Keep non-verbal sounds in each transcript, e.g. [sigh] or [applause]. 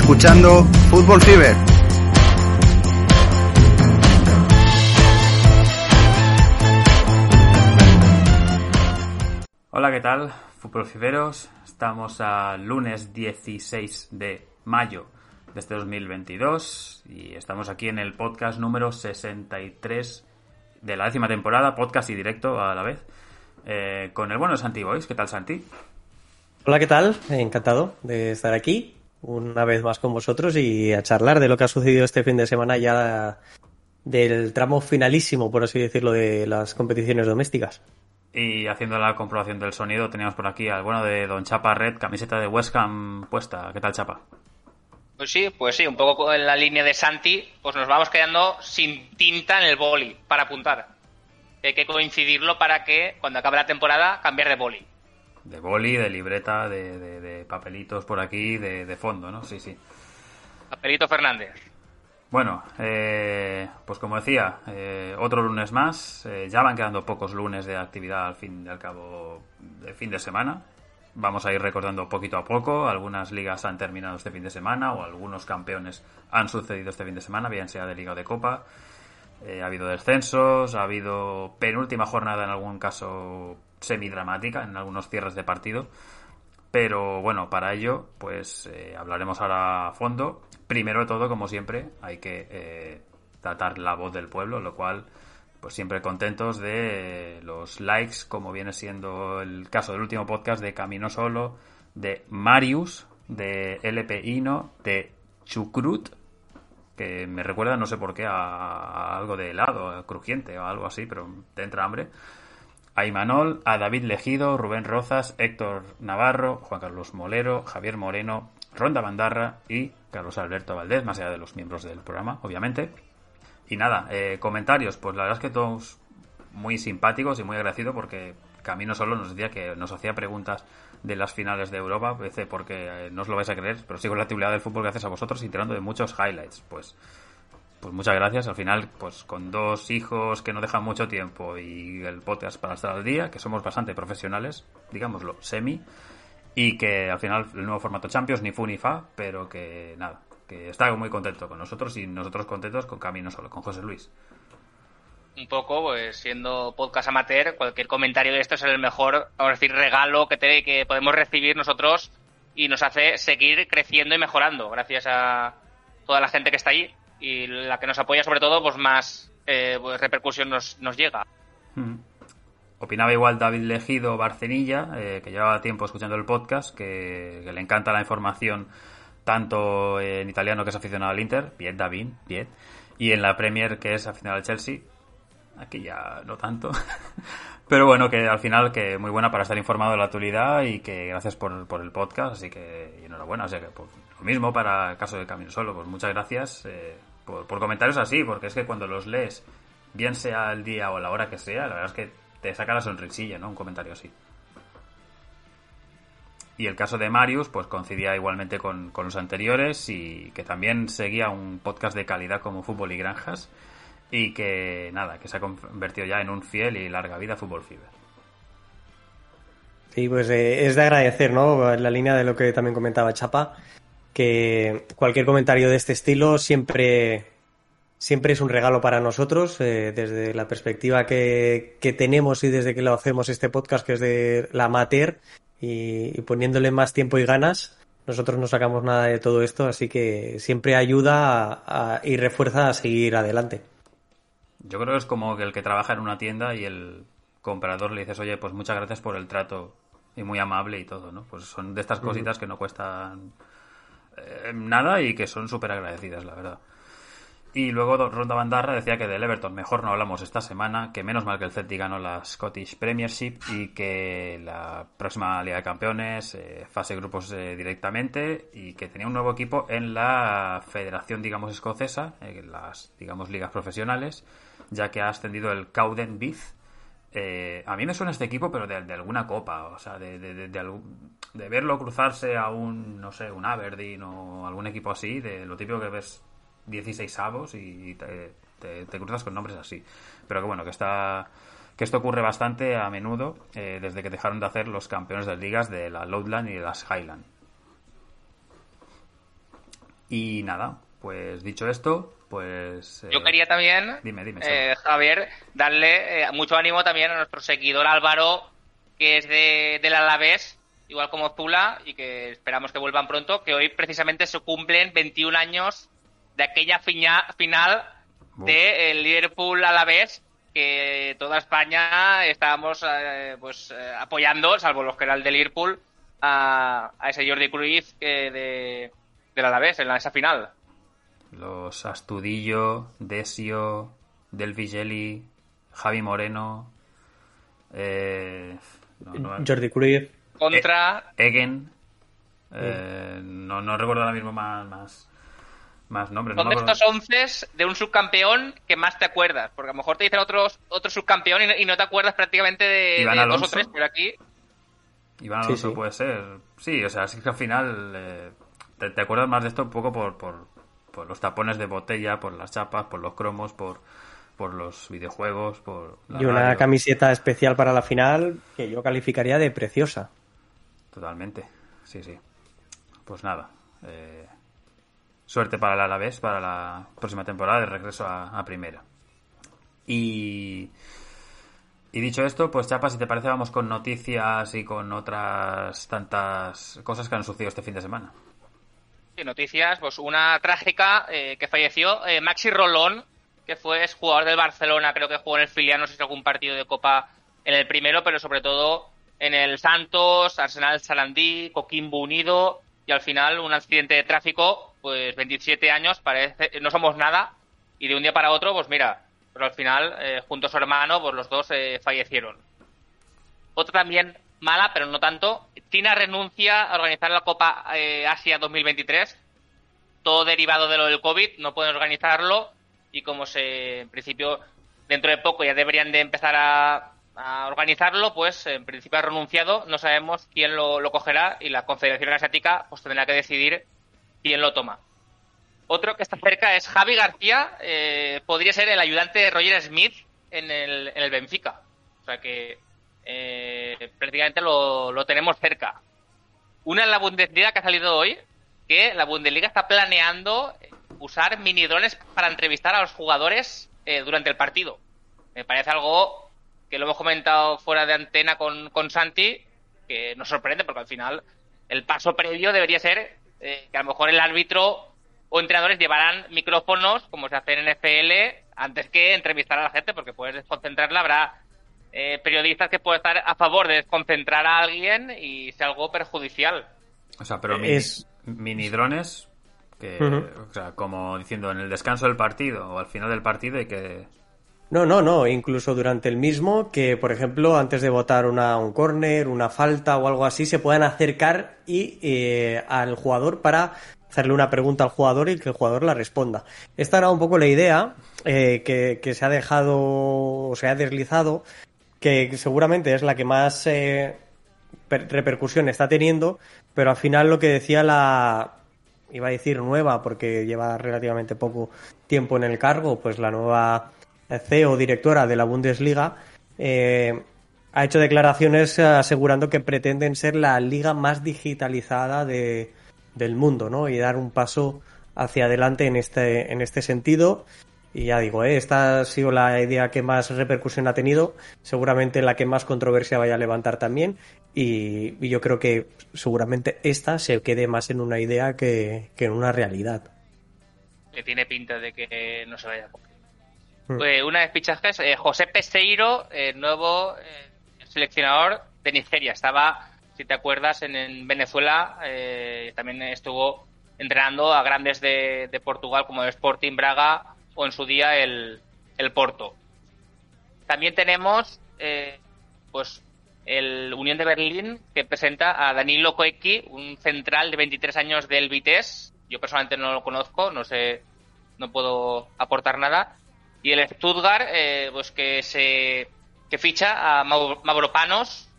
escuchando Fútbol Fever. Hola, ¿qué tal? Fútbol Fiberos. Estamos al lunes 16 de mayo de este 2022 y estamos aquí en el podcast número 63 de la décima temporada, podcast y directo a la vez, eh, con el bueno Santi Boys. ¿Qué tal, Santi? Hola, ¿qué tal? Encantado de estar aquí una vez más con vosotros y a charlar de lo que ha sucedido este fin de semana ya del tramo finalísimo, por así decirlo, de las competiciones domésticas. Y haciendo la comprobación del sonido, teníamos por aquí al bueno de Don Chapa Red, camiseta de West Ham puesta. ¿Qué tal, Chapa? Pues sí, pues sí, un poco en la línea de Santi, pues nos vamos quedando sin tinta en el boli para apuntar. Hay que coincidirlo para que cuando acabe la temporada cambiar de boli. De boli, de libreta, de, papelitos por aquí, de, fondo, ¿no? Sí, sí. Papelito Fernández. Bueno, eh, pues como decía, eh, otro lunes más. Eh, ya van quedando pocos lunes de actividad al fin y al cabo de fin de semana. Vamos a ir recordando poquito a poco. Algunas ligas han terminado este fin de semana o algunos campeones han sucedido este fin de semana, bien sea de liga o de copa. ha habido descensos, ha habido penúltima jornada en algún caso semidramática en algunos cierres de partido. Pero bueno, para ello, pues eh, hablaremos ahora a fondo. Primero de todo, como siempre, hay que eh, tratar la voz del pueblo, lo cual, pues siempre contentos de los likes, como viene siendo el caso del último podcast de Camino Solo, de Marius, de LP Ino, de Chucrut, que me recuerda, no sé por qué, a, algo de helado, crujiente o algo así, pero te entra hambre a Imanol, a David Legido, Rubén Rozas, Héctor Navarro, Juan Carlos Molero, Javier Moreno, Ronda Bandarra y Carlos Alberto Valdés, más allá de los miembros del programa, obviamente. Y nada, eh, comentarios, pues la verdad es que todos muy simpáticos y muy agradecidos porque Camino Solo nos decía que nos hacía preguntas de las finales de Europa, porque eh, no os lo vais a creer, pero sigo la actividad del fútbol gracias a vosotros y tirando de muchos highlights. Pues pues muchas gracias. Al final, pues con dos hijos que no dejan mucho tiempo y el podcast para estar al día, que somos bastante profesionales, digámoslo, semi, y que al final el nuevo formato Champions ni fu ni fa, pero que nada, que está muy contento con nosotros y nosotros contentos con Camino Solo, con José Luis. Un poco, pues siendo podcast amateur, cualquier comentario de esto es el mejor, vamos a decir, regalo que, te, que podemos recibir nosotros y nos hace seguir creciendo y mejorando, gracias a toda la gente que está ahí y la que nos apoya sobre todo, pues más eh, pues, repercusión nos, nos llega. Hmm. Opinaba igual David Legido Barcenilla, eh, que llevaba tiempo escuchando el podcast, que, le encanta la información tanto en italiano que es aficionado al Inter, bien David, bien, y en la Premier que es aficionado al Chelsea, aquí ya no tanto, [laughs] pero bueno, que al final que muy buena para estar informado de la actualidad y que gracias por, por el podcast, así que enhorabuena, o sea que pues, lo mismo para el caso de Camino Solo, pues muchas gracias. Eh, por, comentarios así, porque es que cuando los lees, bien sea el día o la hora que sea, la verdad es que te saca la sonrisilla, ¿no? Un comentario así. Y el caso de Marius, pues coincidía igualmente con, los anteriores y que también seguía un podcast de calidad como Fútbol y Granjas y que nada, que se ha convertido ya en un fiel y larga vida Fútbol Fever. Sí, pues eh, es de agradecer, ¿no? En la línea de lo que también comentaba Chapa, que cualquier comentario de este estilo siempre, siempre es un regalo para nosotros, eh, desde la perspectiva que, tenemos y desde que lo hacemos este podcast, que es de la amateur, y, poniéndole más tiempo y ganas, nosotros no sacamos nada de todo esto, así que siempre ayuda y refuerza a seguir adelante. Yo creo que es como que el que trabaja en una tienda y el comprador le dices, oye, pues muchas gracias por el trato y muy amable y todo, ¿no? Pues son de estas cositas que no cuestan eh, nada y que son súper agradecidas, la verdad. Y luego Ronda Bandarra decía que del Everton mejor no hablamos esta semana, que menos mal que el Celtic ganó la Scottish Premiership y que la próxima Liga de Campeones, eh, fase grupos eh, directamente y que tenía un nuevo equipo en la Federación, digamos, escocesa, en las, digamos, ligas profesionales, ya que ha ascendido el Cowden Beef a mí me suena este equipo, pero de, alguna copa, o sea, de, de, verlo cruzarse a un, no sé, un Aberdeen o algún equipo así, de lo típico que ves 16 avos y te, cruzas con nombres así. Pero que bueno, que está que esto ocurre bastante a menudo eh, desde que dejaron de hacer los campeones de ligas de la Lowland y de las Highland. Y nada, pues dicho esto, pues... Yo quería también, dime, dime, eh, Javier, darle eh, mucho ánimo también a nuestro seguidor Álvaro, que es de, del Alavés, igual como Zula, y que esperamos que vuelvan pronto, que hoy precisamente se cumplen 21 años de aquella final de el Liverpool Alavés que toda España estábamos eh, pues apoyando, salvo los que eran de Liverpool, a, ese Jordi Cruyff de, del Alavés en esa final. Los Astudillo, Desio, Del Vigelli, Javi Moreno, eh, Jordi Cruyff. Contra... E-, Egen. Eh, no, no recuerdo ahora mismo más, más, más nombres. Son de estos once de un subcampeón que más te acuerdas. Porque a lo mejor te dicen otros, otro subcampeón y no, te acuerdas prácticamente de, dos o tres, pero aquí... Iván Alonso puede ser. Sí, o sea, sí que al final eh, te, acuerdas más de esto un poco por, por, por los tapones de botella, por las chapas, por los cromos, por, por los videojuegos, por... y una camiseta especial para la final que yo calificaría de preciosa. Totalmente, sí, sí. Pues nada, eh, suerte para el Alavés para la próxima temporada de regreso a, primera. Y, y dicho esto, pues Chapa, si te parece, vamos con noticias y con otras tantas cosas que han sucedido este fin de semana noticias, pues una trágica eh, que falleció eh, Maxi Rolón, que fue jugador del Barcelona, creo que jugó en el filial, no sé si algún partido de Copa en el primero, pero sobre todo en el Santos, Arsenal Sarandí, Coquimbo Unido y al final un accidente de tráfico, pues 27 años, parece, no somos nada y de un día para otro, pues mira, pero al final, eh, junto a su hermano, pues los dos fallecieron. Otro también mala, pero no tanto. China renuncia a organizar la Copa eh, Asia 2023. Todo derivado de lo del COVID, no pueden organizarlo. Y como se, en principio, dentro de poco ya deberían de empezar a, organizarlo, pues en principio ha renunciado. No sabemos quién lo, cogerá y la Confederación Asiática pues tendrá que decidir quién lo toma. Otro que está cerca es Javi García. Eh, podría ser el ayudante de Roger Smith en el, en el Benfica. O sea que eh, prácticamente lo, tenemos cerca. Una es la Bundesliga que ha salido hoy, que la Bundesliga está planeando usar mini drones para entrevistar a los jugadores eh, durante el partido. Me parece algo que lo hemos comentado fuera de antena con, con Santi, que nos sorprende porque al final el paso previo debería ser eh, que a lo mejor el árbitro o entrenadores llevarán micrófonos, como se hace en NFL, antes que entrevistar a la gente, porque puedes desconcentrarla, habrá eh, periodistas que pueden estar a favor de desconcentrar a alguien y sea algo perjudicial. O sea, pero es... mini, drones, que, o sea, como diciendo en el descanso del partido o al final del partido hay que... No, no, no, incluso durante el mismo, que por ejemplo antes de votar una, un córner, una falta o algo así, se puedan acercar y eh, al jugador para hacerle una pregunta al jugador y que el jugador la responda. Esta era un poco la idea eh, que, se ha dejado o se ha deslizado que seguramente es la que más eh, repercusión está teniendo, pero al final lo que decía la, iba a decir nueva, porque lleva relativamente poco tiempo en el cargo, pues la nueva CEO directora de la Bundesliga, eh, ha hecho declaraciones asegurando que pretenden ser la liga más digitalizada de, del mundo, ¿no? Y dar un paso hacia adelante en este, en este sentido. Y ya digo, ¿eh? esta ha sido la idea que más repercusión ha tenido, seguramente la que más controversia vaya a levantar también. Y, yo creo que seguramente esta se quede más en una idea que, en una realidad. Que tiene pinta de que no se vaya a. Eh, una de fichajes, eh, José Peseiro, nuevo eh, seleccionador de Nigeria. Estaba, si te acuerdas, en, Venezuela, también estuvo entrenando a grandes de, Portugal como el Sporting Braga o en su día el, el Porto. También tenemos eh, pues el Unión de Berlín que presenta a Danilo Koeki, un central de 23 años del Vitesse. Yo personalmente no lo conozco, no sé, no puedo aportar nada. Y el Stuttgart, eh, pues que se que ficha a Mavropanos,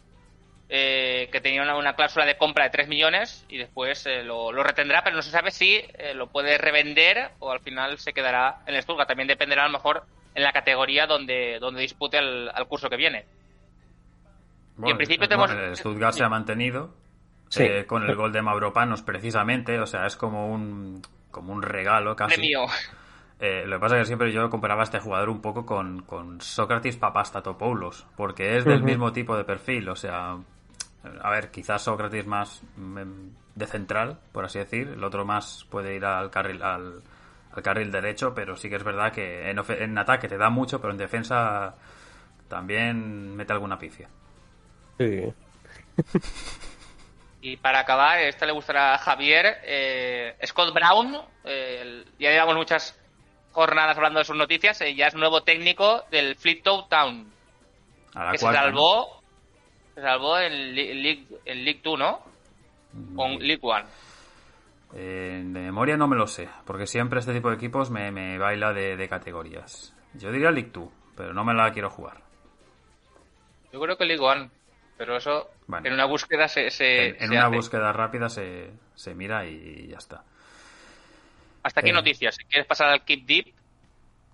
eh, que tenía una, cláusula de compra de 3 millones y después eh, lo, retendrá, pero no se sabe si eh, lo puede revender o al final se quedará en el Stuttgart. También dependerá a lo mejor en la categoría donde, donde dispute al, curso que viene. y en principio tenemos... el Stuttgart se ha mantenido con el gol de Mauropanos precisamente, o sea, es como un, como un regalo casi. Premio. Eh, lo que pasa es que siempre yo comparaba a este jugador un poco con, con Sócrates Papastatopoulos, porque es del mismo tipo de perfil, o sea, a ver, quizás Sócrates más mm, de central, por así decir, el otro más puede ir al carril al, al carril derecho, pero sí que es verdad que en, ataque te da mucho, pero en defensa también mete alguna pifia. Sí. Y para acabar, esta le gustará a Javier. eh, Scott Brown, eh, el- ya llevamos muchas jornadas hablando de sus noticias, eh, ya es nuevo técnico del Fliptown Town, A la que se cuarta, ¿no? salvó, se salvó en, League, en League 2, ¿no? Con League 1. Eh, de memoria no me lo sé, porque siempre este tipo de equipos me, me baila de, de categorías. Yo diría League 2, pero no me la quiero jugar. Yo creo que League 1, pero eso Bueno. en una búsqueda se, se, En, en se una hace. búsqueda rápida se, se mira y ya está. Hasta aquí Eh. noticias. Quieres pasar al Keep Deep,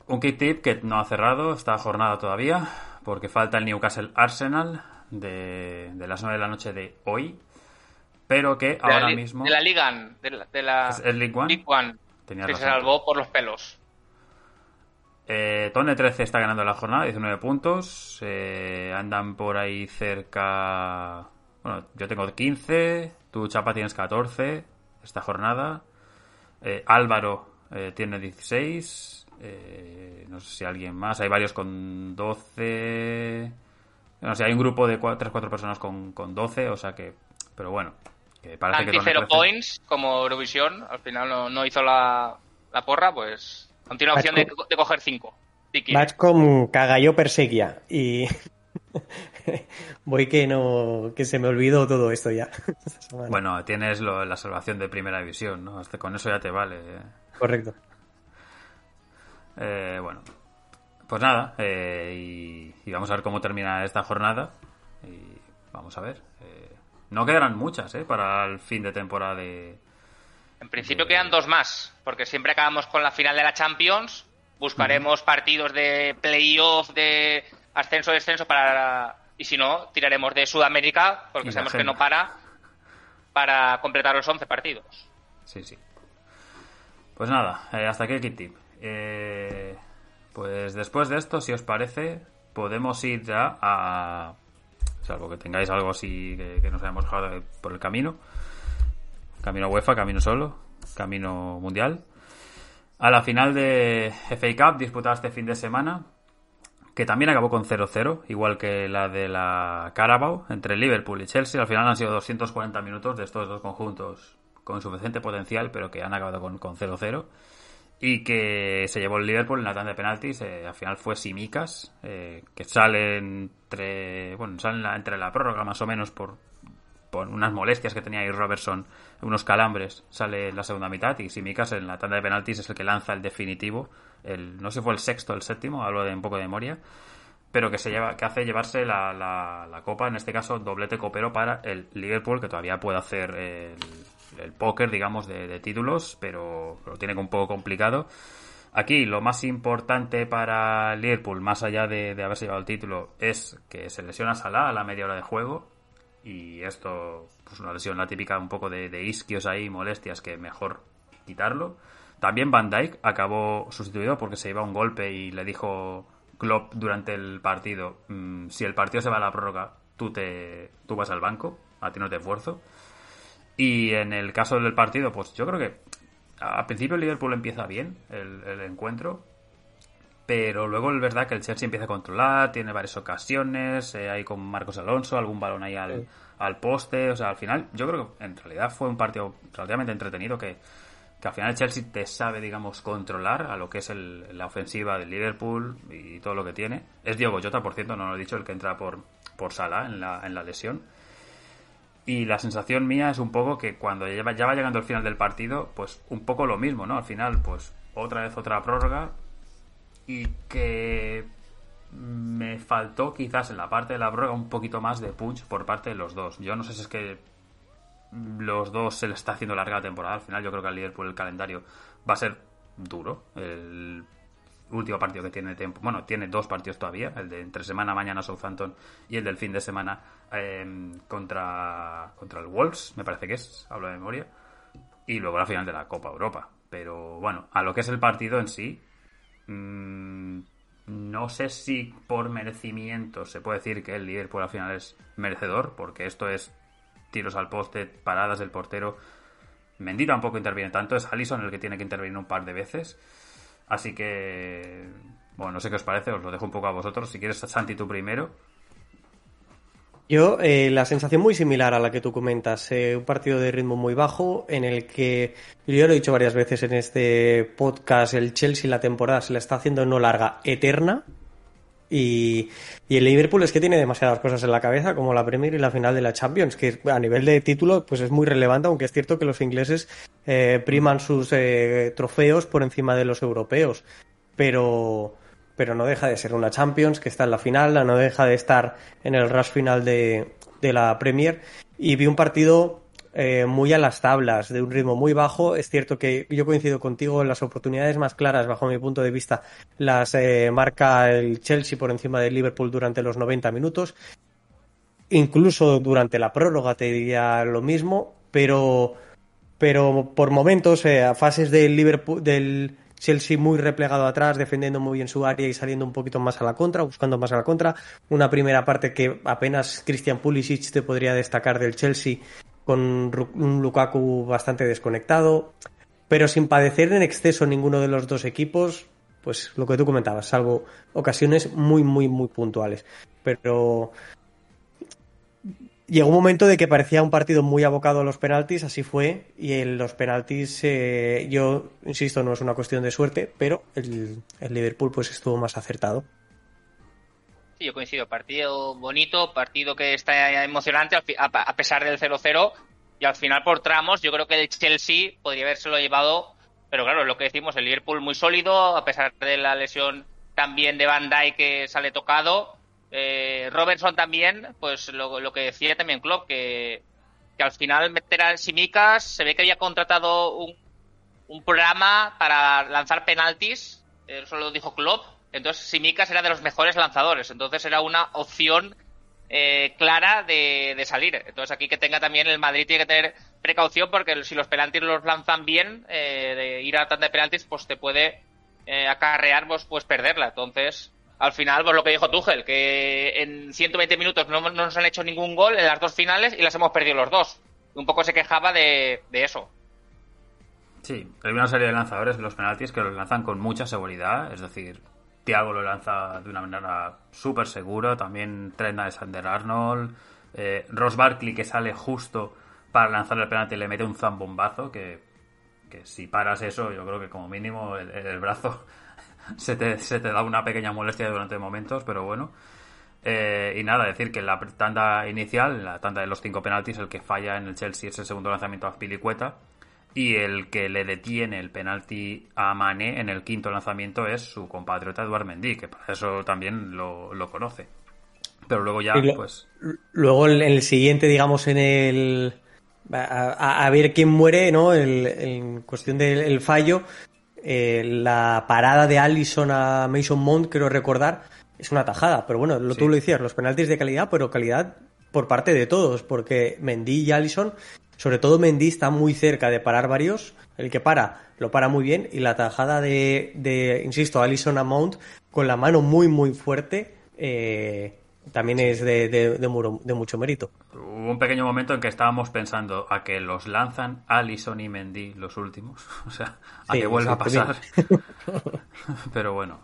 Un kit tip que no ha cerrado esta jornada todavía, porque falta el Newcastle Arsenal de, de las 9 de la noche de hoy, pero que de, ahora mismo de la Liga, de la, de la ¿Es- es League One? League One, Tenías que se salvó por los pelos. Eh, Tone 13 está ganando la jornada, 19 puntos. Eh, andan por ahí cerca. Bueno, yo tengo 15. Tú, Chapa, tienes 14 esta jornada. Eh, Álvaro eh, tiene 16. Eh, no sé si alguien más. Hay varios con 12. No sé, hay un grupo de 3-4 personas con, con 12. O sea que. Pero bueno. Que parece que Anti Tone Zero 13 Points, como Eurovisión, al final no, no hizo la, la porra, pues aún tiene opción de, de coger 5. Si quiere. Match con Cagalló Perseguia. Y [laughs] [laughs] voy que no que se me olvidó todo esto ya. [laughs] Bueno, tienes lo- la salvación de primera división, ¿no? Hasta con eso ya te vale. eh. Correcto. Eh, bueno, pues nada, eh, y, y vamos a ver cómo termina esta jornada. Y vamos a ver. eh, no quedarán muchas, ¿eh? Para el fin de temporada de. En principio de- quedan dos más, porque siempre acabamos con la final de la Champions. Buscaremos partidos de playoff, de ascenso-descenso para. Y si no, tiraremos de Sudamérica, porque sabemos que no para, para completar los 11 partidos. Sí, sí. Pues nada, eh, hasta aquí el kit tip. Eh, pues después de esto, si os parece, podemos ir ya a. Salvo que tengáis algo así que, que nos hayamos dejado de- por el camino. Camino UEFA, camino solo, camino mundial. A la final de FA Cup disputada este fin de semana, que también acabó con 0-0, igual que la de la Carabao, entre Liverpool y Chelsea. Al final han sido 240 minutos de estos dos conjuntos con suficiente potencial, pero que han acabado con, con 0-0. Y que se llevó el Liverpool en la tanda de penaltis. eh, al final fue Simicas, eh, que sale entre, bueno, sale la- entre la prórroga más o menos por, por unas molestias que tenía ahí Robertson, unos calambres, sale en la segunda mitad y Simicas en la tanda de penaltis es el que lanza el definitivo, el, no sé si fue el sexto el séptimo, hablo de un poco de memoria, pero que se lleva, que hace llevarse la, la, la copa, en este caso doblete copero para el Liverpool, que todavía puede hacer el, el póker, digamos, de, de títulos, pero lo tiene un poco complicado. Aquí lo más importante para Liverpool, más allá de, de haberse llevado el título, es que se lesiona Salah a la media hora de juego. Y esto, pues una lesión, la típica un poco de, de isquios ahí, molestias, que mejor quitarlo. También Van Dijk acabó sustituido porque se iba un golpe y le dijo Klopp durante el partido, "Mm, si el partido se va a la prórroga, tú, te, tú vas al banco, a ti no te esfuerzo. Y en el caso del partido, pues yo creo que al principio el Liverpool empieza bien el, el encuentro, pero luego es verdad que el Chelsea empieza a controlar, tiene varias ocasiones, eh, ahí con Marcos Alonso, algún balón ahí al, Sí. al poste, o sea, al final yo creo que en realidad fue un partido relativamente entretenido que, que al final el Chelsea te sabe, digamos, controlar a lo que es la ofensiva del Liverpool y todo lo que tiene. Es Diego Jota, por cierto, no lo he dicho, el que entra por, por Salah en la, en la lesión. Y la sensación mía es un poco que cuando ya va llegando el final del partido, pues un poco lo mismo, ¿no? Al final, pues otra vez otra prórroga y que me faltó quizás en la parte de la prórroga un poquito más de punch por parte de los dos. Yo no sé si es que los dos se le está haciendo larga la temporada. Al final yo creo que al Liverpool el calendario va a ser duro. El último partido que tiene tiempo, bueno, tiene dos partidos todavía, el de entre semana mañana Southampton y el del fin de semana eh, contra, contra el Wolves, me parece que es, hablo de memoria, y luego la final de la Copa Europa. Pero bueno, a lo que es el partido en sí, mmm, no sé si por merecimiento se puede decir que el Liverpool al final es merecedor, porque esto es tiros al poste, paradas del portero. Mendy tampoco interviene tanto, es Allison el que tiene que intervenir un par de veces. Así que, bueno, no sé qué os parece, os lo dejo un poco a vosotros. Si quieres, Santi, tú primero. Yo, eh, la sensación muy similar a la que tú comentas, eh, un partido de ritmo muy bajo en el que, yo lo he dicho varias veces en este podcast, el Chelsea la temporada se la está haciendo no larga, eterna, y, el Liverpool es que tiene demasiadas cosas en la cabeza, como la Premier y la final de la Champions, que a nivel de título pues es muy relevante, aunque es cierto que los ingleses eh, priman sus eh, trofeos por encima de los europeos. Pero, pero no deja de ser una Champions que está en la final, no deja de estar en el rush final de, de la Premier. Y vi un partido eh, muy a las tablas, de un ritmo muy bajo. Es cierto que yo coincido contigo, las oportunidades más claras, bajo mi punto de vista, las eh, marca el Chelsea por encima del Liverpool durante los 90 minutos. Incluso durante la prórroga te diría lo mismo, pero, pero por momentos, eh, a fases del Liverpool, del Chelsea muy replegado atrás, defendiendo muy bien su área y saliendo un poquito más a la contra, buscando más a la contra. Una primera parte que apenas Christian Pulisic te podría destacar del Chelsea con un Lukaku bastante desconectado, pero sin padecer en exceso ninguno de los dos equipos, pues lo que tú comentabas, salvo ocasiones muy, muy, muy puntuales. Pero llegó un momento de que parecía un partido muy abocado a los penaltis, así fue, y en los penaltis, eh, yo insisto, no es una cuestión de suerte, pero el, el Liverpool pues estuvo más acertado. Sí, yo coincido. Partido bonito, partido que está emocionante a pesar del 0-0. Y al final, por tramos, yo creo que el Chelsea podría habérselo llevado. Pero claro, lo que decimos, el Liverpool muy sólido, a pesar de la lesión también de Van Dijk que sale tocado. Eh, Robertson también, pues lo, lo, que decía también Klopp, que, que al final meter a Simicas, se ve que había contratado un, un programa para lanzar penaltis, eso lo dijo Klopp, entonces Simicas era de los mejores lanzadores, entonces era una opción eh, clara de, salir. Entonces aquí que tenga también el Madrid tiene que tener precaución porque si los penaltis los lanzan bien, eh, de ir a tanta de penaltis, pues te puede eh, acarrear pues, pues perderla. Entonces, al final, pues lo que dijo Tuchel, que en 120 minutos no, no, nos han hecho ningún gol en las dos finales y las hemos perdido los dos. Un poco se quejaba de, de eso. Sí, hay una serie de lanzadores de los penaltis que los lanzan con mucha seguridad, es decir, Thiago lo lanza de una manera súper segura. También Trent Alexander Arnold. Eh, Ross Barkley que sale justo para lanzar el penalti y le mete un zambombazo que, que si paras eso, yo creo que como mínimo el, el brazo [laughs] se te, da una pequeña molestia durante momentos, pero bueno. Eh, y nada, decir que la tanda inicial, la tanda de los cinco penaltis, el que falla en el Chelsea es el segundo lanzamiento a Pilicueta y el que le detiene el penalti a Mané en el quinto lanzamiento es su compatriota Eduard Mendy, que para eso también lo, lo conoce. Pero luego ya, lo, pues. Luego en el siguiente, digamos, en el. A, a ver quién muere, ¿no? El, en cuestión del fallo, eh, la parada de Allison a Mason Mount, quiero recordar, es una tajada. Pero bueno, lo, sí. tú lo decías, los penaltis de calidad, pero calidad por parte de todos, porque Mendy y Allison sobre todo Mendy está muy cerca de parar varios. El que para, lo para muy bien. Y la tajada de, de insisto, Alison Amount con la mano muy, muy fuerte. Eh, también es de, de, de, muro, de, mucho mérito. Hubo un pequeño momento en que estábamos pensando a que los lanzan Allison y Mendy los últimos. [laughs] O sea, a sí, que vuelva a pasar. [laughs] Pero bueno.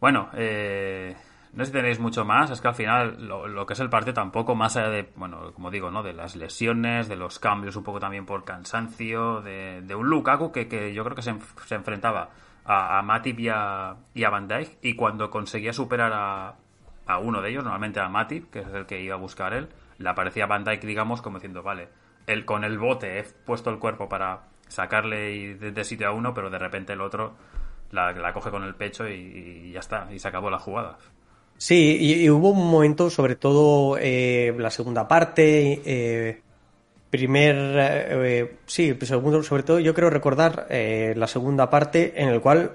Bueno, eh, no sé si tenéis mucho más, es que al final lo, lo, que es el partido tampoco, más allá de, bueno, como digo, ¿no? De las lesiones, de los cambios un poco también por cansancio, de, un Lukaku que, que, yo creo que se, se enfrentaba a, a Matip y a, y Van Dijk y cuando conseguía superar a, a, uno de ellos, normalmente a Matip, que es el que iba a buscar él, le aparecía Van Dijk, digamos, como diciendo, vale, él con el bote he puesto el cuerpo para sacarle de, de sitio a uno, pero de repente el otro la, coge con el pecho y ya está, y se acabó la jugada. Sí, y, hubo un momento, sobre todo eh, la segunda parte, eh, primer, eh, sí, segundo, sobre todo yo creo recordar eh, la segunda parte en el cual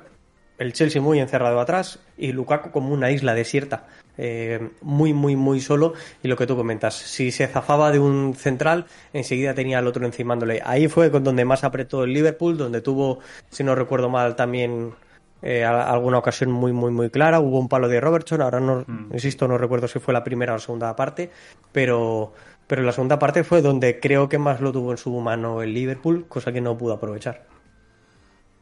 el Chelsea muy encerrado atrás y Lukaku como una isla desierta, eh, muy, muy, muy solo. Y lo que tú comentas, si se zafaba de un central, enseguida tenía al otro encimándole. Ahí fue con donde más apretó el Liverpool, donde tuvo, si no recuerdo mal, también eh, alguna ocasión muy, muy, muy clara. Hubo un palo de Robertson, ahora no, mm. insisto, no recuerdo si fue la primera o la segunda parte, pero, pero la segunda parte fue donde creo que más lo tuvo en su mano el Liverpool, cosa que no pudo aprovechar.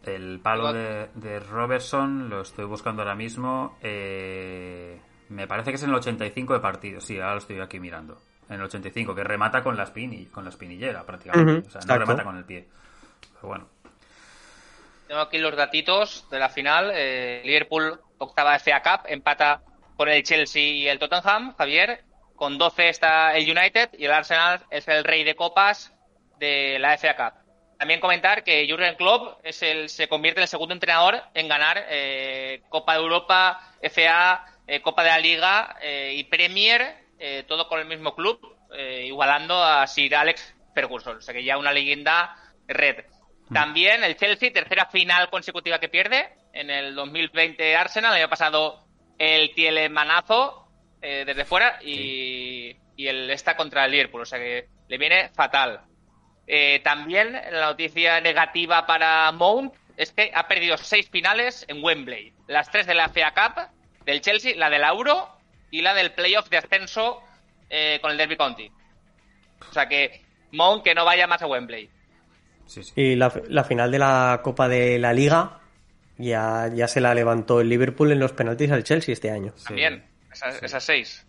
El palo de, Robertson lo estoy buscando ahora mismo. Eh, me parece que es en el 85 de partido. Sí, ahora lo estoy aquí mirando. En el 85, que remata con la, con la espinillera prácticamente. o sea, no remata con el pie. Pero bueno. Tengo aquí los datitos de la final. Eh, Liverpool, octava FA Cup, empata con el Chelsea y el Tottenham, Javier. Con 12 está el United y el Arsenal es el rey de copas de la FA Cup. También comentar que Jurgen Klopp se convierte en el segundo entrenador en ganar eh, Copa de Europa, FA, eh, Copa de la Liga eh, y Premier, todo con el mismo club, igualando a Sir Alex Ferguson. O sea que ya una leyenda red. También el Chelsea, tercera final consecutiva que pierde. En el 2020 Arsenal, año pasado el Tielemanazo desde fuera y, y el está contra el Liverpool. O sea que le viene fatal. Eh, también la noticia negativa para Mount es que ha perdido seis finales en Wembley. Las tres de la FA Cup, del Chelsea, la del Euro y la del playoff de ascenso eh, con el Derby County. O sea que Mount que no vaya más a Wembley. Y la, final de la Copa de la Liga ya, ya se la levantó el Liverpool en los penaltis al Chelsea este año. También, esas, seis.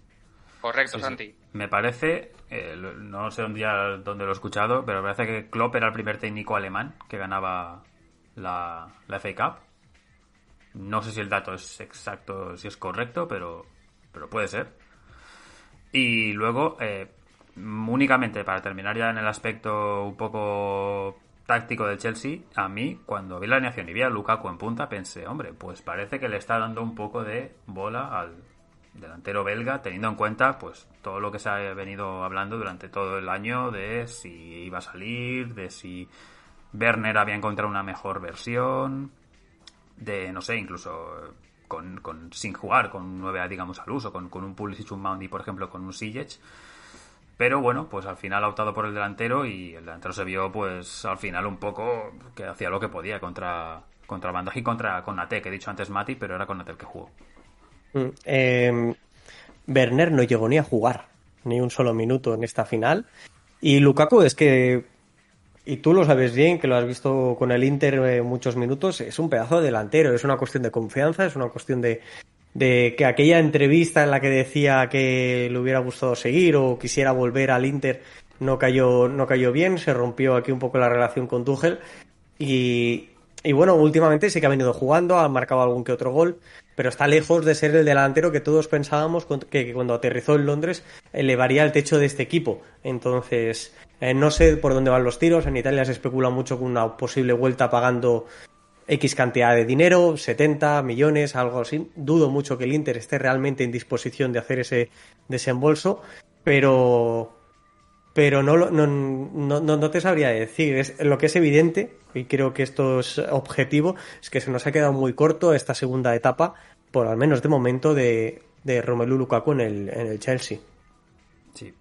Correcto, Santi. Me parece eh, no sé un día dónde lo he escuchado, pero me parece que Klopp era el primer técnico alemán que ganaba la, la FA Cup. No sé si el dato es exacto, si es correcto, pero, pero puede ser. Y luego, eh, únicamente para terminar ya en el aspecto un poco táctico del Chelsea, a mí, cuando vi la alineación y vi a Lukaku en punta, pensé, hombre, pues parece que le está dando un poco de bola al, delantero belga, teniendo en cuenta pues todo lo que se ha venido hablando durante todo el año de si iba a salir, de si Werner había encontrado una mejor versión, de no sé, incluso con, con sin jugar, con nueve digamos al uso, con, con un Pulisic, un Moundy, por ejemplo, con un Sijic. Pero bueno, pues al final ha optado por el delantero y el delantero se vio pues al final un poco que hacía lo que podía contra contra Bandaj y contra con Nate, que he dicho antes Mati, pero era con Nate el que jugó. Eh, Werner no llegó ni a jugar ni un solo minuto en esta final. Y Lukaku es que, y tú lo sabes bien, que lo has visto con el Inter eh, muchos minutos, es un pedazo de delantero, es una cuestión de confianza, es una cuestión de, de que aquella entrevista en la que decía que le hubiera gustado seguir o quisiera volver al Inter no cayó, no cayó bien, se rompió aquí un poco la relación con Tuchel y, y bueno, últimamente sí que ha venido jugando, ha marcado algún que otro gol, pero está lejos de ser el delantero que todos pensábamos que cuando aterrizó en Londres elevaría el techo de este equipo. Entonces, eh, no sé por dónde van los tiros. En Italia se especula mucho con una posible vuelta pagando X cantidad de dinero, 70 millones, algo así. Dudo mucho que el Inter esté realmente en disposición de hacer ese desembolso, pero pero no, no, no, no, te sabría decir. Es, lo que es evidente, y creo que esto es objetivo, es que se nos ha quedado muy corto esta segunda etapa, por al menos de momento, de, de Romelu Lukaku en el, en el Chelsea. Sí.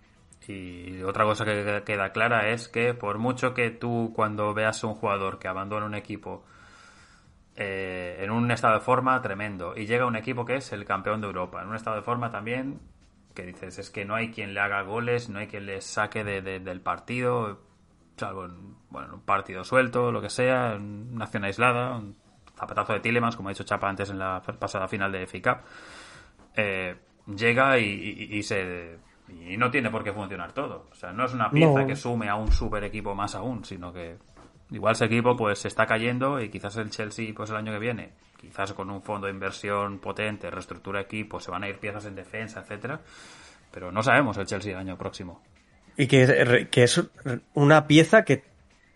Y otra cosa que queda clara es que por mucho que tú cuando veas a un jugador que abandona un equipo eh, en un estado de forma tremendo. Y llega un equipo que es el campeón de Europa, en un estado de forma también que dices, es que no hay quien le haga goles, no hay quien le saque de, del partido, salvo en, bueno, un partido suelto, lo que sea, una acción aislada, un zapatazo de Tilemans, como ha dicho Chapa antes en la pasada final de FICAP, eh, llega y, se y no tiene por qué funcionar todo. O sea, no es una pieza que sume a un super equipo más aún, sino que igual ese equipo pues se está cayendo y quizás el Chelsea pues el año que viene quizás con un fondo de inversión potente, reestructura equipo, se van a ir piezas en defensa, etcétera, pero no sabemos el Chelsea el año próximo. Y que que es una pieza que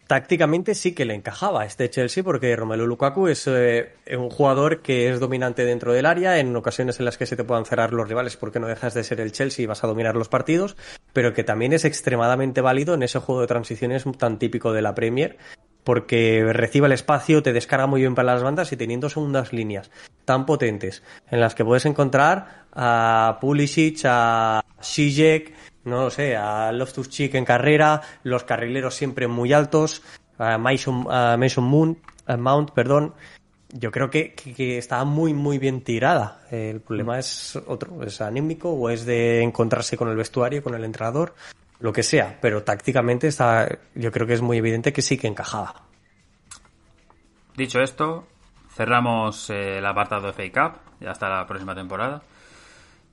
tácticamente sí que le encajaba a este Chelsea porque Romelu Lukaku es eh, un jugador que es dominante dentro del área en ocasiones en las que se te puedan cerrar los rivales porque no dejas de ser el Chelsea y vas a dominar los partidos, pero que también es extremadamente válido en ese juego de transiciones tan típico de la Premier porque recibe el espacio, te descarga muy bien para las bandas y teniendo segundas líneas tan potentes en las que puedes encontrar a Pulisic, a Ziyech, no lo sé, a Loftus Cheek en carrera, los carrileros siempre muy altos, a Mason, a Mason Moon, Mount, perdón. Yo creo que, que, está muy, muy bien tirada. El problema es otro, es anímico o es de encontrarse con el vestuario, con el entrenador, lo que sea. Pero tácticamente está, yo creo que es muy evidente que sí que encajaba. Dicho esto, cerramos eh, el apartado de FA Cup, ya hasta la próxima temporada.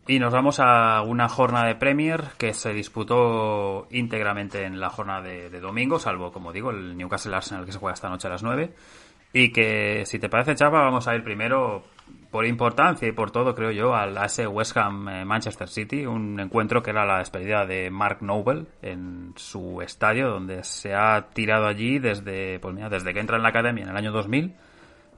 Y nos vamos a una jornada de Premier que se disputó íntegramente en la jornada de, domingo, salvo, como digo, el Newcastle Arsenal que se juega esta noche a las 9. Y que, si te parece, Chapa, vamos a ir primero por importancia y por todo, creo yo, al ese West Ham eh, Manchester City, un encuentro que era la despedida de Mark Noble en su estadio, donde se ha tirado allí desde, pues mira, desde que entra en la academia en el año 2000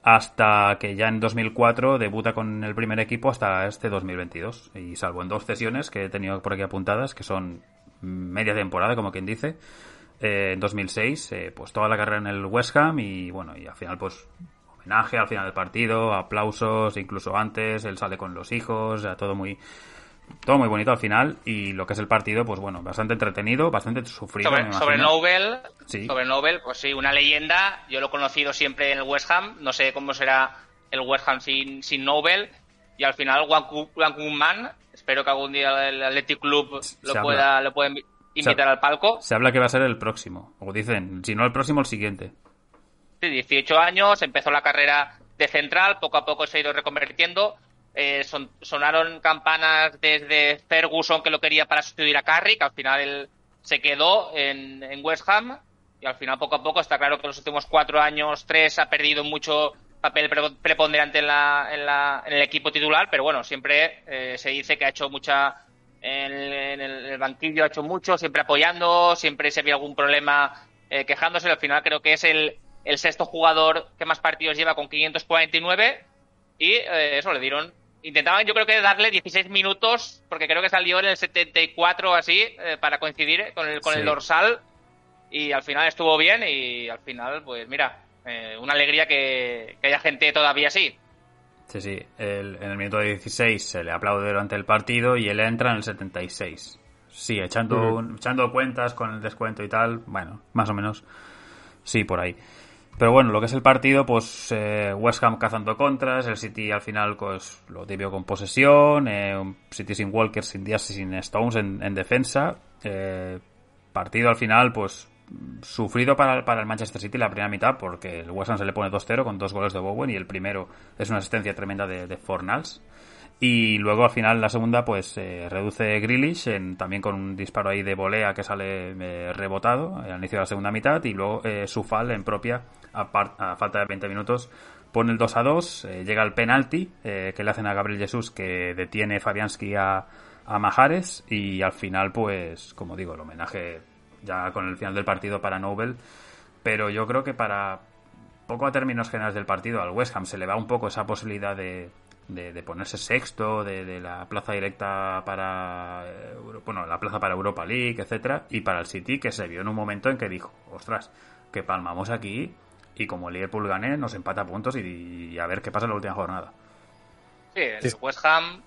hasta que ya en 2004 debuta con el primer equipo hasta este 2022. Y salvo en dos sesiones que he tenido por aquí apuntadas, que son media temporada, como quien dice, eh, en 2006, eh, pues toda la carrera en el West Ham y bueno, y al final pues homenaje al final del partido, aplausos, incluso antes, él sale con los hijos, ya todo muy todo muy bonito al final y lo que es el partido, pues bueno, bastante entretenido, bastante sufrido. Sobre, sobre Nobel, sobre Nobel, pues sí, una leyenda. Yo lo he conocido siempre en el West Ham. No sé cómo será el West Ham sin, sin Nobel. Y al final, Juan Man, espero que algún día el Athletic Club lo pueda, lo pueda invitar al palco. Se habla que va a ser el próximo, o dicen, si no el próximo, el siguiente. Sí, 18 años, empezó la carrera de central, poco a poco se ha ido reconvirtiendo eh, son, sonaron campanas desde Ferguson que lo quería para sustituir a Carrick, al final él se quedó en, West Ham y al final poco a poco está claro que en los últimos cuatro años, tres, ha perdido mucho papel preponderante en, la, en, la, en el equipo titular, pero bueno, siempre eh, se dice que ha hecho mucha en, el, banquillo, ha hecho mucho, siempre apoyando, siempre se había algún problema eh, quejándose, al final creo que es el, el sexto jugador que más partidos lleva con 549 y eso le dieron intentaban yo creo que darle 16 minutos, porque creo que salió en el 74 o así, eh, para coincidir con el, con el dorsal, y al final estuvo bien, y al final, pues mira, eh, una alegría que, haya gente todavía así. Sí, sí, en el minuto 16 se le aplaude durante el partido y él entra en el 76. Sí, echando, echando cuentas con el descuento y tal, bueno, más o menos, sí, por ahí. Pero bueno, lo que es el partido, pues eh, West Ham cazando contras, el City al final pues lo típico con posesión, eh, un City sin Walker, sin Díaz y sin Stones en, defensa. Eh, partido al final pues sufrido para, para el Manchester City la primera mitad porque el West Ham se le pone 2-0 con dos goles de Bowen y el primero es una asistencia tremenda de, de Fornals. Y luego al final la segunda pues reduce Grealish en, también con un disparo ahí de volea que sale rebotado al inicio de la segunda mitad y luego Sufal en propia a, falta de 20 minutos, pone el 2 a 2, eh, llega el penalti eh, que le hacen a Gabriel Jesús que detiene Fabianski a, a Majares y al final, pues, como digo, el homenaje ya con el final del partido para Nobel, pero yo creo que para poco a términos generales del partido al West Ham se le va un poco esa posibilidad de, de, ponerse sexto, de, de, la plaza directa para, bueno, la plaza para Europa League, etcétera, y para el City que se vio en un momento en que dijo, ostras, que palmamos aquí y como el Liverpool gane, nos empata puntos y, a ver qué pasa en la última jornada. Sí, el West Ham,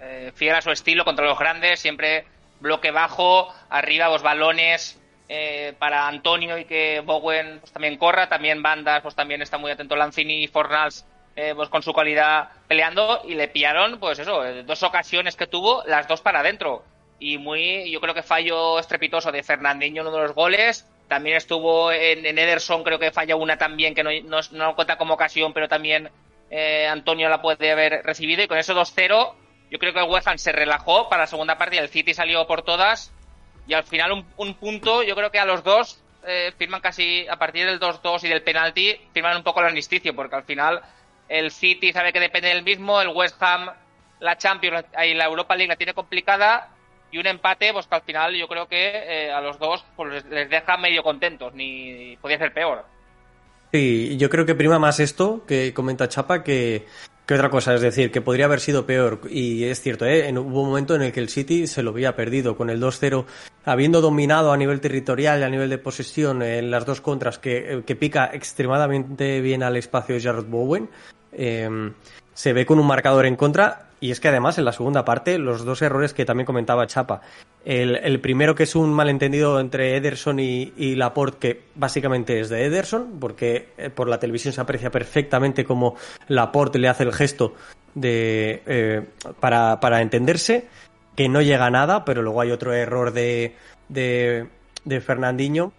eh, fiel a su estilo contra los grandes, siempre bloque bajo, arriba los balones eh, para Antonio y que Bowen pues, también corra, también Bandas, pues también está muy atento Lanzini y Fornals eh, pues con su calidad peleando y le pillaron, pues eso, dos ocasiones que tuvo, las dos para adentro. Y muy, yo creo que fallo estrepitoso de Fernandinho en uno de los goles, también estuvo en, Ederson, creo que falla una también, que no, no, cuenta como ocasión, pero también eh, Antonio la puede haber recibido. Y con eso 2-0, yo creo que el West Ham se relajó para la segunda parte y el City salió por todas. Y al final un, punto, yo creo que a los dos eh, firman casi, a partir del 2-2 y del penalti, firman un poco el armisticio, porque al final el City sabe que depende del mismo, el West Ham, la Champions y la Europa League la tiene complicada y un empate, pues que al final yo creo que eh, a los dos pues les deja medio contentos, ni podía ser peor. Sí, yo creo que prima más esto que comenta Chapa que, ¿Qué otra cosa? Es decir, que podría haber sido peor. Y es cierto, ¿eh? En, hubo un momento en el que el City se lo había perdido con el 2-0, habiendo dominado a nivel territorial y a nivel de posesión en las dos contras, que, que pica extremadamente bien al espacio de Jarrod Bowen. Eh, se ve con un marcador en contra y es que además en la segunda parte los dos errores que también comentaba Chapa. El, primero que es un malentendido entre Ederson y, y, Laporte que básicamente es de Ederson porque eh, por la televisión se aprecia perfectamente como Laporte le hace el gesto de eh, para, para entenderse que no llega a nada pero luego hay otro error de, de, de Fernandinho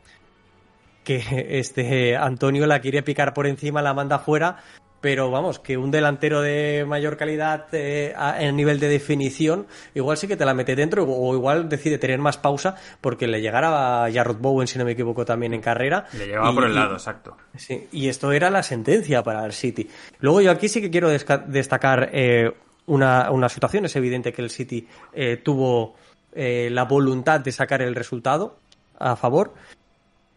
que este Antonio la quiere picar por encima, la manda fuera pero vamos, que un delantero de mayor calidad eh, a, en nivel de definición, igual sí que te la mete dentro o igual decide tener más pausa porque le llegara a Jarrod Bowen, si no me equivoco, también en carrera. Le llegaba y, por el lado, exacto. Sí, y esto era la sentencia para el City. Luego yo aquí sí que quiero destacar eh, una, una, situación. Es evidente que el City eh, tuvo eh, la voluntad de sacar el resultado a favor.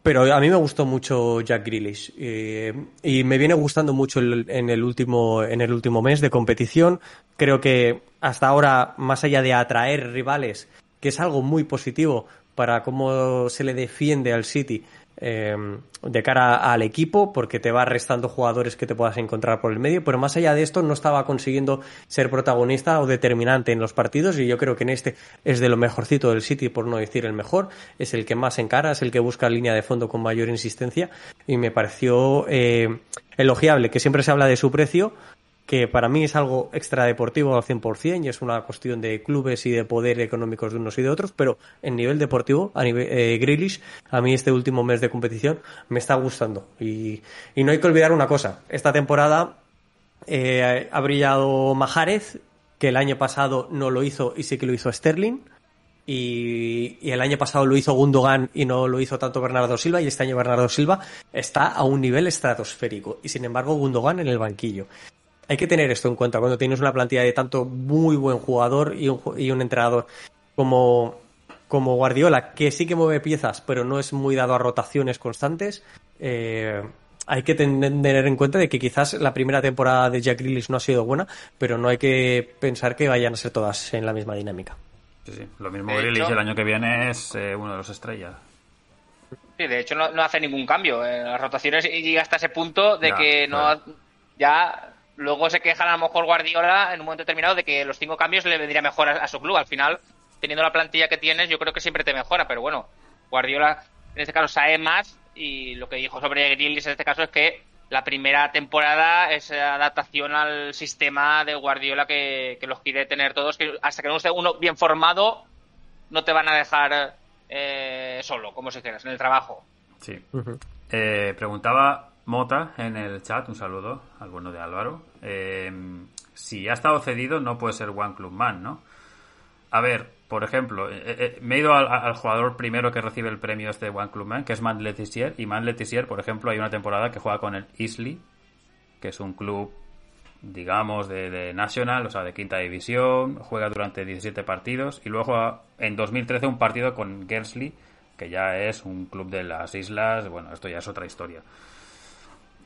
Pero a mí me gustó mucho Jack Grealish eh, y me viene gustando mucho en, el último, en el último mes de competición. Creo que hasta ahora, más allá de atraer rivales, que es algo muy positivo para cómo se le defiende al City eh, de cara al equipo, porque te va restando jugadores que te puedas encontrar por el medio, pero más allá de esto no estaba consiguiendo ser protagonista o determinante en los partidos y yo creo que en este es de lo mejorcito del City, por no decir el mejor, es el que más encara, es el que busca línea de fondo con mayor insistencia y me pareció eh, elogiable, que siempre se habla de su precio, que para mí es algo extradeportivo al 100% y es una cuestión de clubes y de poder económicos de unos y de otros, pero en nivel deportivo, a nivel eh, Grealish, a mí este último mes de competición me está gustando. Y, no hay que olvidar una cosa, esta temporada eh, ha brillado Majarez, que el año pasado no lo hizo y sí que lo hizo Sterling. Y, el año pasado lo hizo Gundogan y no lo hizo tanto Bernardo Silva y este año Bernardo Silva está a un nivel estratosférico y sin embargo Gundogan en el banquillo hay que tener esto en cuenta cuando tienes una plantilla de tanto muy buen jugador y un, y un entrenador como, como Guardiola, que sí que mueve piezas, pero no es muy dado a rotaciones constantes. Eh, hay que tener en cuenta de que quizás la primera temporada de Jack Grealish no ha sido buena, pero no hay que pensar que vayan a ser todas en la misma dinámica. Sí, sí. Lo mismo Grealish el año que viene es eh, uno de los estrellas. Sí, de hecho no, no hace ningún cambio en las rotaciones y llega hasta ese punto de Ya, que no claro. ya luego se quejan a lo mejor Guardiola en un momento determinado de que los cinco cambios le vendría mejor a, a su club. Al final, teniendo la plantilla que tienes, yo creo que siempre te mejora, pero bueno, Guardiola en este caso sabe más y lo que dijo sobre Grealish en este caso es que la primera temporada es adaptación al sistema de Guardiola que, que los quiere tener todos, que hasta que no esté uno bien formado no te van a dejar eh, solo, como si quieras, en el trabajo. Sí. Eh, preguntaba Mota en el chat, un saludo al bueno de Álvaro. Eh, si ha estado cedido, no puede ser One Club Man, ¿no? A ver, por ejemplo, eh, eh, me he ido al, al jugador primero que recibe el premio este de One Club Man, que es Man Letizier. Y Man Letizier, por ejemplo, hay una temporada que juega con el Isley, que es un club, digamos, de, de National, o sea, de quinta división. Juega durante 17 partidos. Y luego juega en 2013 un partido con Gersley, que ya es un club de las islas. Bueno, esto ya es otra historia.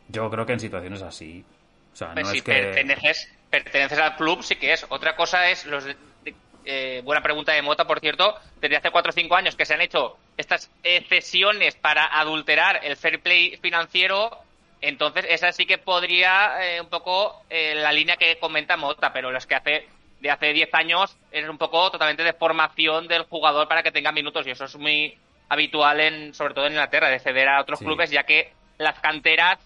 Yo creo que en situaciones así. O sea, Pues no si es que. perteneces, perteneces al club, sí que es. Otra cosa es los. de- de- eh, buena pregunta de Mota, por cierto. Desde hace 4 o 5 años que se han hecho estas cesiones para adulterar el fair play financiero. Entonces, esa sí que podría eh, un poco eh, la línea que comenta Mota, pero las que hace de hace 10 años es un poco totalmente de formación del jugador para que tenga minutos y eso es muy habitual en sobre todo en Inglaterra de ceder a otros Sí. clubes ya que las canteras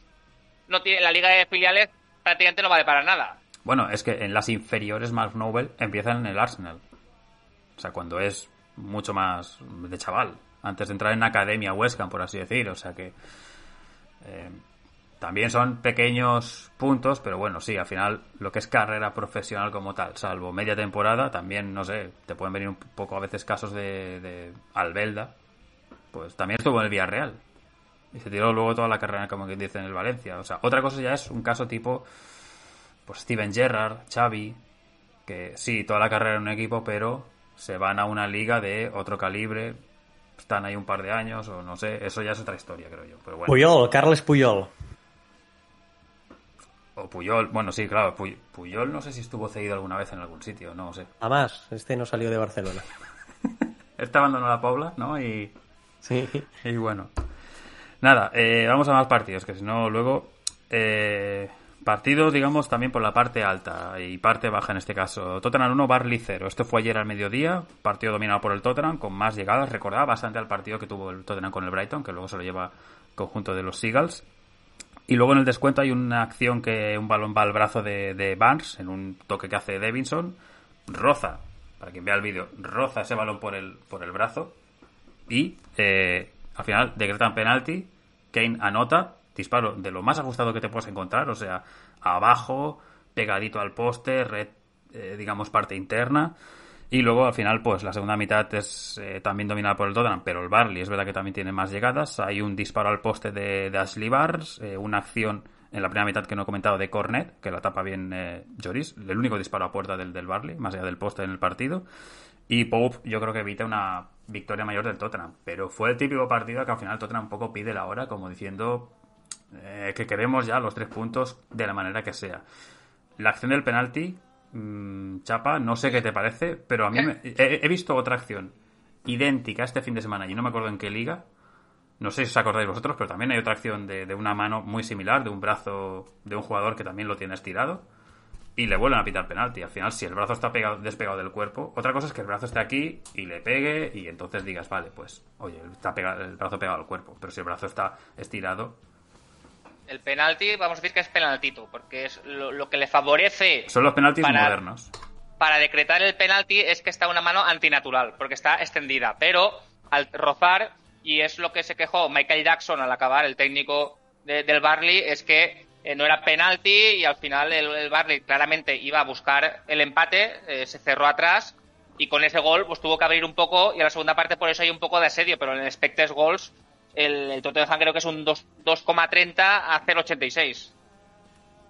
no tiene la liga de filiales prácticamente no vale para nada. Bueno, es que en las inferiores Mark Noble empiezan en el Arsenal. O sea, cuando es mucho más de chaval. Antes de entrar en academia West Ham, por así decir. O sea que. eh, también son pequeños puntos, pero bueno, sí, al final lo que es carrera profesional como tal, salvo media temporada, también, no sé, te pueden venir un poco a veces casos de, de Albelda. Pues también estuvo en el Villarreal. Y se tiró luego toda la carrera, como que dice, en el Valencia. O sea, otra cosa ya es un caso tipo pues Steven Gerrard, Xavi, que sí, toda la carrera en un equipo, pero se van a una liga de otro calibre, están ahí un par de años, o no sé, eso ya es otra historia, creo yo. Pero bueno, Puyol, Carles Puyol. O Puyol, bueno, sí, claro, Puyol no sé si estuvo cedido alguna vez en algún sitio, no sé. Además, este no salió de Barcelona. [laughs] este abandonó la Pobla, ¿no? Y, sí. Y bueno. Nada, eh, vamos a más partidos, que si no, luego... Eh, partidos, digamos, también por la parte alta y parte baja en este caso. Tottenham 1, Barley 0. Este fue ayer al mediodía, partido dominado por el Tottenham, con más llegadas. Recordaba bastante al partido que tuvo el Tottenham con el Brighton, que luego se lo lleva conjunto de los Seagulls. Y luego en el descuento hay una acción que un balón va al brazo de, de Barnes en un toque que hace Davinson. Roza, para quien vea el vídeo, roza ese balón por el, por el brazo. Y eh, al final decretan penalti. Kane anota. Disparo de lo más ajustado que te puedas encontrar. O sea, abajo, pegadito al poste, red, eh, digamos, parte interna. Y luego al final, pues la segunda mitad es eh, también dominada por el Tottenham, pero el Barley es verdad que también tiene más llegadas. Hay un disparo al poste de, Ashley Barnes, eh, una acción en la primera mitad que no he comentado de Cornet, que la tapa bien eh, Joris, el único disparo a puerta del, del Barley, más allá del poste en el partido. Y Pope yo creo que evita una victoria mayor del Tottenham, pero fue el típico partido que al final Tottenham un poco pide la hora, como diciendo que queremos ya los tres puntos de la manera que sea. La acción del penalti Mm, Chapa, no sé qué te parece, pero a mí he, visto otra acción idéntica este fin de semana y no me acuerdo en qué liga. No sé si os acordáis vosotros, pero también hay otra acción de, una mano muy similar, de un brazo de un jugador que también lo tiene estirado y le vuelven a pitar penalti. Al final, si el brazo está pegado, despegado del cuerpo, otra cosa es que el brazo esté aquí y le pegue y entonces digas, vale, pues, oye, está pegado, el brazo pegado al cuerpo. Pero si el brazo está estirado, el penalti, vamos a decir que es penaltito, porque es lo, que le favorece. Son los penaltis modernos. Para decretar el penalti es que está una mano antinatural, porque está extendida. Pero al rozar, y es lo que se quejó Michael Jackson al acabar, el técnico del Barley, es que eh, no era penalti y al final el, Barley claramente iba a buscar el empate, eh, se cerró atrás y con ese gol pues tuvo que abrir un poco y a la segunda parte por eso hay un poco de asedio, pero en el expected goals el, el Tottenham creo que es un 2,30 a 0,86.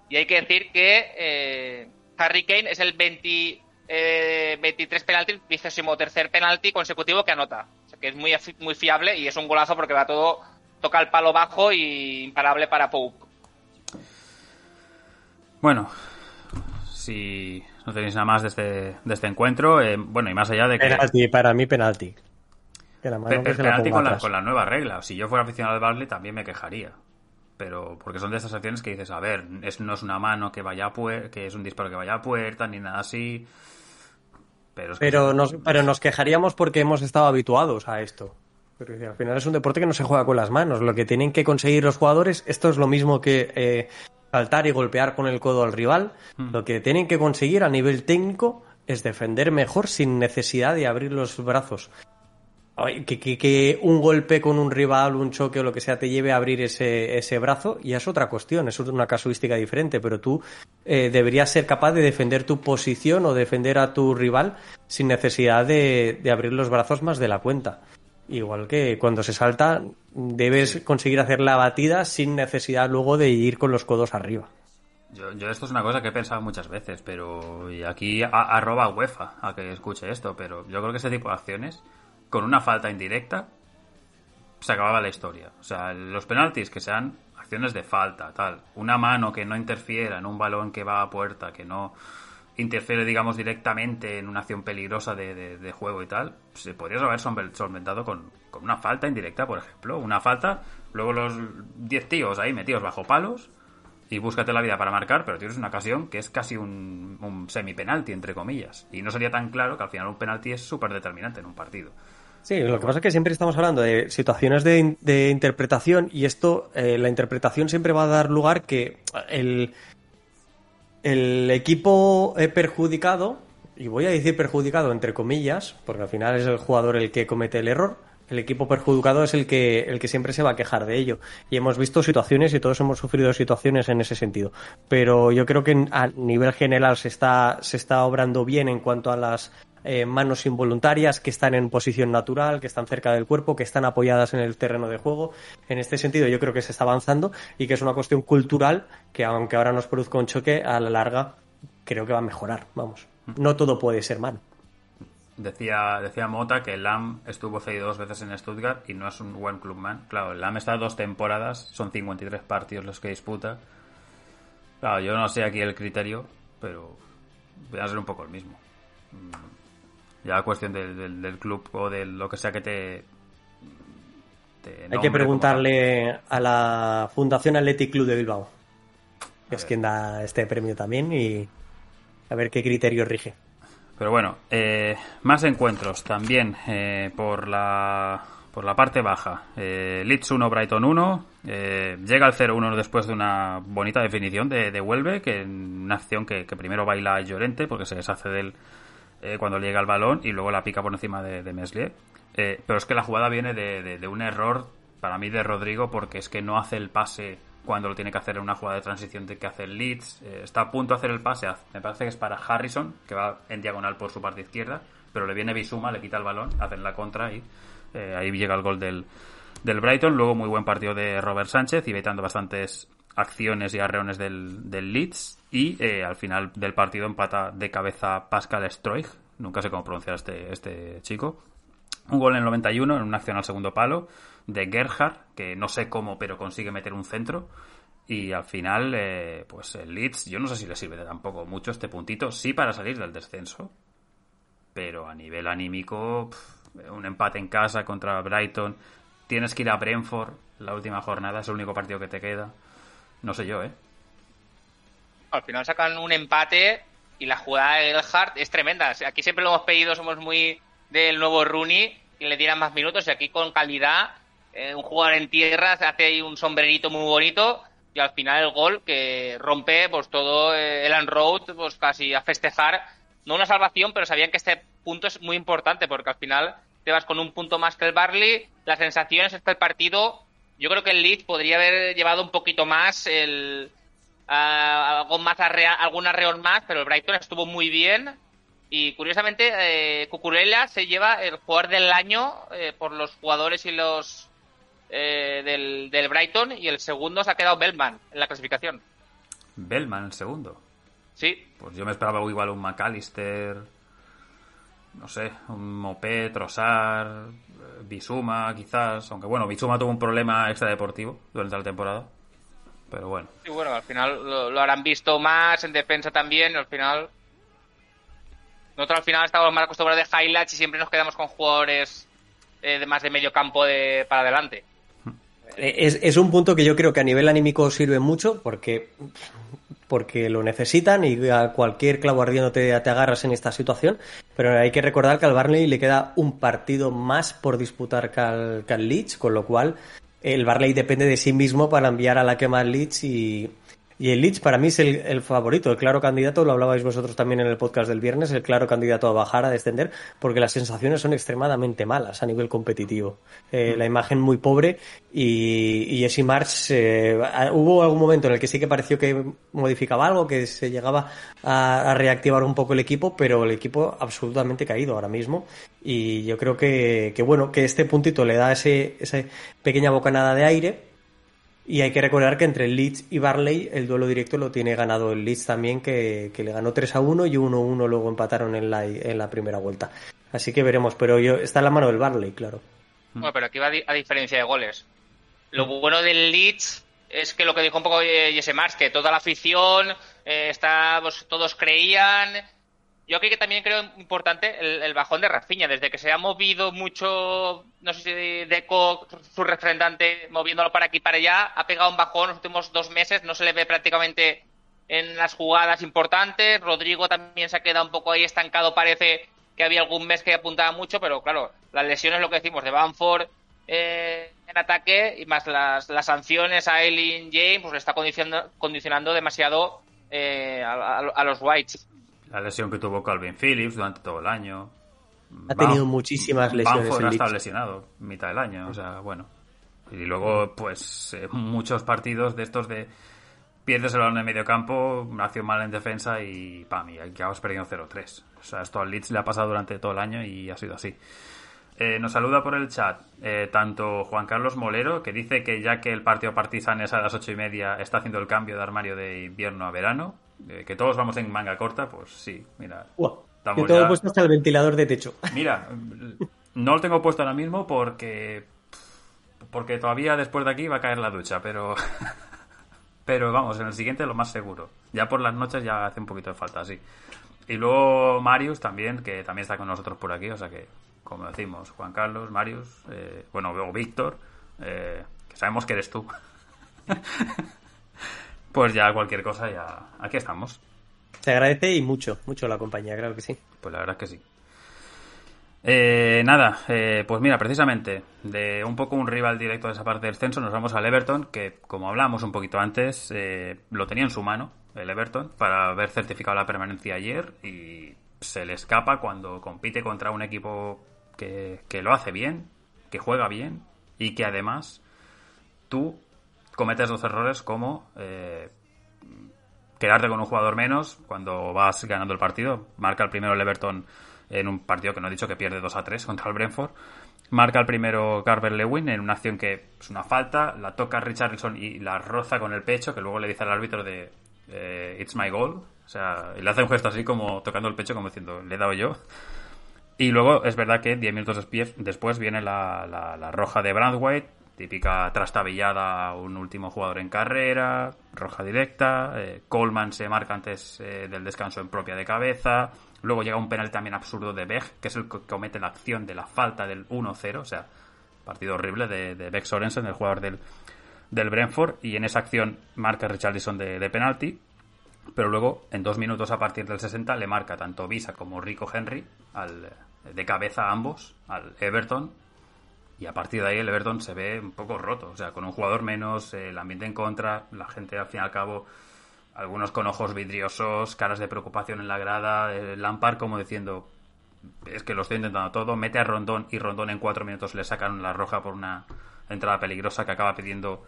Y hay que decir que eh, Harry Kane es el 20, 23 penalti, vigésimo tercer penalti consecutivo que anota. O sea que es muy, muy fiable y es un golazo porque va todo, toca el palo bajo y imparable para Pope. Bueno, si no tenéis nada más de este, de este encuentro, eh, bueno, y más allá de que... Penalti, para mí penalti penalti con la, con la, nueva regla. Si yo fuera aficionado al Barley también me quejaría. Pero porque son de esas acciones que dices, a ver, es, no es una mano que vaya a puerta, que es un disparo que vaya a puerta, ni nada así. Pero, pero, nos, pero nos quejaríamos porque hemos estado habituados a esto. Pero al final es un deporte que no se juega con las manos. Lo que tienen que conseguir los jugadores, esto es lo mismo que eh, saltar y golpear con el codo al rival. Hmm. Lo que tienen que conseguir a nivel técnico es defender mejor sin necesidad de abrir los brazos que, que, un golpe con un rival, un choque o lo que sea te lleve a abrir ese, ese brazo, ya es otra cuestión, es una casuística diferente, pero tú eh, deberías ser capaz de defender tu posición o defender a tu rival sin necesidad de, de abrir los brazos más de la cuenta. Igual que cuando se salta, debes conseguir hacer la batida sin necesidad luego de ir con los codos arriba. Yo, yo, esto es una cosa que he pensado muchas veces, pero y aquí arroba UEFA a que escuche esto, pero yo creo que ese tipo de acciones con una falta indirecta, se acababa la historia. O sea, los penaltis que sean acciones de falta, tal. Una mano que no interfiera en un balón que va a puerta, que no interfiere, digamos, directamente en una acción peligrosa de, juego y tal, se podría haber solventado con, una falta indirecta, por ejemplo. Una falta, luego los 10 tíos ahí metidos bajo palos y búscate la vida para marcar, pero tienes una ocasión que es casi un, un semi-penalti, entre comillas. Y no sería tan claro que al final un penalti es súper determinante en un partido. Sí, lo que pasa es que siempre estamos hablando de situaciones de, interpretación y esto, eh, la interpretación siempre va a dar lugar que el, el equipo perjudicado, y voy a decir perjudicado entre comillas, porque al final es el jugador el que comete el error, el equipo perjudicado es el que, el que siempre se va a quejar de ello. Y hemos visto situaciones y todos hemos sufrido situaciones en ese sentido. Pero yo creo que a nivel general se está, se está obrando bien en cuanto a las eh, manos involuntarias que están en posición natural, que están cerca del cuerpo, que están apoyadas en el terreno de juego. En este sentido yo creo que se está avanzando y que es una cuestión cultural que aunque ahora nos produzca un choque, a la larga creo que va a mejorar. Vamos, no todo puede ser malo. Decía, decía Mota que el LAM estuvo cedido dos veces en Stuttgart y no es un buen clubman. Claro, el LAM está dos temporadas, son 53 partidos los que disputa Claro, yo no sé aquí el criterio, pero voy a ser un poco el mismo. Mm, ya cuestión del, del, club o de lo que sea que te. Hay que preguntarle a la Fundación Athletic Club de Bilbao, que es quien da este premio también, y a ver qué criterio rige. Pero bueno, eh, más encuentros también eh, por la por la parte baja. Eh, Leeds 1, Brighton 1. Eh, llega al 0-1 después de una bonita definición de, de que una acción que, primero baila Llorente porque se deshace de él eh, cuando llega al balón y luego la pica por encima de, de Meslier. Eh, pero es que la jugada viene de, un error para mí de Rodrigo porque es que no hace el pase cuando lo tiene que hacer en una jugada de transición que hace el Leeds. está a punto de hacer el pase, me parece que es para Harrison, que va en diagonal por su parte izquierda, pero le viene Bisuma, le quita el balón, hacen la contra y eh, ahí llega el gol del, del Brighton. Luego muy buen partido de Robert Sánchez, y evitando bastantes acciones y arreones del, del Leeds. Y eh, al final del partido empata de cabeza Pascal Stroig. Nunca sé cómo pronunciar este, este chico. Un gol en el 91 en una acción al segundo palo de Gerhard, que no sé cómo, pero consigue meter un centro. Y al final, eh, pues el Leeds, yo no sé si le sirve de tampoco mucho este puntito, sí para salir del descenso, pero a nivel anímico, un empate en casa contra Brighton, tienes que ir a Brentford la última jornada, es el único partido que te queda. No sé yo, ¿eh? Al final sacan un empate y la jugada de Elhart es tremenda. Aquí siempre lo hemos pedido, somos muy del nuevo Rooney, que le dieran más minutos y aquí con calidad, eh, un jugador en tierra, se hace ahí un sombrerito muy bonito y al final el gol que rompe pues todo eh, el Road pues casi a festejar no una salvación pero sabían que este punto es muy importante porque al final te vas con un punto más que el Barley. Las sensaciones es el partido, yo creo que el Leeds podría haber llevado un poquito más el algo más algún arreón más, pero el Brighton estuvo muy bien. Y curiosamente, eh, Cucurella se lleva el jugador del año eh, por los jugadores y los eh, del, del, Brighton. Y el segundo se ha quedado Bellman en la clasificación. Bellman, el segundo. Sí. Pues yo me esperaba igual un McAllister no sé, un Mopé, Trosar, Bisuma quizás, aunque bueno, Bisuma tuvo un problema extradeportivo durante la temporada, pero bueno. Y bueno, al final lo, habrán visto más, en defensa también, al final... Nosotros al final estamos más acostumbrados de highlights y siempre nos quedamos con jugadores eh, de más de medio campo de, para adelante. Es, es, un punto que yo creo que a nivel anímico sirve mucho porque porque lo necesitan y a cualquier clavo ardiendo te, agarras en esta situación. Pero hay que recordar que al Barley le queda un partido más por disputar que al, que Leeds, con lo cual el Barley depende de sí mismo para enviar a la quema al Leeds y, y el Leeds para mí es el, favorito, el claro candidato, lo hablabais vosotros también en el podcast del viernes, el claro candidato a bajar, a descender, porque las sensaciones son extremadamente malas a nivel competitivo. Eh, la imagen muy pobre y, y Jesse March, eh, hubo algún momento en el que sí que pareció que modificaba algo, que se llegaba a, reactivar un poco el equipo, pero el equipo absolutamente caído ahora mismo. Y yo creo que, que bueno, que este puntito le da ese, esa pequeña bocanada de aire y hay que recordar que entre Leeds y Barley el duelo directo lo tiene ganado el Leeds también, que, le ganó 3 a 1 y 1 1 luego empataron en la, en la primera vuelta. Así que veremos, pero yo está en la mano del Barley, claro. Bueno, pero aquí va a diferencia de goles. Lo bueno del Leeds es que lo que dijo un poco eh, Jesse Mars, que toda la afición, eh, está, pues, todos creían, yo aquí que también creo importante el, bajón de Rafinha. Desde que se ha movido mucho, no sé si Deco, su refrendante, moviéndolo para aquí para allá, ha pegado un bajón los últimos dos meses. No se le ve prácticamente en las jugadas importantes. Rodrigo también se ha quedado un poco ahí estancado. Parece que había algún mes que apuntaba mucho, pero claro, las lesiones, lo que decimos, de Banford eh, en ataque y más las, las sanciones a Eileen James, pues le está condicionando, condicionando demasiado eh, a, los Whites. La lesión que tuvo Calvin Phillips durante todo el año. Ha tenido muchísimas lesiones. Banford ha estado lesionado mitad del año, o sea, bueno. Y luego, pues, eh, muchos partidos de estos de pierdes el balón en medio campo, una acción mal en defensa y pam, y acabas perdiendo 0-3. O sea, esto al Leeds le ha pasado durante todo el año y ha sido así. Eh, nos saluda por el chat eh, tanto Juan Carlos Molero, que dice que ya que el partido Partizan es a las ocho y media, está haciendo el cambio de armario de invierno a verano. Eh, que todos vamos en manga corta, pues sí, mira. que todo puesto hasta el ventilador de techo. Mira, no lo tengo puesto ahora mismo porque porque todavía después de aquí va a caer la ducha, pero [laughs] Pero vamos, en el siguiente lo más seguro. Ya por las noches ya hace un poquito de falta, sí. Y luego Marius también, que también está con nosotros por aquí, o sea que, como decimos, Juan Carlos, Marius, eh, bueno, o Víctor, eh, que sabemos que eres tú. [laughs] pues ya cualquier cosa, ya aquí estamos. Se agradece y mucho, mucho la compañía, claro que sí. Pues la verdad es que sí. Eh, nada, eh, pues mira, precisamente de un poco un rival directo de esa parte del censo nos vamos al Everton, que como hablamos un poquito antes, eh, lo tenía en su mano el Everton para haber certificado la permanencia ayer y se le escapa cuando compite contra un equipo que, que lo hace bien, que juega bien y que además tú cometes dos errores como quedarte con un jugador menos cuando vas ganando el partido. Marca el primero el Everton en un partido que no he dicho que pierde 2 a 3 contra el Brentford. Marca el primero Carver Lewin en una acción que es una falta, la toca Richardson y la roza con el pecho, que luego le dice al árbitro de eh, It's my goal. O sea, y le hace un gesto así como tocando el pecho, como diciendo, le he dado yo. Y luego es verdad que 10 minutos después viene la, la, roja de Brandwhite, típica trastabillada un último jugador en carrera, roja directa. Eh, Coleman se marca antes eh, del descanso en propia de cabeza. Luego llega un penal también absurdo de Beck, que es el que comete la acción de la falta del 1-0, o sea, partido horrible de, de Beck Sorensen, el jugador del, del Brentford, y en esa acción marca Richarlison de, de penalti, pero luego en dos minutos a partir del 60 le marca tanto Visa como Rico Henry al, de cabeza ambos, al Everton, y a partir de ahí el Everton se ve un poco roto, o sea, con un jugador menos, el ambiente en contra, la gente al fin y al cabo algunos con ojos vidriosos, caras de preocupación en la grada, el Lampard como diciendo, es que lo estoy intentando todo, mete a Rondón y Rondón en cuatro minutos le sacan la roja por una entrada peligrosa que acaba pidiendo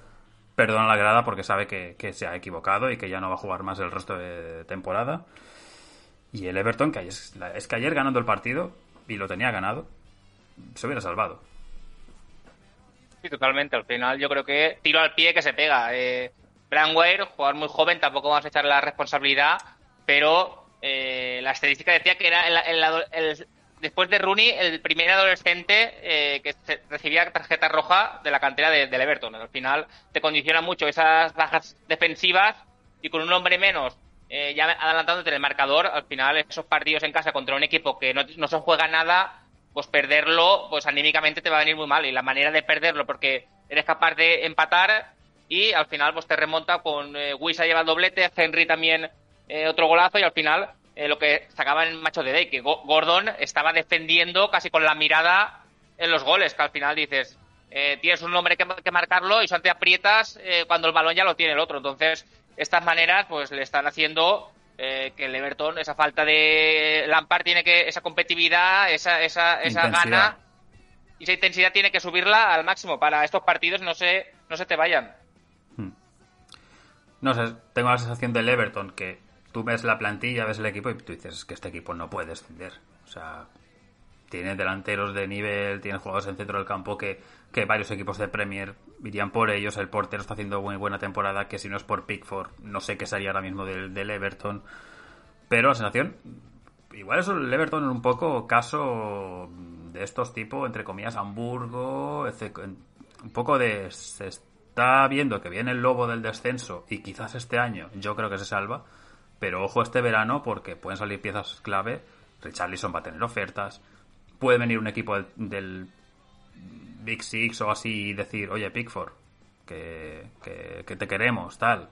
perdón a la grada porque sabe que, se ha equivocado y que ya no va a jugar más el resto de temporada. Y el Everton, que es, es que ayer ganando el partido, y lo tenía ganado, se hubiera salvado. Sí, totalmente. Al final yo creo que tiro al pie que se pega. Eh, Brandware, jugador muy joven, tampoco vamos a echar la responsabilidad, pero eh, la estadística decía que era el, después de Rooney el primer adolescente eh, que recibía tarjeta roja de la cantera de, del Everton. Al final te condiciona mucho esas bajas defensivas y con un hombre menos, eh, ya adelantándote en el marcador, al final esos partidos en casa contra un equipo que no, no se juega nada, pues perderlo, pues anímicamente te va a venir muy mal. Y la manera de perderlo, porque eres capaz de empatar y al final pues te remonta con eh, lleva el doblete, Henry también eh, otro golazo y al final eh, lo que sacaba en Macho de Day, que Gordon estaba defendiendo casi con la mirada en los goles, que al final dices, eh, tienes un hombre que, que marcarlo y son te aprietas cuando el balón ya lo tiene el otro. Entonces, estas maneras pues le están haciendo que el Everton, esa falta de Lampard tiene que, esa competitividad, esa, esa, esa gana y esa intensidad tiene que subirla al máximo para estos partidos no se, no se te vayan. No sé, tengo la sensación del Everton que tú ves la plantilla, ves el equipo y tú dices que este equipo no puede descender. O sea, tiene delanteros de nivel, tiene jugadores en centro del campo que, que varios equipos de Premier irían por ellos. El portero está haciendo muy buena temporada, que si no es por Pickford, no sé qué sería ahora mismo del, del Everton. Pero la sensación, igual eso el Everton es un poco caso de estos tipos, entre comillas, Hamburgo, un poco de está viendo que viene el lobo del descenso y quizás este año yo creo que se salva, pero ojo este verano porque pueden salir piezas clave. Richarlison va a tener ofertas. Puede venir un equipo del, Big Six o así y decir, oye, Pickford, que, que, te queremos, tal.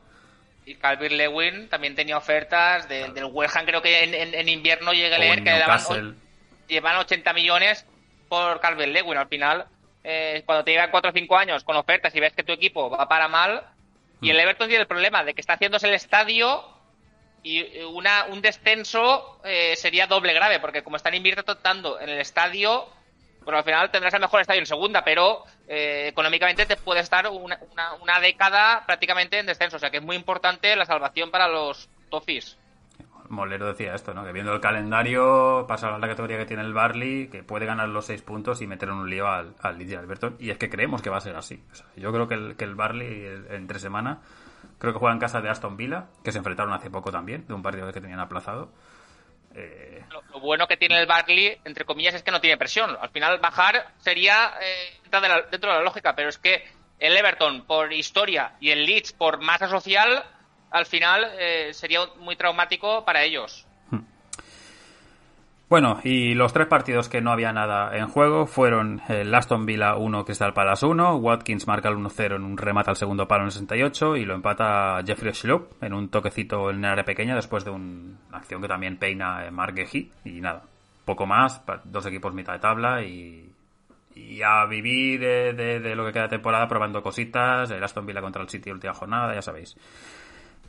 Y Calvin Lewin también tenía ofertas del West creo que en, invierno llega a leer que daban, llevan 80 millones por Calvin Lewin. Al final, eh, cuando te llevan 4 o 5 años con ofertas y ves que tu equipo va para mal, y el mm. Everton tiene el problema de que está haciéndose el estadio y una, un descenso eh, sería doble grave, porque como están invirtiendo en el estadio, bueno, al final tendrás el mejor estadio en segunda, pero eh, económicamente te puede estar una, una, década prácticamente en descenso. O sea que es muy importante la salvación para los Toffees. Molero decía esto, ¿no? Que viendo el calendario, pasa a la categoría que tiene el Barley, que puede ganar los seis puntos y meter en un lío al, al Lidia Alberto. Y es que creemos que va a ser así. yo creo que el, que el Barley, entre semana, creo que juega en casa de Aston Villa, que se enfrentaron hace poco también, de un partido que tenían aplazado. Eh... Lo, bueno que tiene el Barley, entre comillas, es que no tiene presión. Al final, bajar sería eh, dentro, de la, dentro de la lógica, pero es que el Everton por historia y el Leeds por masa social, al final eh, sería muy traumático para ellos. Bueno, y los tres partidos que no había nada en juego fueron el Aston Villa 1, Crystal Palace 1, Watkins marca el 1-0 en un remate al segundo palo en el 68 y lo empata Jeffrey Schlupp en un toquecito en área pequeña después de una acción que también peina Mark Gehi y nada, poco más, dos equipos mitad de tabla y, a vivir de, lo que queda de temporada probando cositas, el Aston Villa contra el City última jornada, ya sabéis.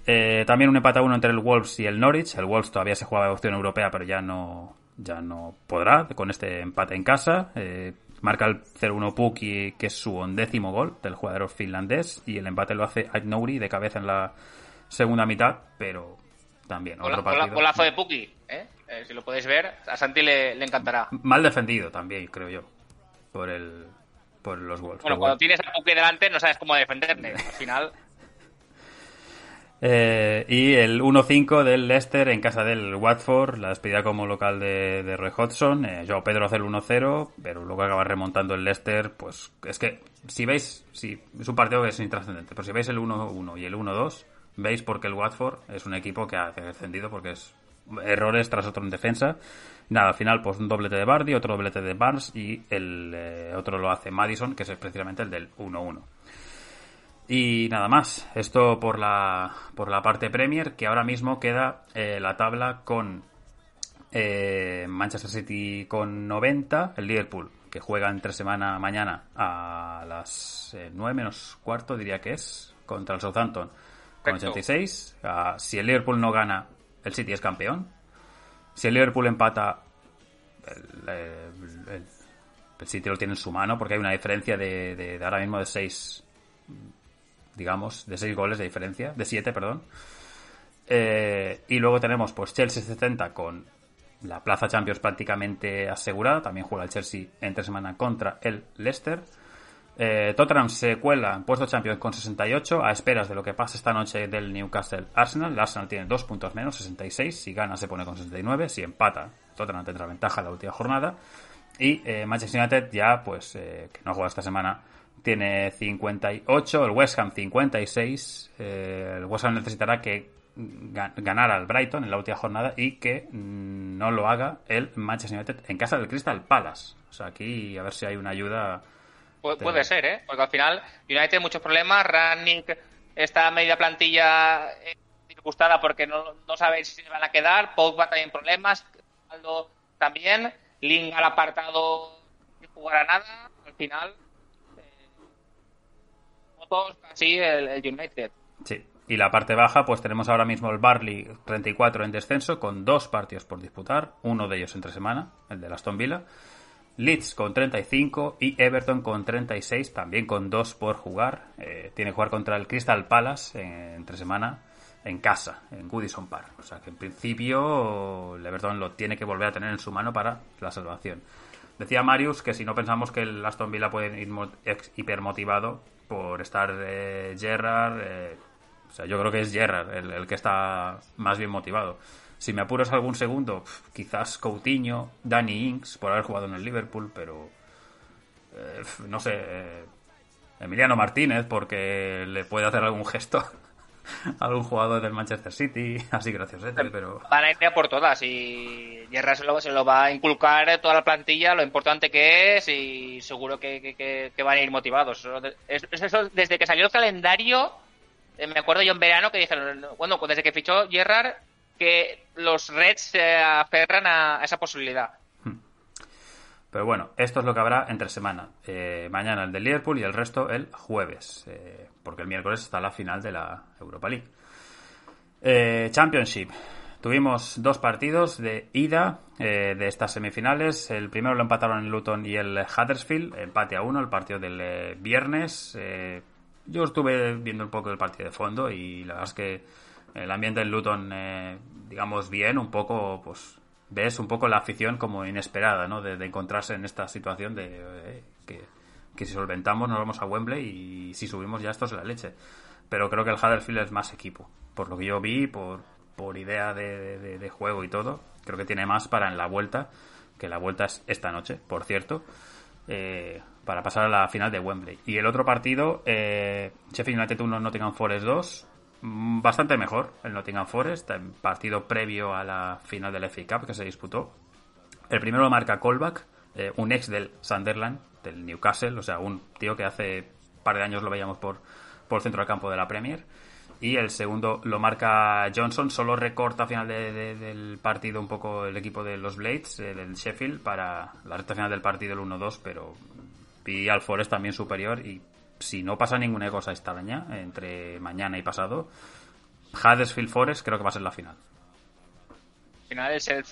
Eh, también un empate a uno entre el Wolves y el Norwich. El Wolves todavía se juega de opción europea, pero ya no, ya no podrá con este empate en casa. Eh, marca el 0-1 Puki, que es su undécimo gol del jugador finlandés, y el empate lo hace Nouri de cabeza en la segunda mitad, pero también otro partido. Golazo de Puki, ¿eh? ¿eh? si lo podéis ver, a Santi le, encantará. Mal defendido también, creo yo, por el por los Wolves. Bueno, cuando tienes a Puki delante no sabes cómo defenderte, al final... Eh, y el 1-5 del Leicester en casa del Watford, la despedida como local de, Roy Hodgson. Eh, Joao Pedro hace el 1-0, pero luego acaba remontando el Leicester. Pues es que, si veis, si, es un partido que es intrascendente, pero si veis el 1-1 y el 1-2, veis porque el Watford es un equipo que ha descendido porque es errores tras otro en defensa. Nada, al final, pues un doblete de Bardi, otro doblete de Barnes y el eh, otro lo hace Madison, que es precisamente el del 1-1. Y nada más, esto por la, por la parte Premier, que ahora mismo queda eh, la tabla con eh, Manchester City con 90, el Liverpool, que juega entre semana mañana a las 9 eh, menos cuarto, diría que es, contra el Southampton, con 86. Ah, si el Liverpool no gana, el City es campeón. Si el Liverpool empata, el, City lo tiene en su mano, porque hay una diferencia de, de ahora mismo de 6 digamos, de 6 goles de diferencia, de 7, perdón. Eh, y luego tenemos pues Chelsea 70 con la plaza Champions prácticamente asegurada. También juega el Chelsea entre semana contra el Leicester. Eh, Tottenham se cuela en puesto Champions con 68 a esperas de lo que pase esta noche del Newcastle Arsenal. El Arsenal tiene dos puntos menos, 66. Si gana se pone con 69. Si empata, Tottenham tendrá ventaja en la última jornada. Y eh, Manchester United ya, pues, que no juega esta semana, tiene 58, el West Ham 56. Eh, el West Ham necesitará que ganar al Brighton en la última jornada y que no lo haga el Manchester United en casa del Crystal Palace. O sea, aquí a ver si hay una ayuda. puede ser, ¿eh? Porque al final United tiene muchos problemas. Rannick está media plantilla eh, disgustada porque no, no sabe si se van a quedar. Pogba también problemas. Aldo también. Ling al apartado sin jugar a nada. Al final casi el, United. Sí. Y la parte baja, pues tenemos ahora mismo el Barley 34 en descenso, con dos partidos por disputar, uno de ellos entre semana, el de Aston Villa. Leeds con 35 y Everton con 36, también con dos por jugar. Eh, tiene que jugar contra el Crystal Palace entre semana en casa, en Goodison Park. O sea que en principio el Everton lo tiene que volver a tener en su mano para la salvación. Decía Marius que si no pensamos que el Aston Villa puede ir hipermotivado, por estar eh, Gerrard. Eh, o sea, yo creo que es Gerrard el, que está más bien motivado. Si me apuras algún segundo, quizás Coutinho, Danny Inks, por haber jugado en el Liverpool, pero eh, no sé, eh, Emiliano Martínez, porque le puede hacer algún gesto [laughs] [laughs] algún jugador del Manchester City, [laughs] así gracias, pero... Van a ir a por todas y Gerrard se lo, se lo, va a inculcar toda la plantilla, lo importante que es y seguro que, van a ir motivados. Es, eso, desde que salió el calendario, eh, me acuerdo yo en verano que dijeron, bueno, desde que fichó Gerrard, que los Reds se aferran a esa posibilidad. Pero bueno, esto es lo que habrá entre semana. Eh, mañana el de Liverpool y el resto el jueves, eh, porque el miércoles está la final de la Europa League. Eh, Championship. Tuvimos dos partidos de ida de estas semifinales. El primero lo empataron el Luton y el Huddersfield, empate a uno, el partido del viernes. yo estuve viendo un poco el partido de fondo y la verdad es que el ambiente del Luton, digamos, bien, un poco, pues ves un poco la afición como inesperada, ¿no? De, encontrarse en esta situación de eh, que, si solventamos nos vamos a Wembley y si subimos ya esto es la leche. Pero creo que el Huddersfield es más equipo. Por lo que yo vi, por, por idea de, juego y todo, creo que tiene más para en la vuelta, que la vuelta es esta noche, por cierto. Eh, para pasar a la final de Wembley. Y el otro partido, eh, Sheffield United 1, Nottingham Forest 2, mm, bastante mejor el Nottingham Forest, partido previo a la final del FA Cup que se disputó. El primero lo marca Colback, eh, un ex del Sunderland, del Newcastle, o sea, un tío que hace un par de años lo veíamos por, por el centro del campo de la Premier. Y el segundo lo marca Johnson, solo recorta a final del partido un poco el equipo de los Blades, el del Sheffield, para la recta final del partido el 1-2, pero vi al Forest también superior y si no pasa ninguna cosa esta extraña entre mañana y pasado, Huddersfield Forest creo que va a ser la final. Final es el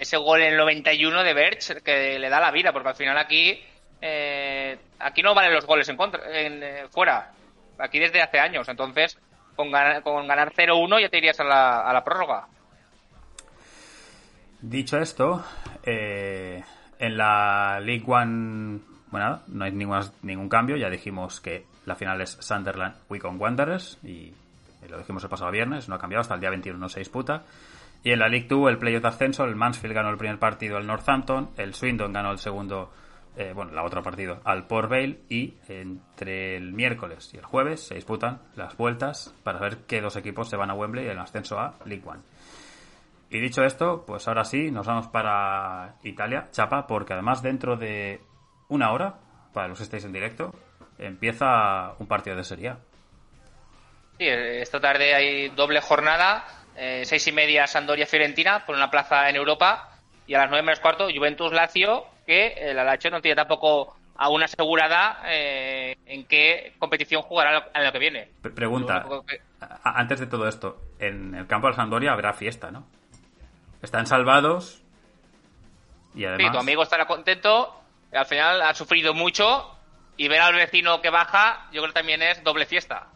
ese gol en el 91 de Berch que le da la vida, porque al final aquí eh, aquí no valen los goles en contra, en, eh, fuera, aquí desde hace años, entonces con ganar, con ganar 0-1 ya te irías a la, a la prórroga. Dicho esto, eh, en la League One, bueno, no hay ningún, ningún cambio. Ya dijimos que la final es Sunderland Wycombe Wanderers y lo dijimos el pasado viernes, no ha cambiado, hasta el día 21 no se disputa. Y en la League 2, el playoff de ascenso, el Mansfield ganó el primer partido al Northampton, el Swindon ganó el segundo eh, bueno, la otra partido al Port Vale y entre el miércoles y el jueves se disputan las vueltas para ver qué dos equipos se van a Wembley en el ascenso a League One. Y dicho esto, pues ahora sí, nos vamos para Italia, Chapa, porque además dentro de una hora, para los que estéis en directo, empieza un partido de Serie Sí, esta tarde hay doble jornada, eh, seis y media Sandoria-Fiorentina por una plaza en Europa y a las nueve menos cuarto Juventus-Lazio que el Alacho no tiene tampoco aún asegurada eh, en qué competición jugará el año que viene. Pregunta, antes de todo esto, en el campo de Sandoria habrá fiesta, ¿no? Están salvados y además... Sí, tu amigo estará contento, al final ha sufrido mucho y ver al vecino que baja, yo creo que también es doble fiesta.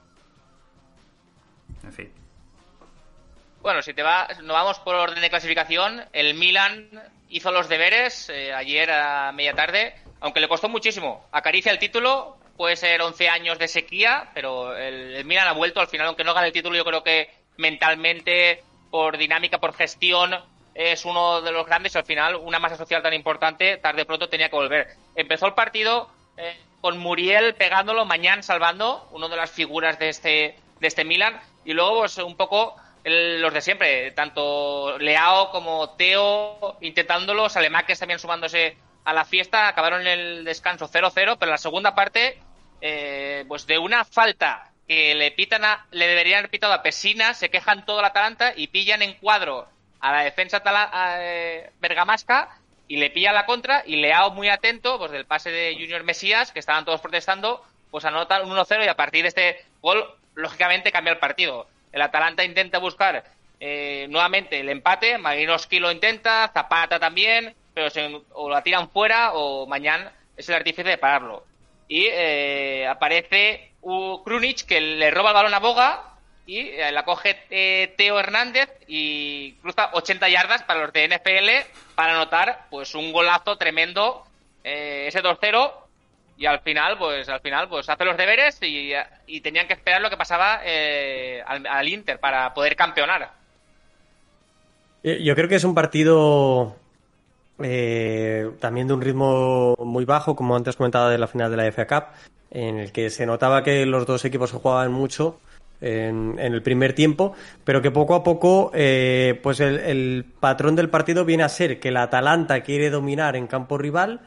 Bueno, si te va, nos vamos por orden de clasificación, el Milan hizo los deberes eh, ayer a media tarde, aunque le costó muchísimo. Acaricia el título, puede ser 11 años de sequía, pero el, Milan ha vuelto al final, aunque no gane el título, yo creo que mentalmente, por dinámica, por gestión, es uno de los grandes. Al final, una masa social tan importante, tarde o pronto tenía que volver. Empezó el partido eh, con Muriel pegándolo, Mañán salvando, uno de las figuras de este, de este Milan, y luego pues, un poco los de siempre, tanto Leao como Teo intentándolo, Salemaques también sumándose a la fiesta, acabaron el descanso 0-0, pero la segunda parte, eh, pues de una falta que le pitan a, le deberían haber pitado a Pesina, se quejan todo la Atalanta y pillan en cuadro a la defensa eh, bergamasca y le pilla la contra y Leao muy atento, pues del pase de Junior Mesías, que estaban todos protestando, pues anotan un 1-0 y a partir de este gol, lógicamente cambia el partido. El Atalanta intenta buscar eh, nuevamente el empate, Maginowski lo intenta, Zapata también, pero o la tiran fuera o mañana es el artífice de pararlo. Y eh, aparece U que le roba el balón a Boga y eh, la coge Teo Hernández y cruza 80 yardas para los de NFL para anotar pues un golazo tremendo ese 2-0 y al final, pues al final, pues hace los deberes y, tenían que esperar lo que pasaba eh, al, Inter para poder campeonar. Eh, yo creo que es un partido eh, también de un ritmo muy bajo, como antes comentaba de la final de la FA Cup, en el que se notaba que los dos equipos jugaban mucho en, el primer tiempo, pero que poco a poco, pues el, el patrón del partido viene a ser que la Atalanta quiere dominar en campo rival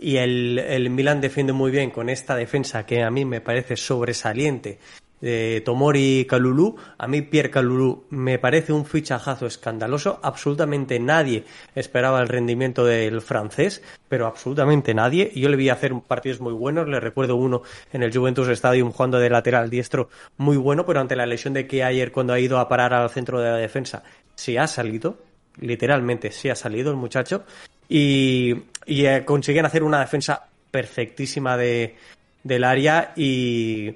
y el, el Milan defiende muy bien con esta defensa que a mí me parece sobresaliente de Tomori Kalulu. A mí Pierre Kalulu me parece un fichajazo escandaloso. Absolutamente nadie esperaba el rendimiento del francés, pero absolutamente nadie. Yo le vi hacer partidos muy buenos. Le recuerdo uno en el Juventus Stadium jugando de lateral diestro muy bueno, pero ante la lesión de que ayer cuando ha ido a parar al centro de la defensa se ha salido. Literalmente se ha salido el muchacho y, eh, consiguen hacer una defensa perfectísima de, del área y,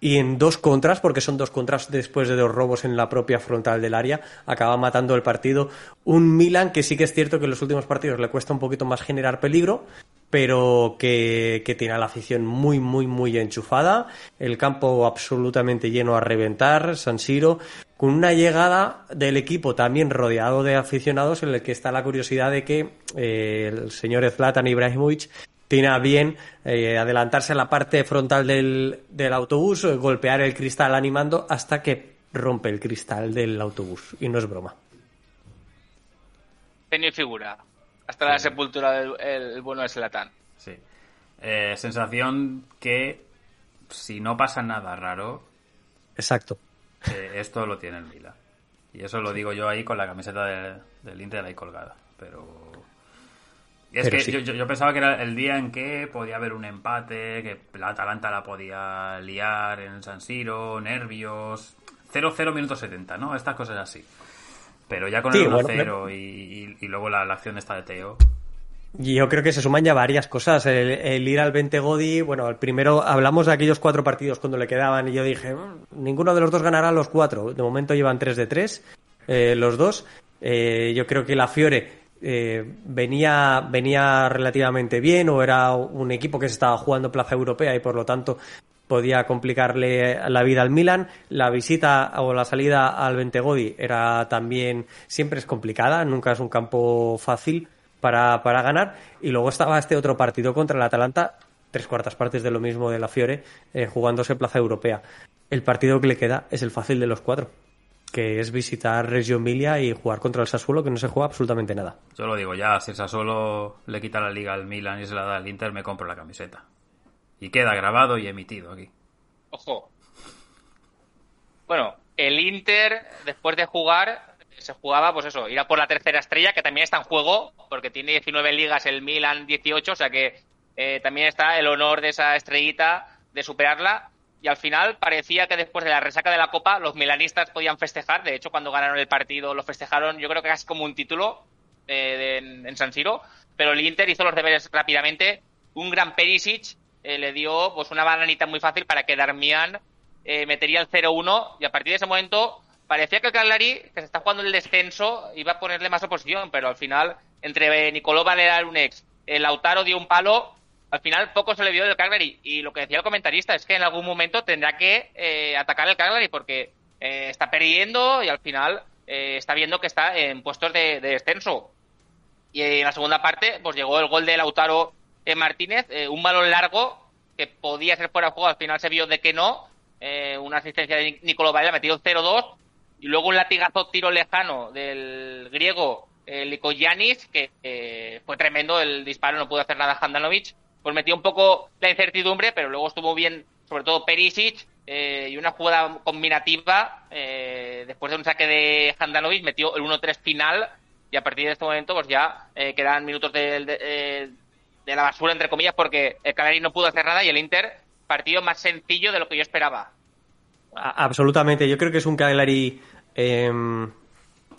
y en dos contras, porque son dos contras después de dos robos en la propia frontal del área, acaba matando el partido. Un Milan que sí que es cierto que en los últimos partidos le cuesta un poquito más generar peligro, pero que, tiene a la afición muy, muy, muy enchufada. El campo absolutamente lleno a reventar, San Siro, con una llegada del equipo también rodeado de aficionados en el que está la curiosidad de que eh, el señor Zlatan Ibrahimovic tiene bien eh, adelantarse a la parte frontal del, autobús, golpear el cristal animando hasta que rompe el cristal del autobús. Y no es broma. Genio figura. Hasta la sepultura del el bueno de Selatán. Sí. Eh, sensación que si no pasa nada raro, Exacto. eh, esto lo tiene el Milan. Y eso lo digo yo ahí con la camiseta de- del Inter ahí colgada. Pero. Y es Pero que sí. yo, yo- pensaba que era el día en que podía haber un empate, que la Atalanta la podía liar en San Siro, nervios. 0-0 minuto 70, ¿no? Estas cosas así. Pero ya con Sí, el bueno, 1-0 y, y- y luego la, la acción esta de Teo. Yo creo que se suman ya varias cosas. El, el ir al 20 Godi, bueno, el primero hablamos de aquellos cuatro partidos cuando le quedaban y yo dije, "Mm, ninguno de los dos ganará los cuatro. De momento llevan 3 de 3, los dos. Eh, yo creo que la Fiore eh, venía, venía relativamente bien o era un equipo que se estaba jugando plaza europea y por lo tanto podía complicarle la vida al Milan. La visita o la salida al Ventegodi era también, siempre es complicada, nunca es un campo fácil para, para ganar. Y luego estaba este otro partido contra el Atalanta, tres cuartas partes de lo mismo de la Fiore, eh, jugándose plaza europea. El partido que le queda es el fácil de los cuatro, que es visitar Reggio Emilia y jugar contra el Sassuolo, que no se juega absolutamente nada. Yo lo digo ya, si el Sassuolo le quita la liga al Milan y se la da al Inter, me compro la camiseta. Y queda grabado y emitido aquí. Ojo. Bueno, el Inter, después de jugar, se jugaba, pues eso, ir a por la tercera estrella, que también está en juego, porque tiene 19 ligas, el Milan 18, o sea que eh, también está el honor de esa estrellita de superarla. Y al final parecía que después de la resaca de la Copa, los milanistas podían festejar. De hecho, cuando ganaron el partido, lo festejaron, yo creo que casi como un título eh, en, en San Siro. Pero el Inter hizo los deberes rápidamente. Un gran Perisic eh, le dio pues una bananita muy fácil para que Darmian eh, metería el 0-1 y a partir de ese momento parecía que Cagliari, que se está jugando el descenso, iba a ponerle más oposición, pero al final entre Nicolò Valera Lunex, el Lautaro dio un palo, al final poco se le vio del Cagliari y lo que decía el comentarista es que en algún momento tendrá que eh, atacar el Cagliari porque eh, está perdiendo y al final eh, está viendo que está en puestos de, de descenso. Y en la segunda parte, pues llegó el gol de Lautaro eh, Martínez, eh, un balón largo que podía ser fuera de juego, al final se vio de que no, eh, una asistencia de Nicolò Varela metió 0-2 y luego un latigazo tiro lejano del griego eh, Likoyanis, que fue tremendo el disparo, no pudo hacer nada Handanovic, pues metió un poco la incertidumbre, pero luego estuvo bien, sobre todo Perisic, y una jugada combinativa, después de un saque de Handanovic, metió el 1-3 final, y a partir de este momento pues ya quedan minutos de, de, de la basura, entre comillas, porque el Cagliari no pudo hacer nada y el Inter, partido más sencillo de lo que yo esperaba. Absolutamente, yo creo que es un Cagliari eh,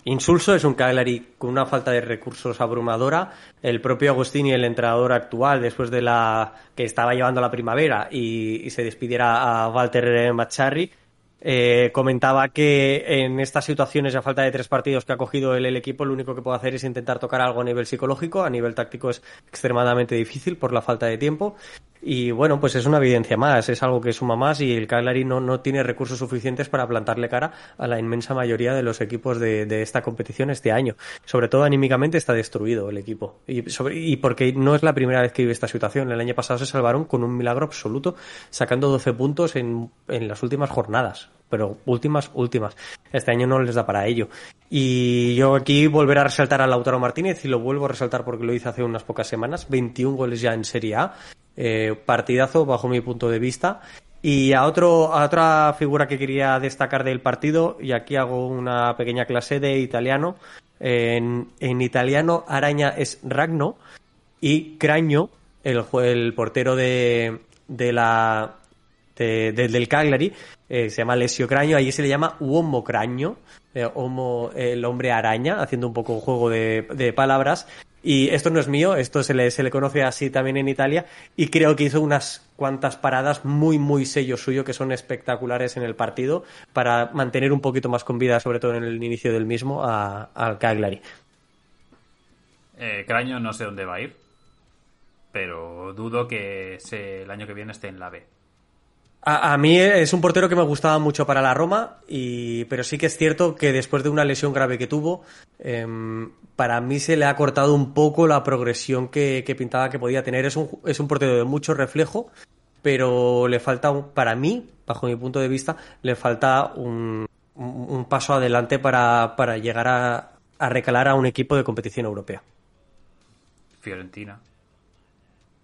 insulso, es un Cagliari con una falta de recursos abrumadora. El propio Agostini, el entrenador actual, después de la que estaba llevando la primavera y, y se despidiera a Walter Macharri, eh, comentaba que en estas situaciones, a falta de tres partidos que ha cogido el, el equipo, lo único que puede hacer es intentar tocar algo a nivel psicológico. A nivel táctico es extremadamente difícil por la falta de tiempo. Y bueno, pues es una evidencia más, es algo que suma más y el Cagliari no, no tiene recursos suficientes para plantarle cara a la inmensa mayoría de los equipos de, de esta competición este año. Sobre todo anímicamente está destruido el equipo. Y, sobre, y porque no es la primera vez que vive esta situación. El año pasado se salvaron con un milagro absoluto, sacando 12 puntos en, en las últimas jornadas. Pero últimas, últimas. Este año no les da para ello. Y yo aquí volver a resaltar a Lautaro Martínez y lo vuelvo a resaltar porque lo hice hace unas pocas semanas. 21 goles ya en Serie A. Eh, partidazo bajo mi punto de vista. Y a, otro, a otra figura que quería destacar del partido, y aquí hago una pequeña clase de italiano. En, en italiano, Araña es Ragno y Craño, el, el portero de, de la, de, de, del Cagliari, eh, se llama Lesio Craño, allí se le llama Uomo Craño, eh, homo, el hombre araña, haciendo un poco un juego de, palabras. Y esto no es mío, esto se le, se le conoce así también en Italia y creo que hizo unas cuantas paradas muy, muy sello suyo que son espectaculares en el partido para mantener un poquito más con vida, sobre todo en el inicio del mismo, al Cagliari. Eh, Craño no sé dónde va a ir, pero dudo que el año que viene esté en la B. A, mí es un portero que me gustaba mucho para la Roma, y, pero sí que es cierto que después de una lesión grave que tuvo, em, para mí se le ha cortado un poco la progresión que, pintaba que podía tener. Es un, es un portero de mucho reflejo, pero le falta, para mí, bajo mi punto de vista, le falta un, un paso adelante para, para llegar a, a recalar a un equipo de competición europea. Fiorentina.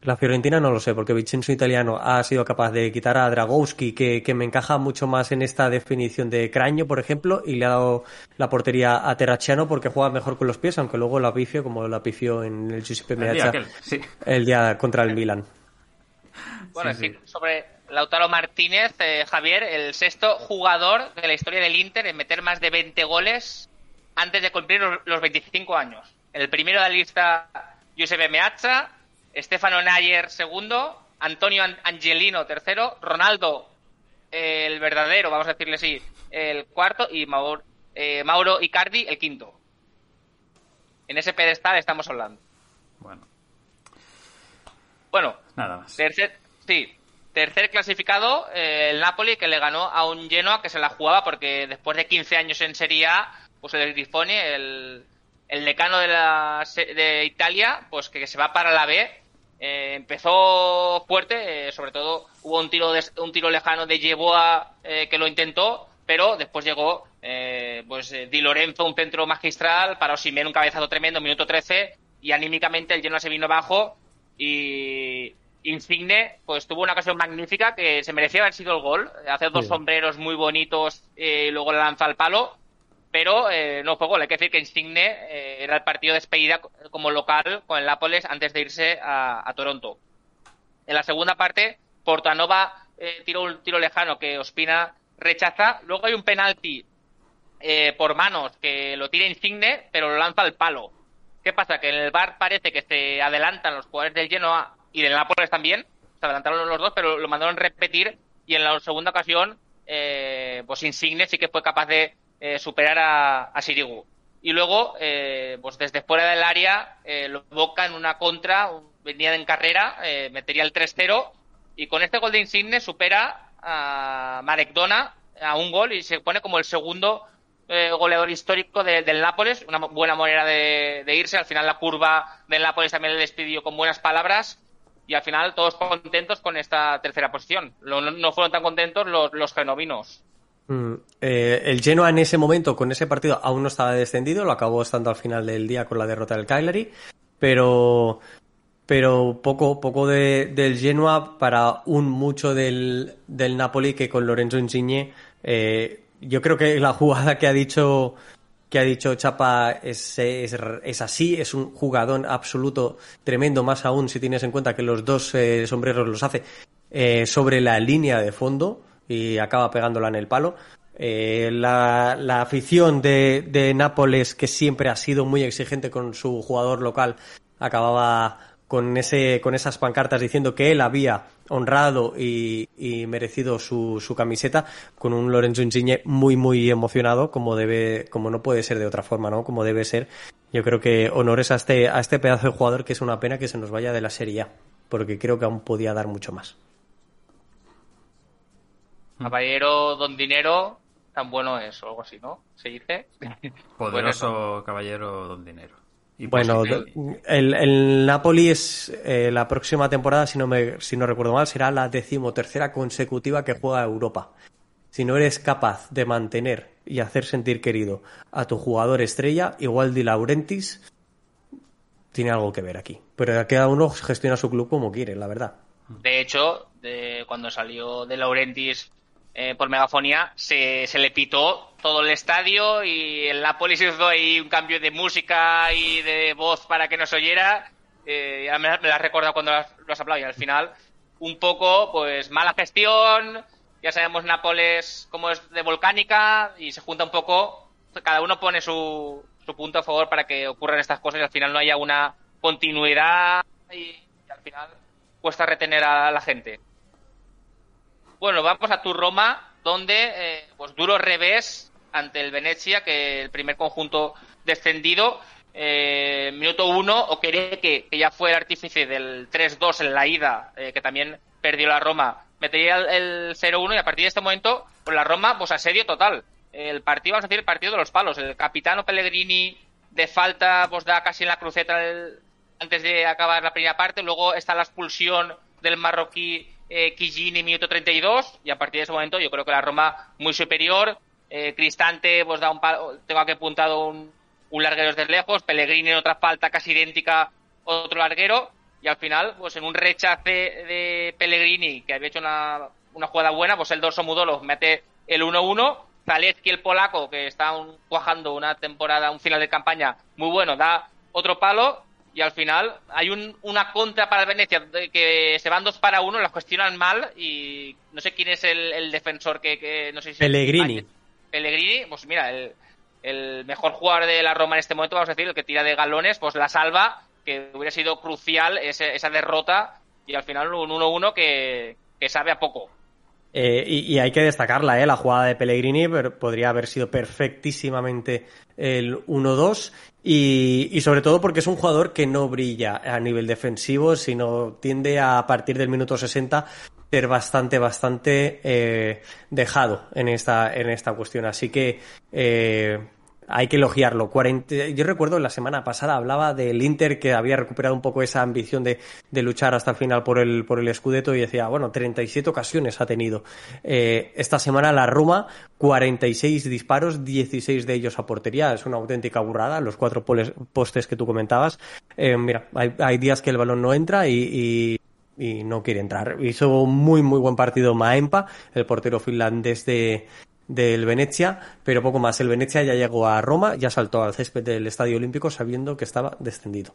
La Fiorentina no lo sé, porque Vincenzo Italiano ha sido capaz de quitar a Dragowski, que, me encaja mucho más en esta definición de Craño, por ejemplo, y le ha dado la portería a Terracciano porque juega mejor con los pies, aunque luego la pifio, como la pifió en el Giuseppe Meazza el, día contra el Milan. Bueno, sí, sobre Lautaro Martínez, eh, Javier, el sexto jugador de la historia del Inter en meter más de 20 goles antes de cumplir los 25 años. El primero de la lista, Giuseppe Meazza, Stefano Nayer segundo, Antonio Angelino tercero, Ronaldo el verdadero, vamos a decirle así, el cuarto y Mauro, eh, Mauro Icardi el quinto. En ese pedestal estamos hablando. Bueno. Bueno. Nada más. Tercer, sí, tercer clasificado, eh, el Napoli, que le ganó a un Genoa que se la jugaba porque después de 15 años en Serie A, pues el Grifoni, el, el decano de, la, de Italia, pues que se va para la B eh, empezó fuerte, eh, sobre todo hubo un tiro, un tiro lejano de Yeboa eh, que lo intentó, pero después llegó pues Di Lorenzo, un centro magistral, para Osimhen un cabezazo tremendo, minuto 13, y anímicamente el Genoa se vino abajo y Insigne pues tuvo una ocasión magnífica que se merecía haber sido el gol, hacer dos sombreros muy bonitos y luego la lanza al palo pero eh, no fue gol. Hay que decir que Insigne eh, era el partido de despedida como local con el Nápoles antes de irse a, Toronto. En la segunda parte, Portanova eh, tiró un tiro lejano que Ospina rechaza. Luego hay un penalti por manos que lo tira Insigne, pero lo lanza al palo. ¿Qué pasa? Que en el bar parece que se adelantan los jugadores del Genoa y del Nápoles también. Se adelantaron los dos, pero lo mandaron repetir. Y en la segunda ocasión, pues Insigne sí que fue capaz de eh, superar a, Sirigu. Y luego, eh, pues desde fuera del área, eh, lo Boca en una contra, venía en carrera, metería el 3-0 y con este gol de Insigne supera a Marek Dona a un gol y se pone como el segundo goleador histórico del Nápoles, una buena manera de, irse. Al final la curva del Nápoles también le despidió con buenas palabras y al final todos contentos con esta tercera posición. no fueron tan contentos los genovinos. Mm, eh, el Genoa en ese momento, con ese partido, aún no estaba descendido, lo acabó estando al final del día con la derrota del Cagliari, pero, pero poco, poco de, del Genoa para un mucho del, del Napoli que con Lorenzo Insigne, eh, yo creo que la jugada que ha dicho que ha dicho Chapa es, es, así, es un jugador absoluto tremendo, más aún si tienes en cuenta que los dos eh, sombreros los hace sobre la línea de fondo y acaba pegándola en el palo. Eh, la, afición de, Nápoles, que siempre ha sido muy exigente con su jugador local, acababa con, ese, con esas pancartas diciendo que él había honrado y, merecido su, su, camiseta, con un Lorenzo Insigne muy, muy emocionado, como debe, como no puede ser de otra forma, ¿no? Como debe ser. Yo creo que honores a este, a este pedazo de jugador que es una pena que se nos vaya de la Serie A, porque creo que aún podía dar mucho más. Caballero Don Dinero, tan bueno es, o algo así, ¿no? ¿Se dice? [laughs] Poderoso Caballero Don Dinero. Y bueno, el, el, Napoli es eh, la próxima temporada, si no, me, si no recuerdo mal, será la decimotercera consecutiva que juega Europa. Si no eres capaz de mantener y hacer sentir querido a tu jugador estrella, igual Di Laurentis tiene algo que ver aquí. Pero cada uno gestiona su club como quiere, la verdad. De hecho, de, cuando salió de Laurentis eh, por megafonía, se, se, le pitó todo el estadio y el Napoli hizo ahí un cambio de música y de voz para que nos oyera. Eh, me, me la recuerdo cuando lo has, hablado y al final un poco, pues, mala gestión. Ya sabemos Nápoles como es de volcánica y se junta un poco. Cada uno pone su, su punto a favor para que ocurran estas cosas y al final no haya una continuidad y al final cuesta retener a la gente. Bueno, vamos a tu Roma, donde, eh, pues duro revés ante el Venecia, que el primer conjunto descendido. Eh, minuto uno, o que, que ya fue el artífice del 3-2 en la ida, eh, que también perdió la Roma, metería el, 0-1 y a partir de este momento, pues la Roma, pues asedio total. El partido, vamos a decir, el partido de los palos. El capitano Pellegrini de falta, pues da casi en la cruceta antes de acabar la primera parte. Luego está la expulsión del marroquí eh, minuto 32. Y a partir de ese momento, yo creo que la Roma muy superior. Eh, Cristante, pues da un palo, tengo aquí apuntado un, un larguero desde lejos. Pellegrini en otra falta casi idéntica, otro larguero y al final, pues en un rechace de Pellegrini, que había hecho una, una jugada buena, pues el dorso Mudolo mete el 1-1. Zalewski, el polaco, que está cuajando una temporada, un final de campaña muy bueno, da otro palo y al final hay un, una contra para el Venecia que se van dos para uno, las cuestionan mal y no sé quién es el, defensor que, no sé si Pellegrini. Pellegrini, pues mira, el, el mejor jugador de la Roma en este momento, vamos a decir, el que tira de galones, pues la salva que hubiera sido crucial esa derrota y al final un 1-1 que, sabe a poco. Eh, y, hay que destacarla, ¿eh? la jugada de Pellegrini podría haber sido perfectísimamente el 1-2 y, sobre todo porque es un jugador que no brilla a nivel defensivo, sino tiende a, partir del minuto 60 ser bastante, bastante eh, dejado en esta, en esta cuestión. Así que eh, hay que elogiarlo. Yo recuerdo la semana pasada hablaba del Inter que había recuperado un poco esa ambición de, luchar hasta el final por el, por el Scudetto y decía, bueno, 37 ocasiones ha tenido. Eh, esta semana la Roma, 46 disparos, 16 de ellos a portería. Es una auténtica burrada, los cuatro postes que tú comentabas. Eh, mira, hay, días que el balón no entra y, y no quiere entrar. Hizo un muy, muy buen partido Maempa, el portero finlandés de, del Venecia, pero poco más. El Venecia ya llegó a Roma, ya saltó al césped del Estadio Olímpico sabiendo que estaba descendido.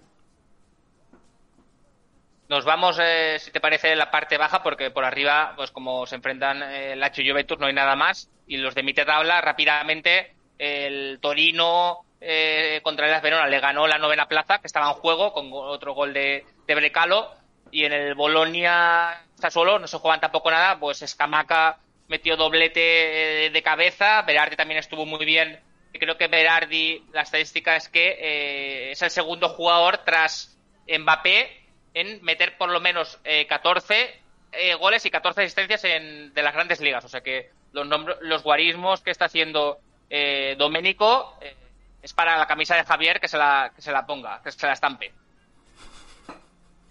Nos vamos, eh, si te parece, la parte baja, porque por arriba, pues como se enfrentan el eh, Lazio y Juventus, no hay nada más. Y los de mitad tabla, rápidamente, el Torino eh, contra el Verona le ganó la novena plaza, que estaba en juego, con otro gol de, de Brecalo. Y en el Bolonia está solo, no se juegan tampoco nada, pues Escamaca metió doblete eh, de cabeza, Berardi también estuvo muy bien. Creo que Berardi, la estadística es que eh, es el segundo jugador tras Mbappé en meter por lo menos 14 eh, goles y 14 asistencias en, de las grandes ligas. O sea que los, los guarismos que está haciendo eh, Doménico es para la camisa de Javier que se la, que se la ponga, que se la estampe.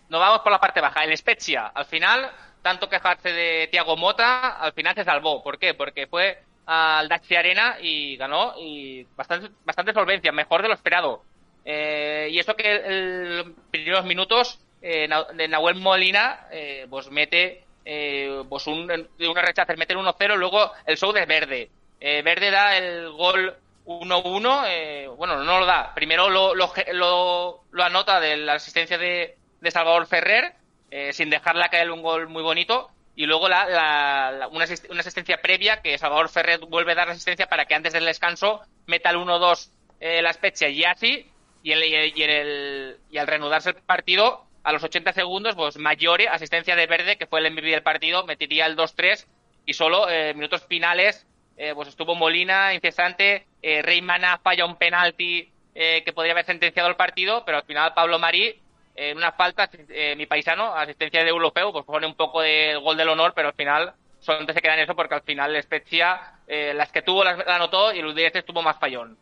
Nos vamos por la parte baja. El Spezia, al final, tanto quejarse de Tiago Mota, al final se salvó. ¿Por qué? Porque fue al Dacia Arena y ganó y bastante, bastante solvencia, mejor de lo esperado. Eh, y eso que en los primeros minutos eh, de Nahuel Molina eh, pues mete eh, pues un, una rechaza, mete el 1-0, luego el show de Verde. Eh, Verde da el gol 1-1, bueno, no lo da, primero lo, lo, lo, lo anota de la asistencia de, de Salvador Ferrer eh, sin dejarla caer un gol muy bonito. Y luego la, una, asistencia previa que Salvador Ferrer vuelve a dar la asistencia para que antes del descanso meta el 1-2 eh, la Spezia y así. Y, el, y, el, y al reanudarse el partido, a los 80 segundos, pues Mayore, asistencia de Verde, que fue el MVP del partido, metería el 2-3 y solo eh, minutos finales, eh, pues estuvo Molina incesante, eh, Reymana falla un penalti que podría haber sentenciado el partido, pero al final Pablo Marí en una falta, eh, mi paisano, asistencia de europeo, pues pone un poco de gol del honor, pero al final solamente se queda en eso porque al final Spezia, eh, las que tuvo las, la anotó y el Udinese estuvo más fallón.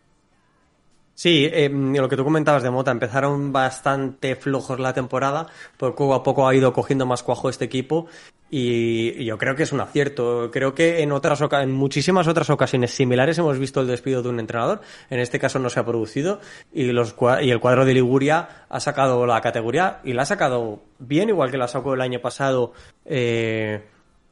Sí, eh, lo que tú comentabas de Mota, empezaron bastante flojos la temporada, poco a poco ha ido cogiendo más cuajo este equipo y, yo creo que es un acierto. Creo que en otras en muchísimas otras ocasiones similares hemos visto el despido de un entrenador. En este caso no se ha producido y los y el cuadro de Liguria ha sacado la categoría y la ha sacado bien, igual que la sacó el año pasado eh,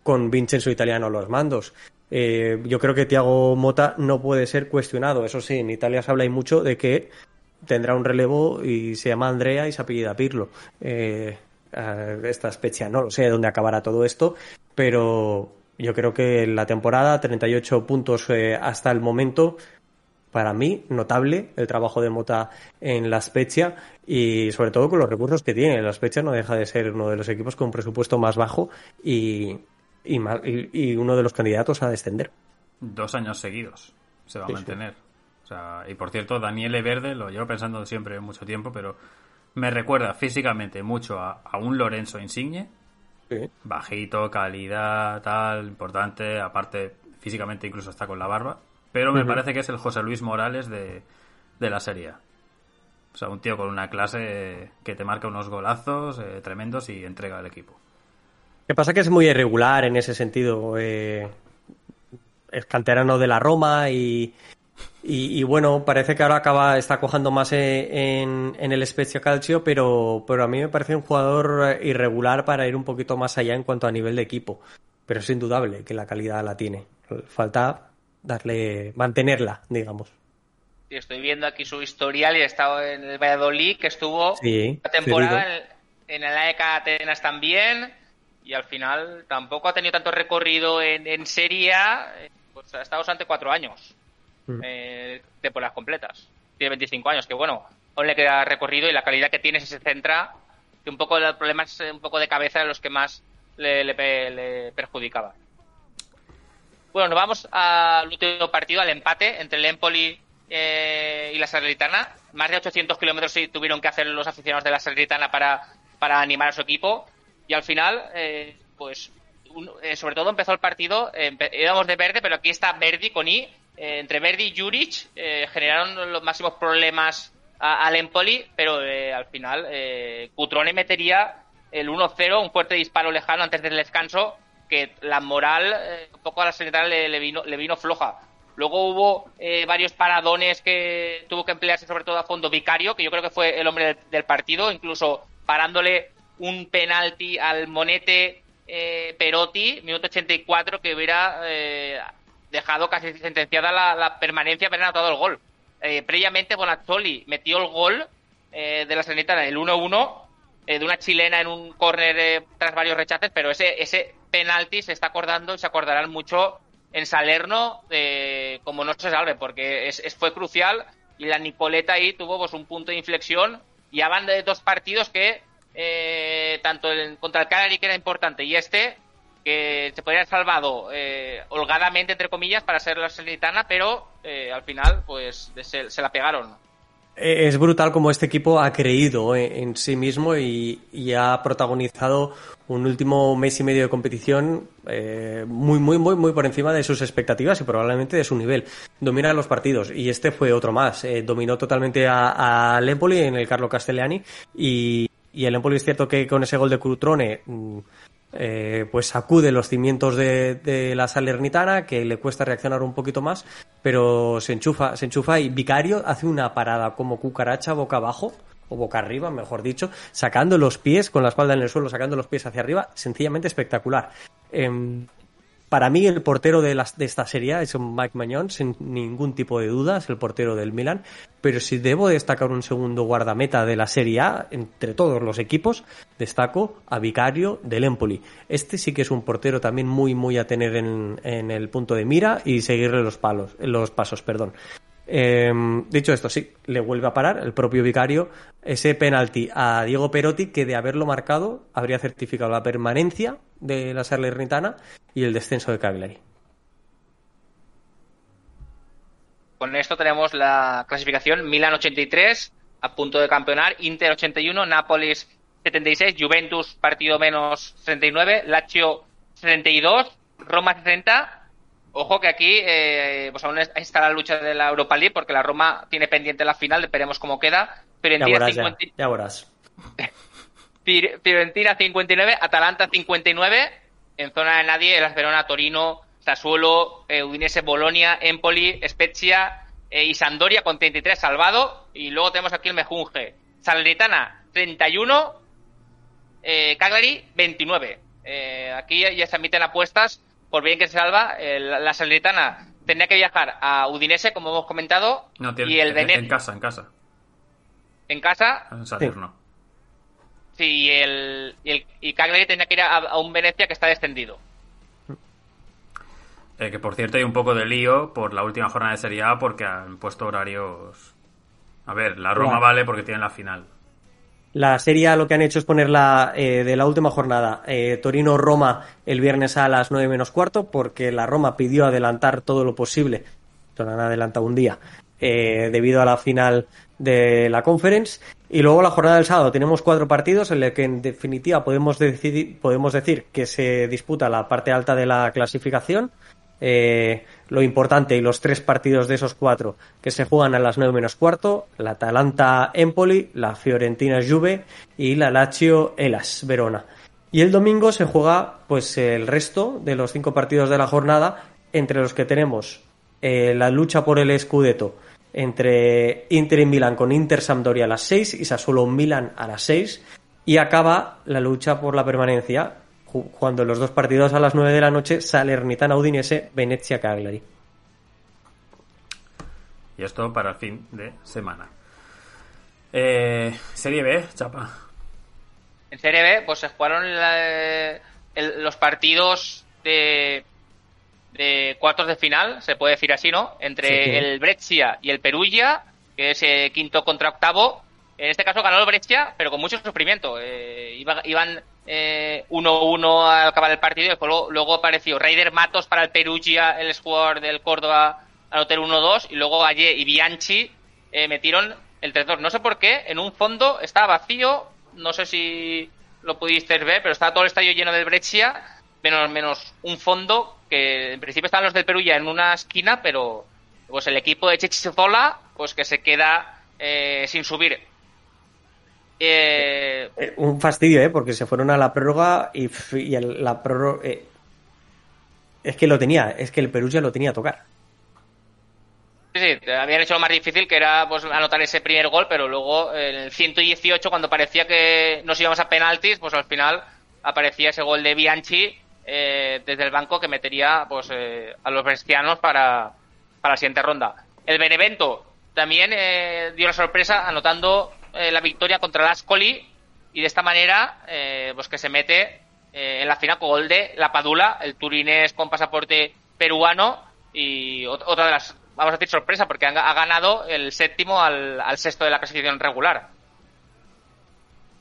con Vincenzo Italiano los mandos. Eh, yo creo que Thiago Mota no puede ser cuestionado. Eso sí, en Italia se habla y mucho de que tendrá un relevo y se llama Andrea y se apellida Pirlo. Eh, esta especie, no lo sé dónde acabará todo esto, pero yo creo que la temporada, 38 puntos eh, hasta el momento, para mí, notable el trabajo de Mota en la Spezia y sobre todo con los recursos que tiene. La Spezia no deja de ser uno de los equipos con un presupuesto más bajo y, y, uno de los candidatos a descender. Dos años seguidos se va a mantener. O sea, y por cierto, Daniele Verde, lo llevo pensando siempre mucho tiempo, pero me recuerda físicamente mucho a, un Lorenzo Insigne Bajito, calidad, tal, importante, aparte físicamente incluso está con la barba. Pero me parece que es el José Luis Morales de, de la serie. O sea, un tío con una clase que te marca unos golazos eh, tremendos y entrega al equipo. ¿Qué pasa? Que es muy irregular en ese sentido. Eh, es canterano de la Roma y, y, bueno, parece que ahora acaba, está cojando más en, en el Spezia Calcio, pero, pero a mí me parece un jugador irregular para ir un poquito más allá en cuanto a nivel de equipo. Pero es indudable que la calidad la tiene. Falta darle, mantenerla, digamos estoy viendo aquí su historial y ha estado en el Valladolid, que estuvo la temporada en, el AEK Atenas también, y al final tampoco ha tenido tanto recorrido en, en Serie A, pues ha estado durante cuatro años, mm. eh, temporadas completas. Tiene 25 años, que bueno, aún le queda recorrido y la calidad que tiene se centra, que un poco el problema es un poco de cabeza de los que más le, le, perjudicaban. Bueno, nos vamos al último partido, al empate entre el Empoli eh, y la Salernitana. Más de 800 kilómetros tuvieron que hacer los aficionados de la Salernitana para, para animar a su equipo. Y al final, eh, pues, eh, sobre todo empezó el partido, íbamos de verde, pero aquí está Verdi con I. entre Verdi y Juric generaron los máximos problemas al Empoli, pero al final Cutrone metería el 1-0, un fuerte disparo lejano antes del descanso, que la moral un poco a la Salernitana le, vino, floja. Luego hubo eh, varios paradones que tuvo que emplearse sobre todo a fondo Vicario, que yo creo que fue el hombre del, partido, incluso parándole un penalti al monete eh, Perotti, minuto 84, que hubiera eh, dejado casi sentenciada la, permanencia, pero anotado el gol. previamente Bonazzoli metió el gol de la Sanitana, el 1-1, de una chilena en un córner tras varios rechaces, pero ese, ese penalti se está acordando y se acordarán mucho en Salerno eh, como no se salve, porque es, fue crucial y la Nicoleta ahí tuvo pues, un punto de inflexión y van de dos partidos que eh, tanto el, contra el Cagliari que era importante y este que se podría haber salvado eh, holgadamente entre comillas para ser la Sanitana pero al final pues se la pegaron eh, es brutal como este equipo ha creído en sí mismo y, ha protagonizado un último mes y medio de competición eh, muy, muy, muy, muy por encima de sus expectativas y probablemente de su nivel. Domina los partidos y este fue otro más. Eh, dominó totalmente a, a Empoli en el Carlo Castellani y, y el Empoli es cierto que con ese gol de Crutrone mm, eh, pues sacude los cimientos de, la Salernitana, que le cuesta reaccionar un poquito más, pero se enchufa, se enchufa y Vicario hace una parada como cucaracha boca abajo, o boca arriba, mejor dicho, sacando los pies, con la espalda en el suelo, sacando los pies hacia arriba, sencillamente espectacular. Em, para mí el portero de, de esta serie es Mike Mañón, sin ningún tipo de duda, es el portero del Milan, pero si debo destacar un segundo guardameta de la Serie A, entre todos los equipos, destaco a Vicario del Empoli. Este sí que es un portero también muy, muy a tener en, en el punto de mira y seguirle los, palos, los pasos. Perdón. Em, dicho esto, sí, le vuelve a parar el propio vicario ese penalti a Diego Perotti que de haberlo marcado habría certificado la permanencia de la Salernitana y el descenso de Cagliari. Con esto tenemos la clasificación Milan 83 a punto de campeonar, Inter 81, Nápoles 76, Juventus partido menos 69, Lazio 72, Roma 60 Ojo que aquí eh, pues aún está la lucha de la Europa League porque la Roma tiene pendiente la final, veremos cómo queda. Fiorentina, ya, ya, verás. [laughs] Fiorentina 59, Atalanta 59, en zona de nadie, el Verona, Torino, Sassuolo, eh, Udinese, Bolonia, Empoli, Spezia eh, y Sandoria con 33 salvado. Y luego tenemos aquí el Mejunge. Salernitana 31, eh, Cagliari 29. aquí ya se emiten apuestas por bien que se salva, la Salernitana tendría que viajar a Udinese, como hemos comentado, y el en, en casa, en casa. ¿En casa? En Saturno. Sí, y, el, y, el, Cagliari tendría que ir a, un Venecia que está descendido. Eh, que por cierto hay un poco de lío por la última jornada de Serie A porque han puesto horarios... A ver, la Roma vale porque tiene la final. La serie lo que han hecho es ponerla eh, de la última jornada, eh, Torino-Roma el viernes a las 9 menos cuarto, porque la Roma pidió adelantar todo lo posible, solo han adelantado un día, eh, debido a la final de la conference. Y luego la jornada del sábado tenemos cuatro partidos en los que en definitiva podemos, decidir, podemos decir que se disputa la parte alta de la clasificación. Eh, lo importante y los tres partidos de esos cuatro que se juegan a las nueve menos cuarto, la Atalanta Empoli, la Fiorentina Juve y la Lazio Elas Verona. Y el domingo se juega pues el resto de los cinco partidos de la jornada, entre los que tenemos eh, la lucha por el Scudetto entre Inter y Milan con Inter Sampdoria a las 6 y Sassuolo Milan a las 6 y acaba la lucha por la permanencia cuando los dos partidos a las 9 de la noche Salernitana Udinese Venezia Cagliari. Y esto para el fin de semana. Eh, Serie B, Chapa. En Serie B, pues se jugaron los partidos de, de cuartos de final, se puede decir así, ¿no? Entre el Brescia y el Perugia, que es eh, quinto contra octavo. En este caso ganó el Brescia, pero con mucho sufrimiento. Eh, iban 1-1 eh, al acabar el partido y luego, apareció Raider Matos para el Perugia, el jugador del Córdoba, al hotel 1-2, y luego Aye y Bianchi metieron el 3-2. No sé por qué, en un fondo estaba vacío, no sé si lo pudisteis ver, pero estaba todo el estadio lleno del Brescia, menos, menos un fondo que en principio estaban los del Perú ya en una esquina, pero pues el equipo de Chechizola, pues que se queda eh, sin subir. Eh, eh, un fastidio, ¿eh? Porque se fueron a la prórroga y, la prórroga... es que lo tenía, es que el Perú ya lo tenía a tocar. Sí, sí, habían hecho lo más difícil, que era pues, anotar ese primer gol, pero luego en el 118, cuando parecía que nos íbamos a penaltis, pues al final aparecía ese gol de Bianchi eh, desde el banco que metería pues, eh, a los bestianos para, para, la siguiente ronda. El Benevento también eh, dio la sorpresa anotando la victoria contra el Ascoli y de esta manera pues que se mete en la final con gol de La Padula, el turinés con pasaporte peruano y otra de las, vamos a decir, sorpresa porque ha ganado el séptimo al, al sexto de la clasificación regular.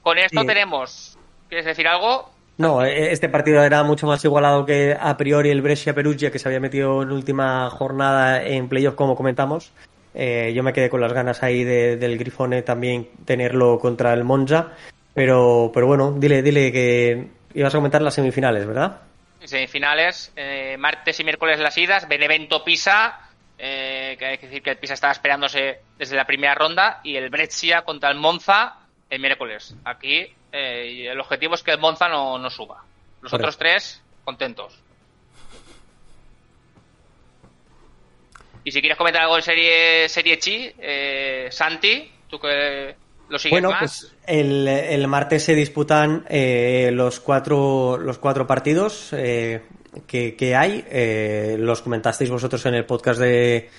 Con esto tenemos, ¿quieres decir algo? No, e, este partido era mucho más igualado que a priori el Brescia Perugia que se había metido en última jornada en playoff como comentamos. Eh, yo me quedé con las ganas ahí del Grifone también tenerlo contra el Monza, pero pero bueno, dile dile que ibas a comentar las semifinales, ¿verdad? Semifinales, eh, martes y miércoles las idas, Benevento Pisa, eh, que hay que decir que el Pisa estaba esperándose desde la primera ronda y el Brescia contra el Monza el miércoles. Aquí eh, el objetivo es que el Monza no, no suba. Los otros tres, contentos. Y si quieres comentar algo de serie, serie Chi, eh, Santi, tú que lo sigues bueno, pues el, el, martes se disputan eh, los cuatro los cuatro partidos que, que, hay. los comentasteis vosotros en el podcast de,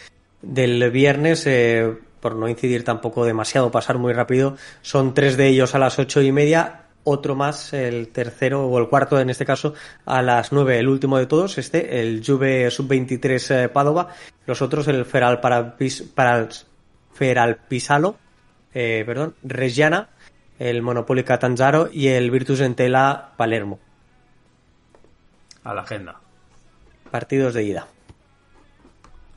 del viernes por no incidir tampoco demasiado, pasar muy rápido, son tres de ellos a las ocho y media, otro más, el tercero o el cuarto en este caso, a las nueve, el último de todos, este, el Juve Sub-23 eh, Padova, los otros el Feral para, para Feral Pisalo, eh, perdón, Reggiana, el Monopoly Catanzaro y el Virtus Entela Palermo. A la agenda. Partidos de ida.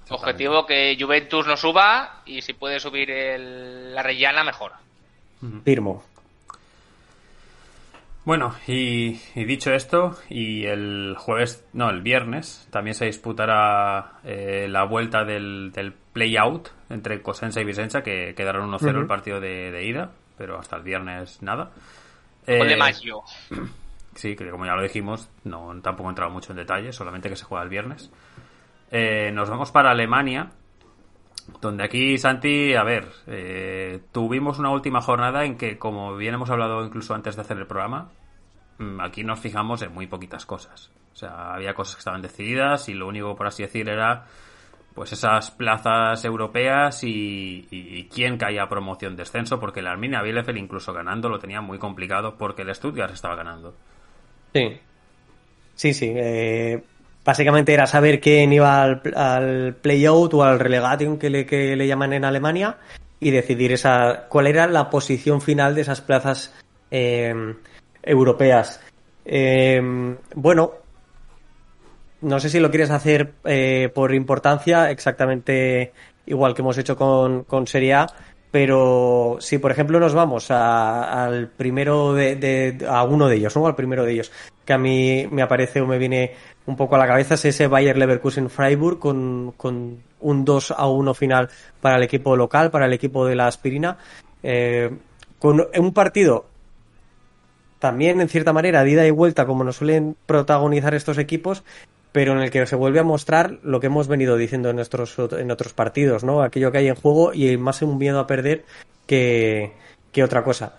Objetivo que Juventus no suba y si puede subir el, la Rellana, mejor. Firmo. Bueno, y, dicho esto, y el jueves, no, el viernes, también se disputará eh, la vuelta del, del play-out entre Cosenza y Vicenza, que quedaron 1-0 el partido de, ida, pero hasta el viernes nada. Eh, de mayo. Sí, que como ya lo dijimos, no tampoco he entrado mucho en detalle, solamente que se juega el viernes. Eh, nos vamos para Alemania, donde aquí, Santi, a ver, eh, tuvimos una última jornada en que, como bien hemos hablado incluso antes de hacer el programa, aquí nos fijamos en muy poquitas cosas. O sea, había cosas que estaban decididas y lo único, por así decir, era pues esas plazas europeas y, quién caía a promoción descenso, porque la Arminia Bielefeld incluso ganando lo tenía muy complicado porque el Stuttgart estaba ganando. Sí. Sí, sí. Eh, Básicamente era saber quién iba al, al play-out o al relegation que le, que le llaman en Alemania y decidir esa cuál era la posición final de esas plazas eh, europeas. Eh, bueno, no sé si lo quieres hacer eh, por importancia, exactamente igual que hemos hecho con, con Serie A, pero si por ejemplo nos vamos al primero de, a uno de ellos, ¿no? Al primero de ellos, que a mí me aparece o me viene un poco a la cabeza es ese Bayer Leverkusen Freiburg con, con un 2 a 1 final para el equipo local, para el equipo de la aspirina, eh, con un partido también en cierta manera de ida y vuelta como nos suelen protagonizar estos equipos pero en el que se vuelve a mostrar lo que hemos venido diciendo en, nuestros, en otros partidos, ¿no? Aquello que hay en juego y más un miedo a perder que, que otra cosa.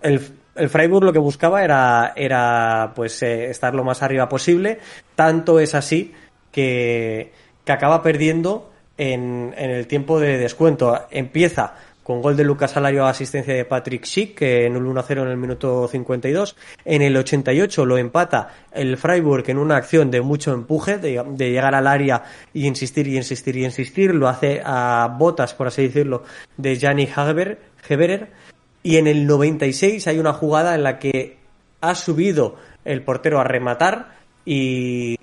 El, el, Freiburg lo que buscaba era, era pues eh, estar lo más arriba posible, tanto es así que, que acaba perdiendo en, en el tiempo de descuento. Empieza con gol de Lucas Salario a asistencia de Patrick Schick en un 1-0 en el minuto 52. En el 88 lo empata el Freiburg en una acción de mucho empuje, de, llegar al área y insistir y insistir y insistir. Lo hace a botas, por así decirlo, de Gianni Heberer. Y en el 96 hay una jugada en la que ha subido el portero a rematar y,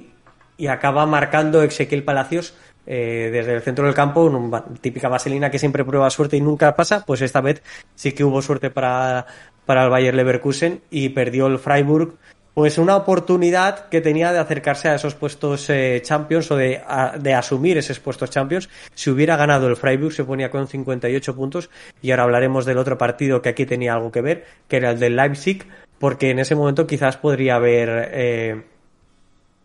y acaba marcando Ezequiel Palacios eh, desde el centro del campo, una típica vaselina que siempre prueba suerte y nunca pasa, pues esta vez sí que hubo suerte para, para el Bayer Leverkusen y perdió el Freiburg pues una oportunidad que tenía de acercarse a esos puestos eh, Champions o de, de, asumir esos puestos Champions. Si hubiera ganado el Freiburg se ponía con 58 puntos y ahora hablaremos del otro partido que aquí tenía algo que ver, que era el del Leipzig, porque en ese momento quizás podría haber eh,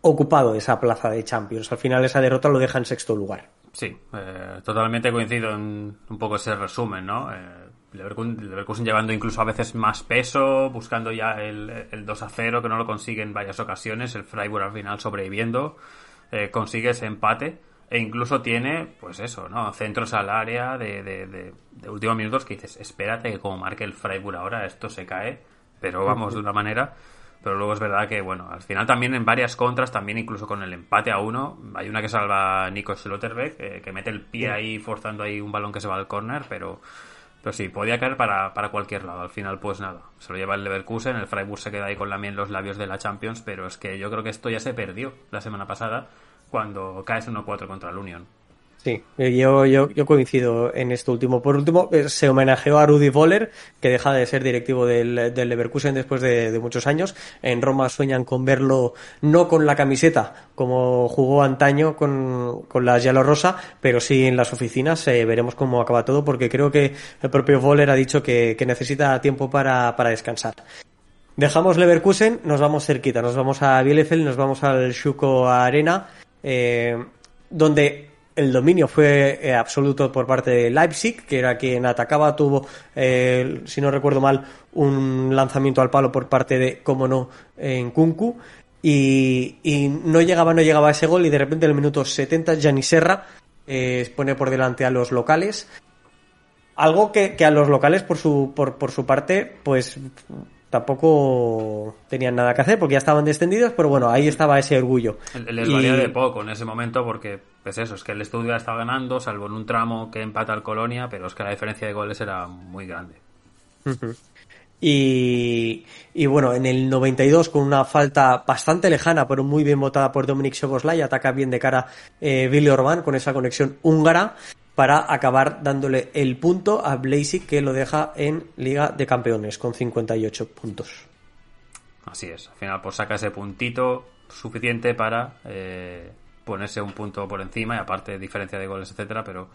ocupado esa plaza de Champions. Al final esa derrota lo deja en sexto lugar. Sí, eh, totalmente coincido en un poco ese resumen, ¿no? Eh, Leverkusen, llevando incluso a veces más peso, buscando ya el, el, 2 a 0, que no lo consigue en varias ocasiones. El Freiburg al final sobreviviendo, eh, consigue ese empate e incluso tiene, pues eso, ¿no? Centros al área de, de, de, de últimos minutos que dices, espérate que como marque el Freiburg ahora esto se cae, pero vamos de una manera pero luego es verdad que, bueno, al final también en varias contras, también incluso con el empate a uno, hay una que salva Nico Schlotterbeck, eh, que mete el pie ahí forzando ahí un balón que se va al córner, pero, pero sí, podía caer para, para cualquier lado. Al final, pues nada, se lo lleva el Leverkusen, el Freiburg se queda ahí con la miel en los labios de la Champions, pero es que yo creo que esto ya se perdió la semana pasada cuando caes 1-4 contra el Union. Sí, eh, yo, yo, yo coincido en esto último. Por último, eh, se homenajeó a Rudy Voller, que deja de ser directivo del, del Leverkusen después de, muchos años. En Roma sueñan con verlo no con la camiseta, como jugó antaño con, con la Giallo Rosa, pero sí en las oficinas. Eh, veremos cómo acaba todo, porque creo que el propio Voller ha dicho que, que necesita tiempo para, para descansar. Dejamos Leverkusen, nos vamos cerquita, nos vamos a Bielefeld, nos vamos al Schuko Arena, eh, donde el dominio fue eh, absoluto por parte de Leipzig, que era quien atacaba, tuvo, eh, si no recuerdo mal, un lanzamiento al palo por parte de, como no, en Kunku, y, y, no llegaba, no llegaba ese gol, y de repente en el minuto 70 Gianni Serra eh, pone por delante a los locales, algo que, que a los locales por su, por, por su parte, pues tampoco tenían nada que hacer porque ya estaban descendidos, pero bueno, ahí estaba ese orgullo. Les valía de poco en ese momento porque, pues eso, es que el estudio estaba ganando, salvo en un tramo que empata al Colonia, pero es que la diferencia de goles era muy grande. Y, y, bueno, en el 92 con una falta bastante lejana, pero muy bien votada por Dominic Soboslai, ataca bien de cara eh, Billy Orban con esa conexión húngara para acabar dándole el punto a Blazy que lo deja en Liga de Campeones con 58 puntos. Así es, al final pues saca ese puntito suficiente para eh, ponerse un punto por encima y aparte diferencia de goles, etcétera, pero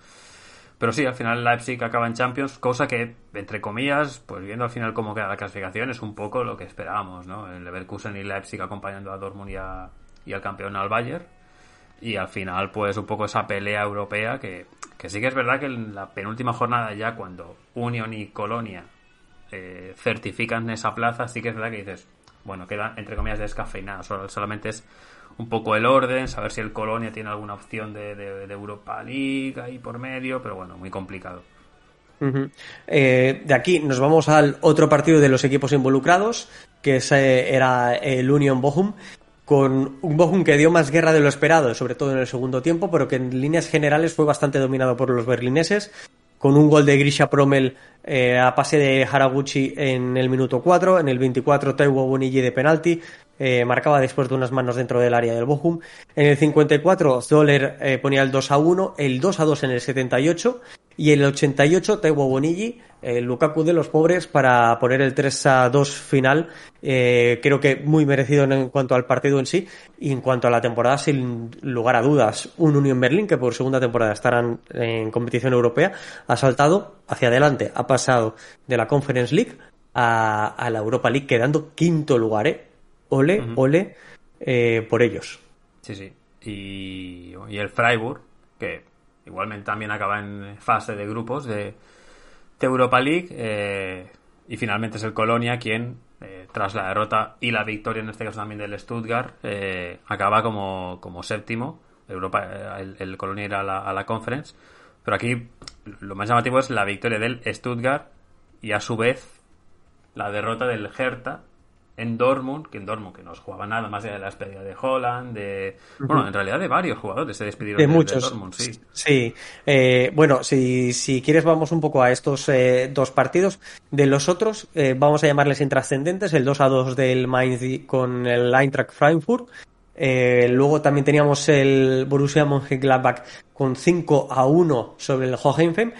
pero sí, al final Leipzig acaba en Champions, cosa que, entre comillas, pues viendo al final cómo queda la clasificación, es un poco lo que esperábamos, ¿no? El Leverkusen y Leipzig acompañando a Dortmund y, y al campeón al Bayern. Y al final, pues un poco esa pelea europea que que sí que es verdad que en la penúltima jornada ya cuando Union y Colonia eh, certifican esa plaza, sí que es verdad que dices, bueno, queda entre comillas descafeinada, solamente es un poco el orden, saber si el Colonia tiene alguna opción de, Europa League ahí por medio, pero bueno, muy complicado. Eh, de aquí nos vamos al otro partido de los equipos involucrados, que ese era el Union Bochum, con un Bochum que dio más guerra de lo esperado, sobre todo en el segundo tiempo, pero que en líneas generales fue bastante dominado por los berlineses, con un gol de Grisha Promel eh, a pase de Haraguchi en el minuto 4, en el 24 Taiwo Bonigi de penalti, eh, marcaba después de unas manos dentro del área del Bochum. En el 54 Zoller eh, ponía el 2 a 1, el 2 a 2 en el 78 y en el 88 Taiwo Bonigi, el Lukaku de los pobres para poner el 3 a 2 final. Eh, creo que muy merecido en cuanto al partido en sí y en cuanto a la temporada sin lugar a dudas. Un Union Berlin que por segunda temporada estarán en competición europea ha saltado hacia adelante, ha pasado de la Conference League a, a la Europa League quedando quinto lugar, ¿eh? Ole, ole eh, por ellos. Sí, sí. Y, y, el Freiburg, que igualmente también acaba en fase de grupos de, de Europa League. Eh, y finalmente es el Colonia quien, eh, tras la derrota y la victoria, en este caso también del Stuttgart, acaba como, como séptimo. Europa, el, el, Colonia irá a la, a la Conference. Pero aquí lo más llamativo es la victoria del Stuttgart y a su vez la derrota del Hertha en Dortmund, que en Dortmund que no jugaba nada más allá de la despedida de Holland, de bueno, en realidad de varios jugadores se despidieron de, de muchos. de Dortmund, sí. Sí, eh, bueno, si, si quieres vamos un poco a estos eh, dos partidos. De los otros, eh, vamos a llamarles intrascendentes, el 2 a 2 del Mainz con el Eintracht Frankfurt. Luego también teníamos el Borussia Mönchengladbach con 5 a 1 sobre el Hohenheim.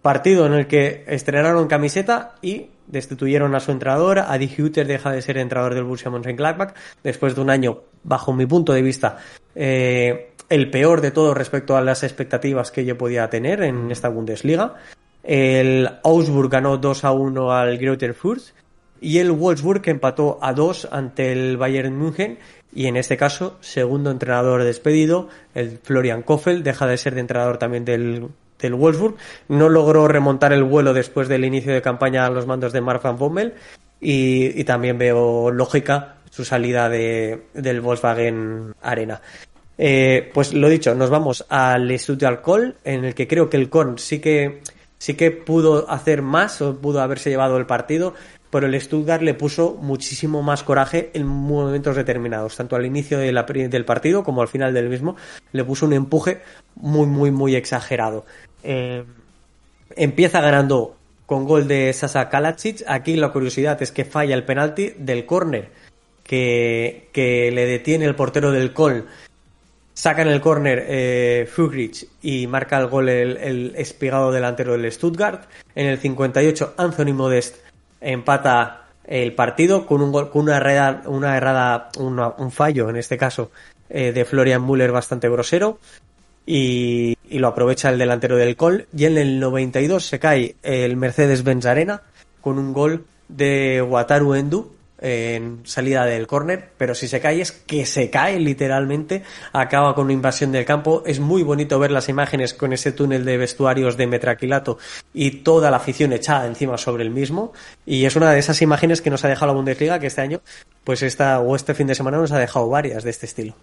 Partido en el que estrenaron camiseta y destituyeron a su entrenador. Adi Hütter deja de ser entrenador del Borussia Mönchengladbach después de un año, bajo mi punto de vista, eh, el peor de todo respecto a las expectativas que yo podía tener en esta Bundesliga. El Augsburg ganó 2 a 1 al Greuther Fürth y el Wolfsburg empató a 2 ante el Bayern München y en este caso, segundo entrenador despedido, el Florian Kofel deja de ser de entrenador también del del Wolfsburg. No logró remontar el vuelo después del inicio de campaña a los mandos de Mark van Bommel y, también veo lógica su salida de, del Volkswagen Arena. Eh, pues lo dicho, nos vamos al Stuttgart Call, en el que creo que el Korn sí que sí que pudo hacer más o pudo haberse llevado el partido, pero el Stuttgart le puso muchísimo más coraje en momentos determinados, tanto al inicio de la, del partido como al final del mismo, le puso un empuje muy, muy, muy exagerado. Eh, empieza ganando con gol de Sasa Kalacic. Aquí la curiosidad es que falla el penalti del córner que, que, le detiene el portero del Col. Sacan el córner eh, Fugrich y marca el gol el, espigado delantero del Stuttgart. En el 58 Anthony Modest empata el partido con un gol, con una errada, un fallo en este caso eh, de Florian Müller bastante grosero y, y, lo aprovecha el delantero del Col y en el 92 se cae el Mercedes-Benz Arena con un gol de Wataru Endu en salida del córner, pero si se cae es que se cae literalmente, acaba con una invasión del campo, es muy bonito ver las imágenes con ese túnel de vestuarios de Metraquilato y toda la afición echada encima sobre el mismo, y es una de esas imágenes que nos ha dejado la Bundesliga, que este año, pues esta, o este fin de semana nos ha dejado varias de este estilo.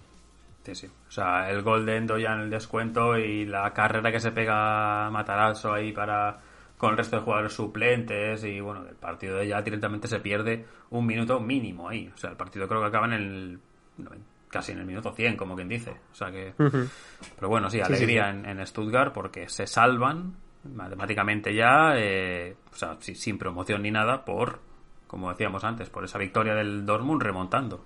Sí, sí. O sea, el gol de Endo ya en el descuento y la carrera que se pega Matarazzo ahí para con el resto de jugadores suplentes y bueno, el partido de ya directamente se pierde un minuto mínimo ahí. O sea, el partido creo que acaba en el casi en el minuto 100, como quien dice. O sea que... Uh -huh. Pero bueno, sí, alegría sí, sí. En, en, Stuttgart porque se salvan matemáticamente ya, eh, o sea, sin promoción ni nada, por, como decíamos antes, por esa victoria del Dortmund remontando.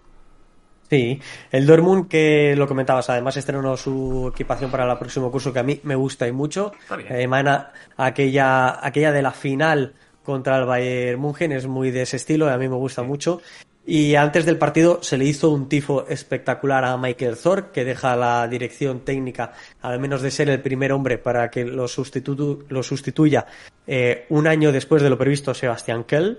Sí, el Dortmund que lo comentabas, además estrenó su equipación para el próximo curso que a mí me gusta y mucho. Emana aquella, aquella de la final contra el Bayern München, es muy de ese estilo y a mí me gusta mucho. Y antes del partido se le hizo un tifo espectacular a Michael Thor, que deja la dirección técnica, al menos de ser el primer hombre para que lo, sustitu lo sustituya eh, un año después de lo previsto Sebastián Kell.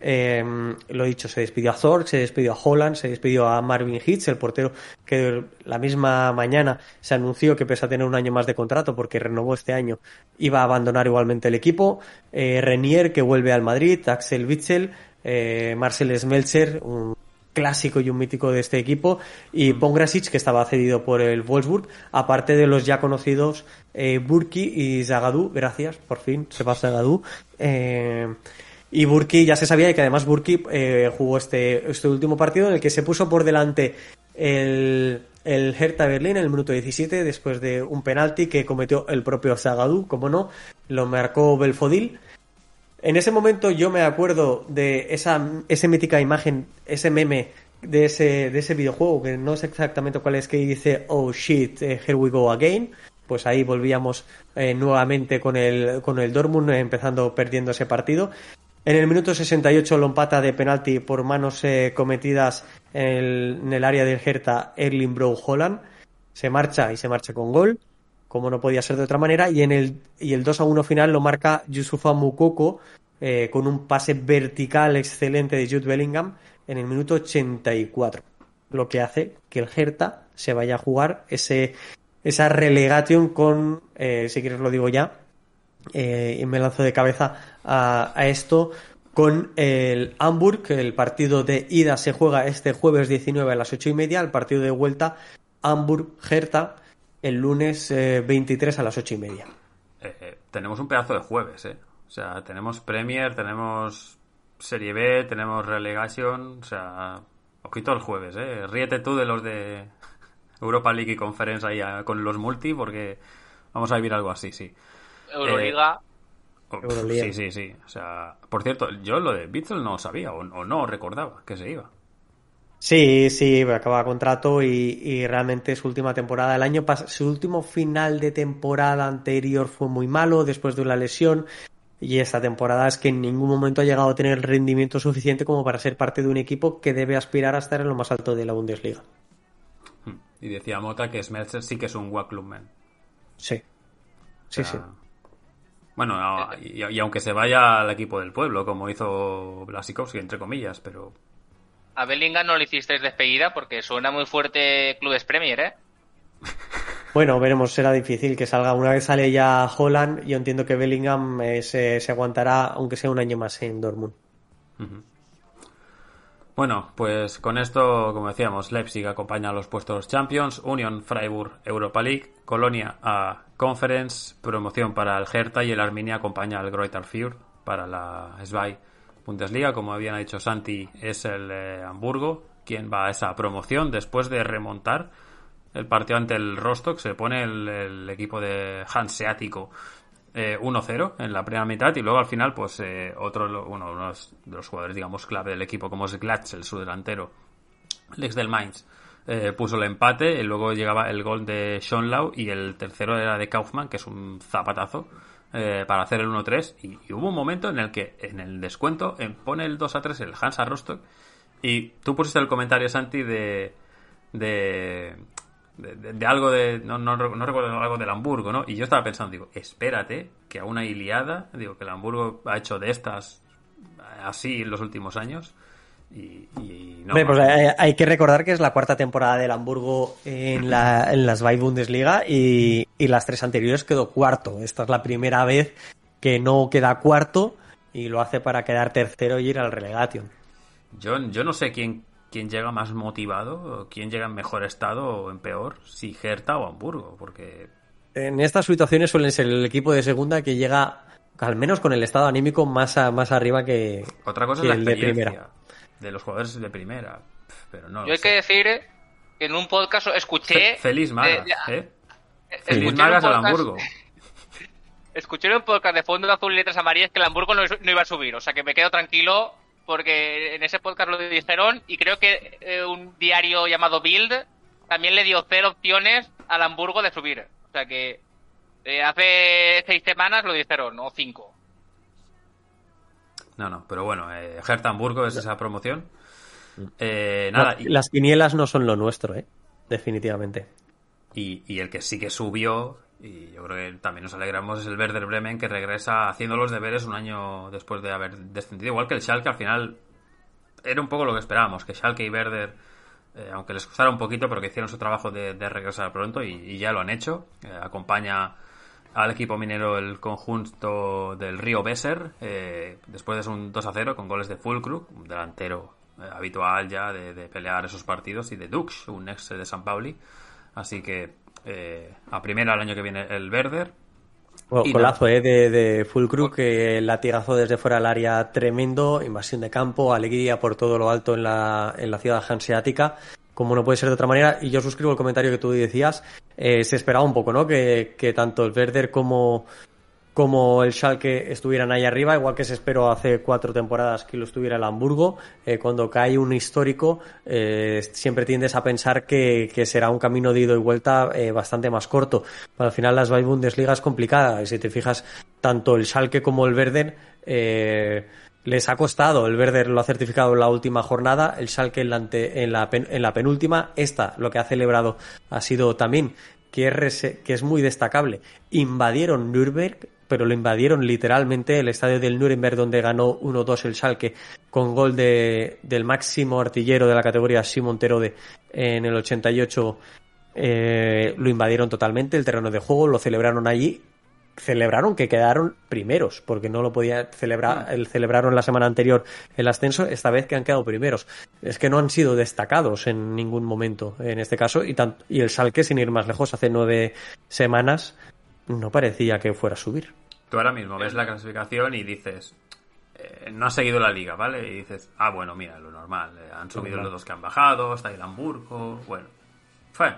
Eh, lo dicho, se despidió a Thor, se despidió a Holland, se despidió a Marvin Hitz, el portero que la misma mañana se anunció que pese a tener un año más de contrato porque renovó este año, iba a abandonar igualmente el equipo. Eh, Renier que vuelve al Madrid, Axel Witzel, eh, Marcel Smeltzer, un clásico y un mítico de este equipo, y Pongrasic, que estaba cedido por el Wolfsburg, aparte de los ya conocidos eh, Burki y Zagadou, gracias, por fin, se va Zagadou. Eh, y Burki ya se sabía que además Burki eh, jugó este, este último partido en el que se puso por delante el, el Hertha Berlín en el minuto 17 después de un penalti que cometió el propio Zagadou, como no, lo marcó Belfodil. En ese momento yo me acuerdo de esa, esa mítica imagen, ese meme de ese, de ese videojuego, que no sé exactamente cuál es, que dice, oh shit, eh, here we go again. Pues ahí volvíamos eh, nuevamente con el, con el Dortmund, empezando perdiendo ese partido. En el minuto 68 lo empata de penalti por manos cometidas en el, área del Hertha Erling Bro Holland. Se marcha y se marcha con gol, como no podía ser de otra manera. Y en el, y el 2 a 1 final lo marca Yusufa Mukoko con un pase vertical excelente de Jude Bellingham en el minuto 84, lo que hace que el Hertha se vaya a jugar ese, esa relegación con, eh, si quieres lo digo ya, eh, y me lanzo de cabeza a, a, esto, con el Hamburg, que el partido de ida se juega este jueves 19 a las 8 y media, el partido de vuelta Hamburg-Hertha el lunes eh, 23 a las 8 y media. tenemos un pedazo de jueves, ¿eh? O sea, tenemos Premier, tenemos Serie B, tenemos Relegation, o sea, ojito el jueves, ¿eh? Ríete tú de los de [laughs] Europa League y Conference ahí con los multi, porque vamos a vivir algo así, sí. Euroliga. Eh, Sí, sí, sí. O sea, por cierto, yo lo de Beatles no sabía o, o no recordaba que se iba. Sí, sí, acaba contrato y, y, realmente su última temporada el año pasado, su último final de temporada anterior fue muy malo después de una lesión y esta temporada es que en ningún momento ha llegado a tener rendimiento suficiente como para ser parte de un equipo que debe aspirar a estar en lo más alto de la Bundesliga. Y decía Mota que Smeltzer sí que es un Clubman. Sí. Sí, o sea, sí. Bueno, y, y, aunque se vaya al equipo del pueblo, como hizo Blasikowski, entre comillas, pero... A Bellingham no le hicisteis despedida porque suena muy fuerte Clubes Premier, ¿eh? [laughs] Bueno, veremos, será difícil que salga. Una vez sale ya Holland, yo entiendo que Bellingham eh, se, se, aguantará, aunque sea un año más en Dortmund. Uh -huh. Bueno, pues con esto, como decíamos, Leipzig acompaña a los puestos Champions, Union Freiburg Europa League, Colonia a Conference, promoción para el Hertha y el Arminia acompaña al Greuther Fürth para la SBI Bundesliga. Como habían dicho Santi, es el eh, Hamburgo quien va a esa promoción después de remontar el partido ante el Rostock. Se pone el equipo de Hanseático eh, 1-0 en la primera mitad y luego al final pues eh, otro uno, uno, de los jugadores digamos clave del equipo como es Glatzel, su delantero el ex del Mainz eh, puso el empate y luego llegaba el gol de Schonlau y el tercero era de Kaufmann que es un zapatazo eh, para hacer el 1-3 y, y, hubo un momento en el que en el descuento pone el 2-3 el Hansa Rostock y tú pusiste el comentario Santi de de, de, de, de, algo de. No, no, no, recuerdo algo del Hamburgo, ¿no? Y yo estaba pensando, digo, espérate, que a una Iliada, digo, que el Hamburgo ha hecho de estas así en los últimos años. Y, y no, Hombre, pues hay, hay, que recordar que es la cuarta temporada del Hamburgo en, la, en las Zwei Bundesliga y, y las tres anteriores quedó cuarto. Esta es la primera vez que no queda cuarto y lo hace para quedar tercero y ir al relegation. Yo, yo no sé quién quién llega más motivado, quién llega en mejor estado o en peor, si Hertha o Hamburgo, porque... En estas situaciones suelen ser el equipo de segunda que llega, al menos con el estado anímico, más, a, más arriba que, Otra cosa que es la el de primera. De los jugadores de primera, pero no Yo hay sé. que decir que en un podcast escuché... Fe feliz Magas, eh, ¿eh? Feliz Magas al Hamburgo. [laughs] Escuché en un podcast de Fondo de Azul y Letras Amarillas que el Hamburgo no, no iba a subir, o sea que me quedo tranquilo porque en ese podcast lo dijeron y creo que eh, un diario llamado Bild también le dio cero opciones al Hamburgo de subir. O sea que eh, hace seis semanas lo dijeron, o cinco. No, no, pero bueno, eh, Hertha Hamburgo es esa promoción. Eh, nada. Las, las quinielas no son lo nuestro, ¿eh? Definitivamente. Y, y, el que sí que subió, y yo creo que también nos alegramos, es el Werder Bremen que regresa haciendo los deberes un año después de haber descendido. Igual que el Schalke, al final era un poco lo que esperábamos, que Schalke y Werder, eh, aunque les costara un poquito, pero que hicieron su trabajo de, de regresar pronto y, ya lo han hecho. Eh, acompaña al equipo minero el conjunto del Río Besser, eh, después de un 2 a 0 con goles de Fulkrug, un delantero eh, habitual ya de, de, pelear esos partidos, y de Dux, un ex de San Pauli. Así que eh, a primera el año que viene el Werder. Bueno, golazo eh, de, de Fulcru, que latigazo desde fuera del área tremendo, invasión de campo, alegría por todo lo alto en la, en la ciudad hanseática, como no puede ser de otra manera. Y yo suscribo el comentario que tú decías, eh, se esperaba un poco, ¿no? Que, que tanto el Werder como, como el Schalke estuvieran ahí arriba, igual que se esperó hace cuatro temporadas que lo estuviera el Hamburgo. Eh, cuando cae un histórico, eh, siempre tiendes a pensar que, será un camino de ida y vuelta eh, bastante más corto. Pero al final las Bundesliga es complicada. Y si te fijas, tanto el Schalke como el Werder les ha costado. El Werder lo ha certificado en la última jornada, el Schalke en la, en la, en la penúltima. Esta, lo que ha celebrado, ha sido también que es, que es muy destacable. Invadieron Nürnberg pero lo invadieron literalmente. El estadio del Nuremberg donde ganó 1-2 el Schalke con gol de, del máximo artillero de la categoría Simon Terode en el 88 eh, lo invadieron totalmente el terreno de juego lo celebraron allí. Celebraron que quedaron primeros porque no lo podía celebrar el celebraron la semana anterior el ascenso esta vez que han quedado primeros. Es que no han sido destacados en ningún momento en este caso y, y el Schalke sin ir más lejos hace nueve semanas no parecía que fuera a subir. Tú ahora mismo ves la clasificación y dices, eh, no has seguido la liga, ¿vale? Y dices, ah, bueno, mira, lo normal, eh, han subido los dos que han bajado, está el Hamburgo, bueno, fue.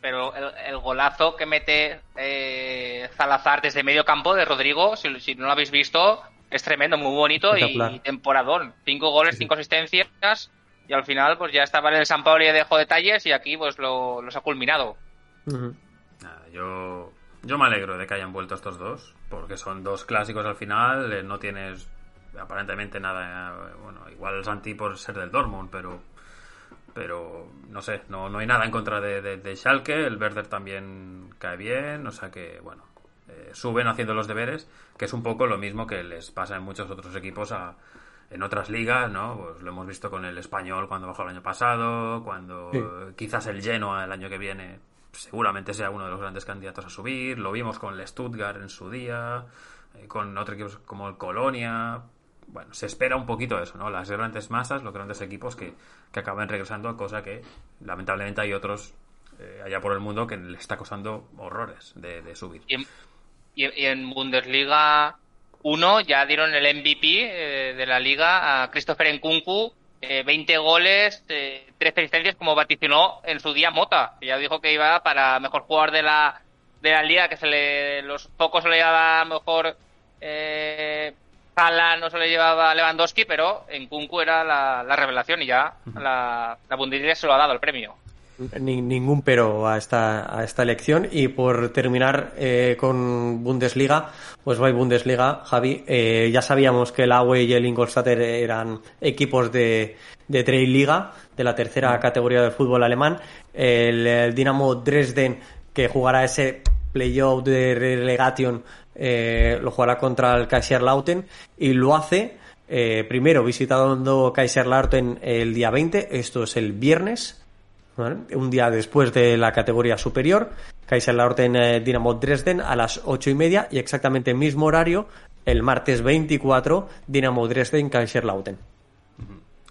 Pero el, golazo que mete eh, Zalazar desde medio campo de Rodrigo, si, no lo habéis visto, es tremendo, muy bonito y, temporadón. Cinco goles, cinco asistencias y al final pues ya estaba en el San Pablo y dejó detalles y aquí pues lo, los ha culminado. Nada, yo yo me alegro de que hayan vuelto estos dos, porque son dos clásicos al final, eh, no tienes aparentemente nada, eh, bueno, igual Santi por ser del Dortmund, pero pero no sé, no, no hay nada en contra de, de, Schalke, el Werder también cae bien, o sea que, bueno, eh, suben haciendo los deberes, que es un poco lo mismo que les pasa en muchos otros equipos a, en otras ligas, ¿no? Pues lo hemos visto con el español cuando bajó el año pasado, cuando quizás el Genoa el año que viene seguramente sea uno de los grandes candidatos a subir. Lo vimos con el Stuttgart en su día, eh, con otros equipos como el Colonia. Bueno, se espera un poquito eso, ¿no? Las grandes masas, los grandes equipos que, que acaban regresando cosa que lamentablemente hay otros eh, allá por el mundo que le está costando horrores de, subir. Y en, Bundesliga 1 ya dieron el MVP eh, de la liga a Christopher Nkunku 20 eh, goles, eh, 3 asistencias, como vaticinó en su día Mota. ya dijo que iba para mejor jugador de la, de la liga, que se le, los pocos se le llevaba mejor eh, no se le llevaba Lewandowski, pero en Kunku era la, revelación y ya la, la Bundesliga se lo ha dado el premio ningún pero a esta, a esta elección. Y por terminar eh, con Bundesliga, pues va Bundesliga, Javi. Eh, ya sabíamos que el Aue y el Ingolstadt eran equipos de, de Trail Liga, de la tercera categoría del fútbol alemán. El, Dinamo Dresden, que jugará ese playoff de relegation, eh, lo jugará contra el Kaiserlauten y lo hace. primero visitando Kaiserlauten el día 20, esto es el viernes, un día después de la categoría superior, Kaiserslautern eh, Dinamo Dresden a las ocho y media y exactamente el mismo horario, el martes 24, Dinamo Dresden Kaiserslautern.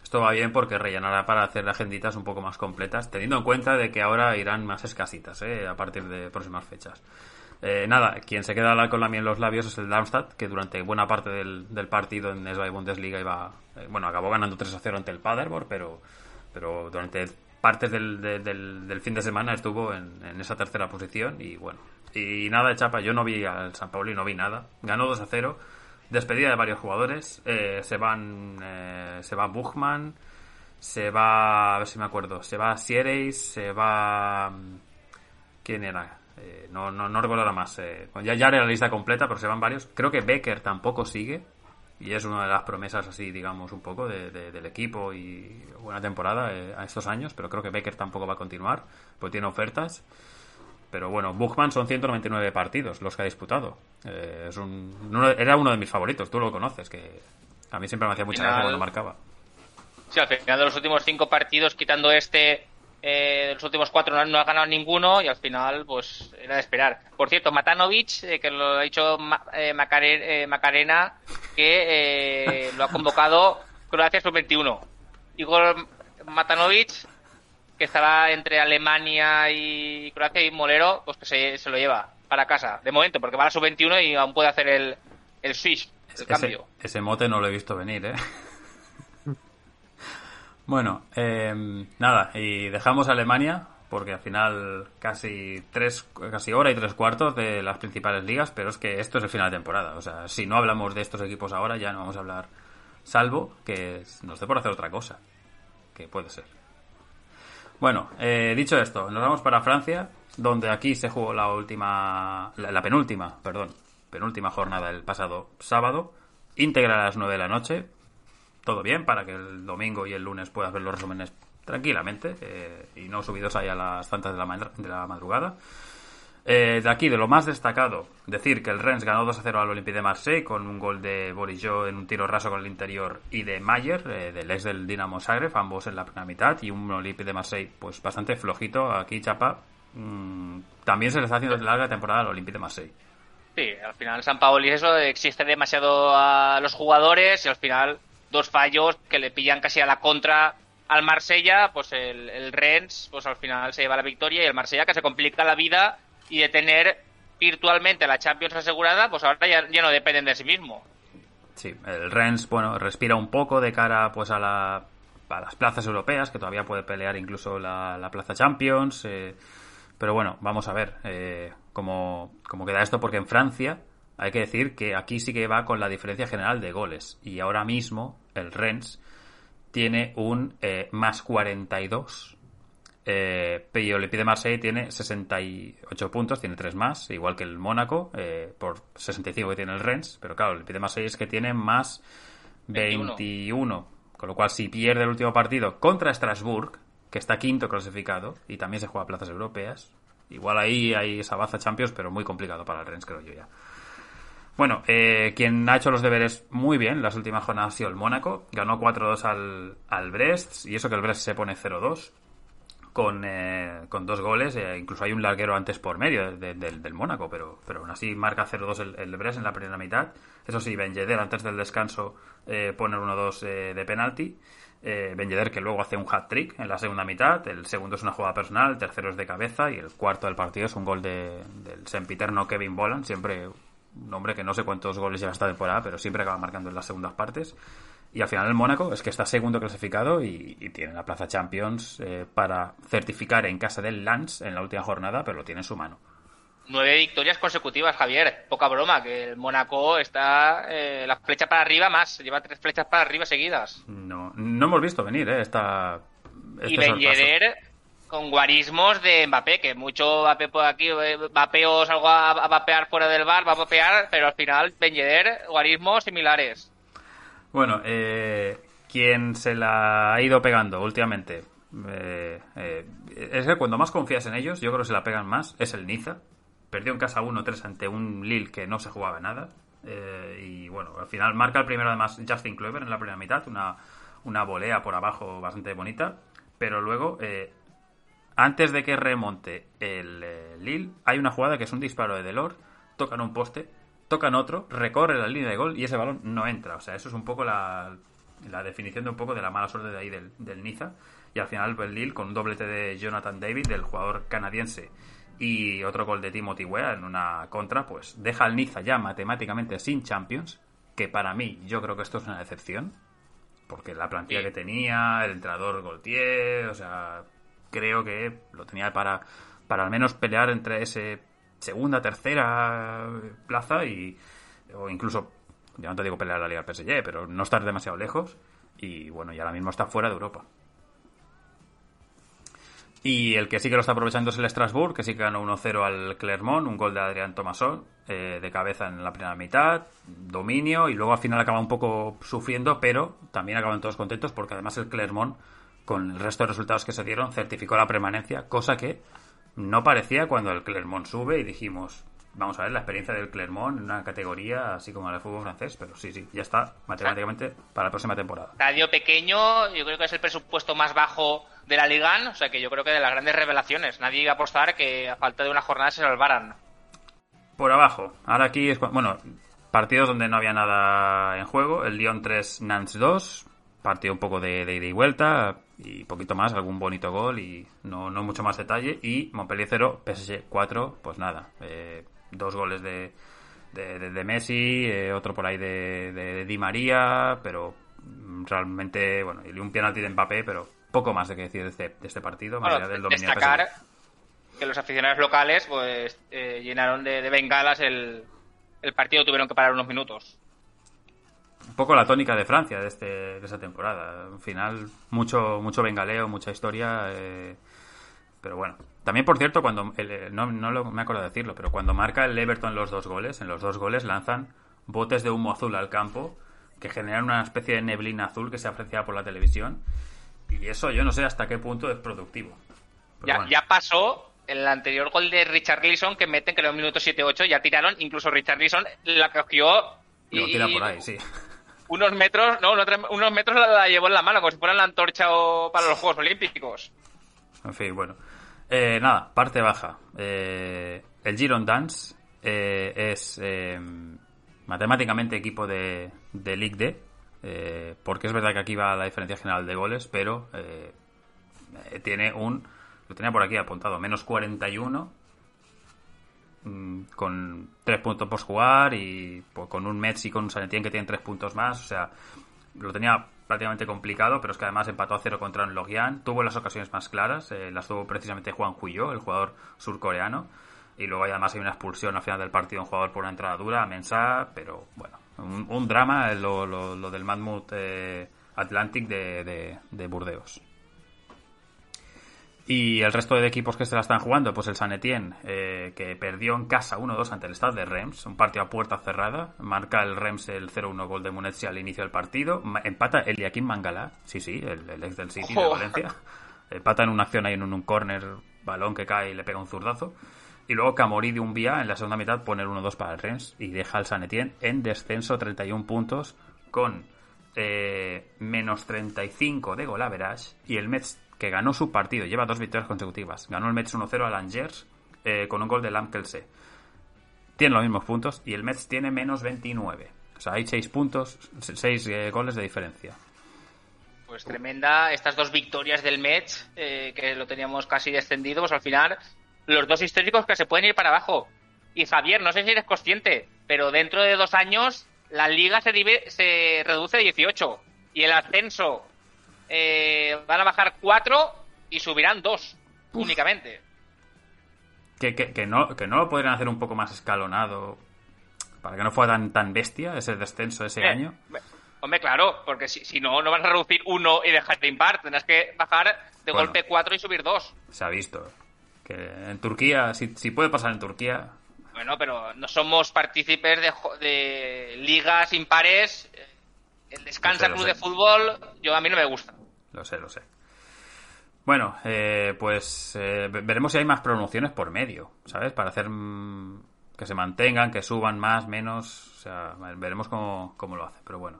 Esto va bien porque rellenará para hacer agenditas un poco más completas, teniendo en cuenta de que ahora irán más escasitas eh, a partir de próximas fechas. Eh, nada, quien se queda con la miel en los labios es el Darmstadt, que durante buena parte del, partido en SBI Bundesliga iba, bueno, acabó ganando 3 a 0 ante el Paderborn, pero, pero durante partes del, del, fin de semana estuvo en, esa tercera posición y bueno. Y nada de chapa, yo no vi al San Paulo y no vi nada. Ganó 2 a 0. Despedida de varios jugadores. Eh, se van eh, se va Buchmann, se va, a ver si me acuerdo, se va Siereis, se va... ¿Quién era? Eh, no, no, no recuerdo nada más. ya, ya era la lista completa, pero se van varios. Creo que Becker tampoco sigue y es una de las promesas así, digamos, un poco del equipo y buena temporada eh, a estos años, pero creo que Becker tampoco va a continuar, pues tiene ofertas. Pero bueno, Buchmann son 199 partidos los que ha disputado. Eh, es un, era uno de mis favoritos, tú lo conoces, que a mí siempre me hacía mucha gracia cuando marcaba. Sí, al final de los últimos cinco partidos, quitando este, eh, los últimos cuatro no, ha ganado ninguno y al final, pues era de esperar. Por cierto, Matanovic, eh, que lo ha dicho eh, Macarena, que lo ha convocado Croacia sub-21. Igor Matanovic, que estará entre Alemania y Croacia y Molero, pues que se, lo lleva para casa, de momento, porque va a la sub-21 y aún puede hacer el, el switch, el cambio. Ese mote no lo he visto venir, ¿eh? Bueno, em, nada, y dejamos Alemania porque al final casi tres, casi hora y tres cuartos de las principales ligas, pero es que esto es el final de temporada. O sea, si no hablamos de estos equipos ahora, ya no vamos a hablar, salvo que nos dé por hacer otra cosa, que puede ser. Bueno, eh, dicho esto, nos vamos para Francia, donde aquí se jugó la última, la, penúltima, perdón, penúltima jornada el pasado sábado, íntegra a las 9 de la noche, todo bien para que el domingo y el lunes puedas ver los resúmenes tranquilamente eh, y no subidos ahí a las tantas de la, de la madrugada. Eh, de aquí, de lo más destacado, decir que el Rennes ganó 2 a 0 al Olympique de Marseille con un gol de Borisjó en un tiro raso con el interior y de Mayer, eh, del ex del Dinamo Zagreb, ambos en la primera mitad, y un Olympique de Marseille pues bastante flojito aquí, Chapa. Mm, también se le está haciendo larga temporada al Olympique de Marseille. Sí, al final San Paoli eso existe demasiado a los jugadores y al final dos fallos que le pillan casi a la contra al Marsella, pues el, el Rennes, pues al final se lleva la victoria y el Marsella que se complica la vida y de tener virtualmente la Champions asegurada, pues ahora ya, no dependen de sí mismo. Sí, el Rennes, bueno, respira un poco de cara pues a, la, a las plazas europeas, que todavía puede pelear incluso la, la plaza Champions. Eh, pero bueno, vamos a ver eh, cómo, cómo queda esto, porque en Francia hay que decir que aquí sí que va con la diferencia general de goles. Y ahora mismo el Rennes tiene un eh, más 42 eh, y Olympique de Marseille tiene 68 puntos, tiene 3 más, igual que el Mónaco, eh, por 65 que tiene el Rennes, pero claro, el Olympique de Marseille es que tiene más 21. Con lo cual, si pierde el último partido contra Strasbourg, que está quinto clasificado y también se juega a plazas europeas, igual ahí hay esa baza Champions, pero muy complicado para el Rennes, creo yo ya. Bueno, eh, quien ha hecho los deberes muy bien las últimas jornadas ha sido el Mónaco. Ganó 4-2 al, al Brest y eso que el Brest se pone 0-2 con, eh, con dos goles. Eh, incluso hay un larguero antes por medio del Mónaco, pero, pero aún así marca 0-2 el, el Brest en la primera mitad. Eso sí, Ben antes del descanso eh, pone 1-2 eh, de penalti. Eh, ben que luego hace un hat-trick en la segunda mitad. El segundo es una jugada personal, el tercero es de cabeza y el cuarto del partido es un gol de, del sempiterno Kevin Boland, siempre un hombre que no sé cuántos goles lleva esta temporada, pero siempre acaba marcando en las segundas partes. Y al final el Mónaco es que está segundo clasificado y, tiene la plaza Champions eh, para certificar en casa del Lance en la última jornada, pero lo tiene en su mano. Nueve victorias consecutivas, Javier. Poca broma, que el Mónaco está eh, la flecha para arriba más. Lleva tres flechas para arriba seguidas. No, no hemos visto venir, ¿eh? Esta, este y Ben con guarismos de Mbappé, que mucho Mbappé por aquí, Mbappé o salgo a, vapear fuera del bar, va a vapear, pero al final Ben guarismos similares. Bueno, eh, quien se la ha ido pegando últimamente, eh, eh, es que cuando más confías en ellos, yo creo que se la pegan más, es el Niza. Perdió en casa 1-3 ante un Lille que no se jugaba nada. y bueno, al final marca el primero además Justin Kluivert en la primera mitad, una, una volea por abajo bastante bonita. Pero luego, antes de que remonte el Lille, hay una jugada que es un disparo de Delors, tocan un poste tocan otro, recorre la línea de gol y ese balón no entra. O sea, eso es un poco la, definición de un poco de la mala suerte de ahí del, del Niza. Y al final, el Lille, con un doblete de Jonathan David, del jugador canadiense, y otro gol de Timothy Weah en una contra, pues deja al Niza ya matemáticamente sin Champions, que para mí yo creo que esto es una decepción, porque la plantilla que tenía, el entrenador Gaultier, o sea, creo que lo tenía para, para al menos pelear entre ese segunda, tercera plaza y o incluso, ya no te digo pelear la Liga PSG, pero no estar demasiado lejos y bueno, y ahora mismo está fuera de Europa. Y el que sí que lo está aprovechando es el Strasbourg, que sí que ganó 1-0 al Clermont, un gol de Adrián Tomasón eh, de cabeza en la primera mitad, dominio, y luego al final acaba un poco sufriendo, pero también acaban todos contentos porque además el Clermont, con el resto de resultados que se dieron, certificó la permanencia, cosa que no parecía cuando el Clermont sube y dijimos, vamos a ver la experiencia del Clermont en una categoría así como la del fútbol francés, pero sí, sí, ya está matemáticamente para la próxima temporada. Radio pequeño, yo creo que es el presupuesto más bajo de la Liga, o sea que yo creo que de las grandes revelaciones. Nadie iba a apostar que a falta de una jornada se salvaran. Por abajo, ahora aquí es, bueno, partidos donde no había nada en juego, el Lyon 3, Nantes 2, partido un poco de, ida y vuelta y poquito más, algún bonito gol y no, no mucho más detalle. Y Montpellier 0, PSG 4, pues nada, eh, dos goles de, de, Messi, eh, otro por ahí de, de, Di María, pero realmente, bueno, y un penalti de Mbappé, pero poco más de que decir de este, de este partido, más Bueno, allá del dominio destacar que los aficionados locales pues eh, llenaron de, de bengalas el, el partido, tuvieron que parar unos minutos. Un poco la tónica de Francia de, este, de esta temporada. Al final, mucho, mucho bengaleo, mucha historia. eh, pero bueno. También, por cierto, cuando el- no, no lo- me acuerdo de decirlo, pero cuando marca el Everton los dos goles, en los dos goles lanzan botes de humo azul al campo que generan una especie de neblina azul que se aprecia por la televisión. Y eso yo no sé hasta qué punto es productivo. Ya, bueno. ya pasó el anterior gol de Richard Leeson que meten, creo, en el minuto 7-8, ya tiraron, incluso Richard Leeson la cogió Y lo tira por ahí, sí. Unos metros, no, unos, metros la, la llevó en la mano, como si fuera la antorcha o- para los Juegos Olímpicos. En fin, bueno. Eh, nada, parte baja. Eh, el Giron Dance eh, es eh, matemáticamente equipo de, de League D, eh, porque es verdad que aquí va la diferencia general de goles, pero eh, eh, tiene un, lo tenía por aquí apuntado, menos 41, mm, con tres puntos por jugar y pues, con un Metz y con un Sanetien que tienen tres puntos más, o sea, lo tenía prácticamente complicado, pero es que además empató a cero contra un Logian. Tuvo las ocasiones más claras, eh, las tuvo precisamente Juan Huyo, el jugador surcoreano. Y luego además hay una expulsión al final del partido, un jugador por una entrada dura, Mensah, pero bueno, un, drama eh, lo, lo- lo del Madmut eh, Atlantic de Burdeos. Y el resto de equipos que se la están jugando, pues el San Etienne, eh, que perdió en casa 1-2 ante el Stade de Reims, un partido a puerta cerrada. Marca el Reims el 0-1 gol de Munetsi al inicio del partido. Empata el Joaquín Mangala, sí, sí, el, el ex del City de. Valencia. Empata en una acción ahí en un, un corner, balón que cae y le pega un zurdazo. Y luego Camori de un vía en la segunda mitad pone el 1-2 para el Reims y deja al San Etienne en descenso 31 puntos con eh, menos 35 de gol average y el Metz que ganó su partido, lleva dos victorias consecutivas. Ganó el Metz 1-0 al Angers eh, con un gol de Lamkelse. Tiene los mismos puntos y el Metz tiene menos 29. O sea, hay 6 puntos, 6 goles de diferencia. Pues tremenda estas dos victorias del Mets, eh, que lo teníamos casi descendido, pues al final los dos históricos que se pueden ir para abajo. Y Javier, no sé si eres consciente, pero dentro de dos años la liga se reduce a 18 y el ascenso eh, van a bajar cuatro y subirán dos únicamente. Que, que, que no, que no lo podrían hacer un poco más escalonado para que no fuera tan, tan bestia ese descenso ese Eh, año. Hombre, claro, porque si, si no, no vas a reducir uno y dejar de impar. Tendrás que bajar de Bueno. golpe cuatro y subir dos. Se ha visto. Que en Turquía, si, si puede pasar en Turquía, Bueno, pero no somos partícipes de, de ligas impares. El descansa lo club de fútbol, yo a mí no me gusta. Lo sé, lo sé. Bueno, eh, pues eh, ve- veremos si hay más promociones por medio, ¿sabes? Para hacer mm, que se mantengan, que suban más, menos. O sea, veremos cómo, cómo lo hace. Pero bueno,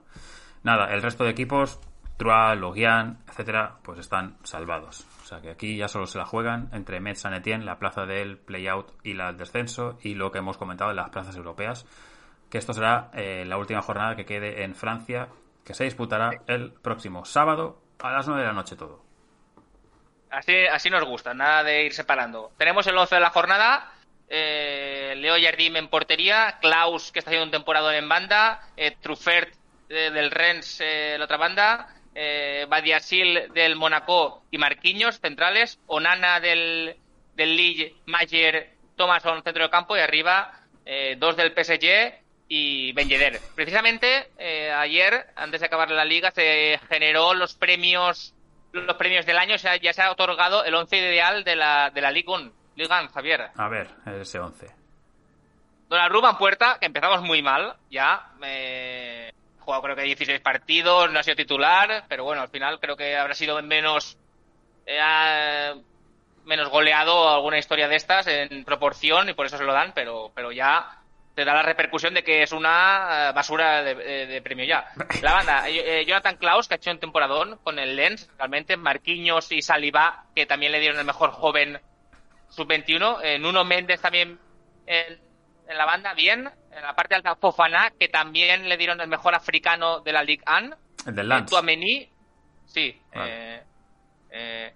nada, el resto de equipos, Troyes, Logian, etcétera, pues están salvados. O sea que aquí ya solo se la juegan entre Metz, San Etienne, la plaza del play-out y la del descenso, y lo que hemos comentado de las plazas europeas. Que esto será eh, la última jornada que quede en Francia, que se disputará el próximo sábado a las 9 de la noche todo. Así, así nos gusta, nada de ir separando. Tenemos el 11 de la jornada. eh, Leo Jardim en portería, Klaus que está haciendo un temporada en banda, eh, Truffert eh, del Rennes eh, la otra banda, eh, Badiasil del Monaco y Marquinhos centrales, Onana del, del Lille, Mayer, Thomason centro de campo y arriba eh, dos del PSG y Ben Yedder. Precisamente eh, ayer, antes de acabar la liga, se generó los premios los premios del año, o sea, ya se ha otorgado el once ideal de la, de la Ligue 1. Ligue 1, Javier. A ver, ese 11. Donnarumma en puerta, que empezamos muy mal, ya. Eh, jugado creo que 16 partidos, no ha sido titular, pero bueno, al final creo que habrá sido menos eh, menos goleado alguna historia de estas en proporción y por eso se lo dan, pero, pero ya te da la repercusión de que es una eh, basura de, de- de premio ya. La banda, eh, eh, Jonathan Klaus, que ha hecho un temporadón con el Lens, realmente, Marquinhos y Saliba, que también le dieron el mejor joven sub-21, eh, Nuno Méndez también en, en la banda, bien, en la parte alta Fofana, que también le dieron el mejor africano de la Ligue 1, El del Lance. Tuameni, sí, Vale. eh, eh,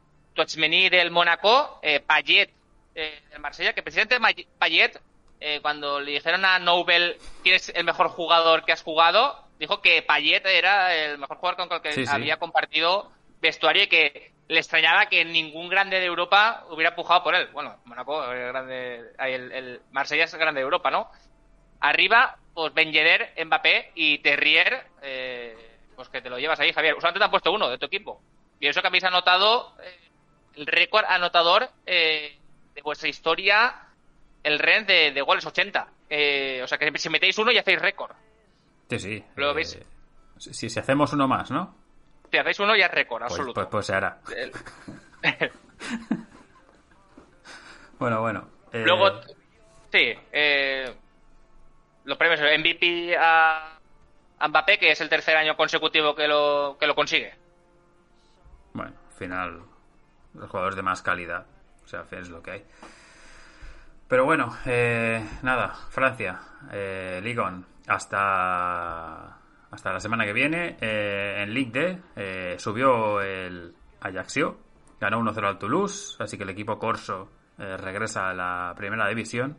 del Mónaco, eh, Payet del Marsella, que precisamente May- Payet, eh, cuando le dijeron a Nobel quién es el mejor jugador que has jugado, dijo que Payet era el mejor jugador con el que Sí, sí. había compartido vestuario y que le extrañaba que ningún grande de Europa hubiera pujado por él. Bueno, Monaco, el, grande, el, el Marsella es el grande de Europa, ¿no? Arriba, pues Ben Yedder, Mbappé y Terrier, eh, pues que te lo llevas ahí, Javier. Usualmente te han puesto uno de tu equipo. Y eso que habéis anotado eh, el récord anotador eh, de vuestra historia, el REN de, de goles 80. Eh, o sea que si metéis uno ya hacéis récord. Sí, sí. ¿Lo veis? Eh, si, si hacemos uno más, ¿no? Si hacéis uno ya es récord, Pues, absoluto. pues, pues se hará. El- [laughs] Bueno, bueno. eh, Luego, sí, eh, los premios MVP a, a Mbappé, que es el tercer año consecutivo que lo, que lo consigue. Bueno, al final, los jugadores de más calidad. O sea, es lo que hay. Pero bueno, eh, nada, Francia, eh, Ligue 1, hasta, hasta la semana que viene. eh, en Ligue D eh, subió el Ajaxio, ganó 1-0 al Toulouse, así que el equipo corso eh, regresa a la primera división.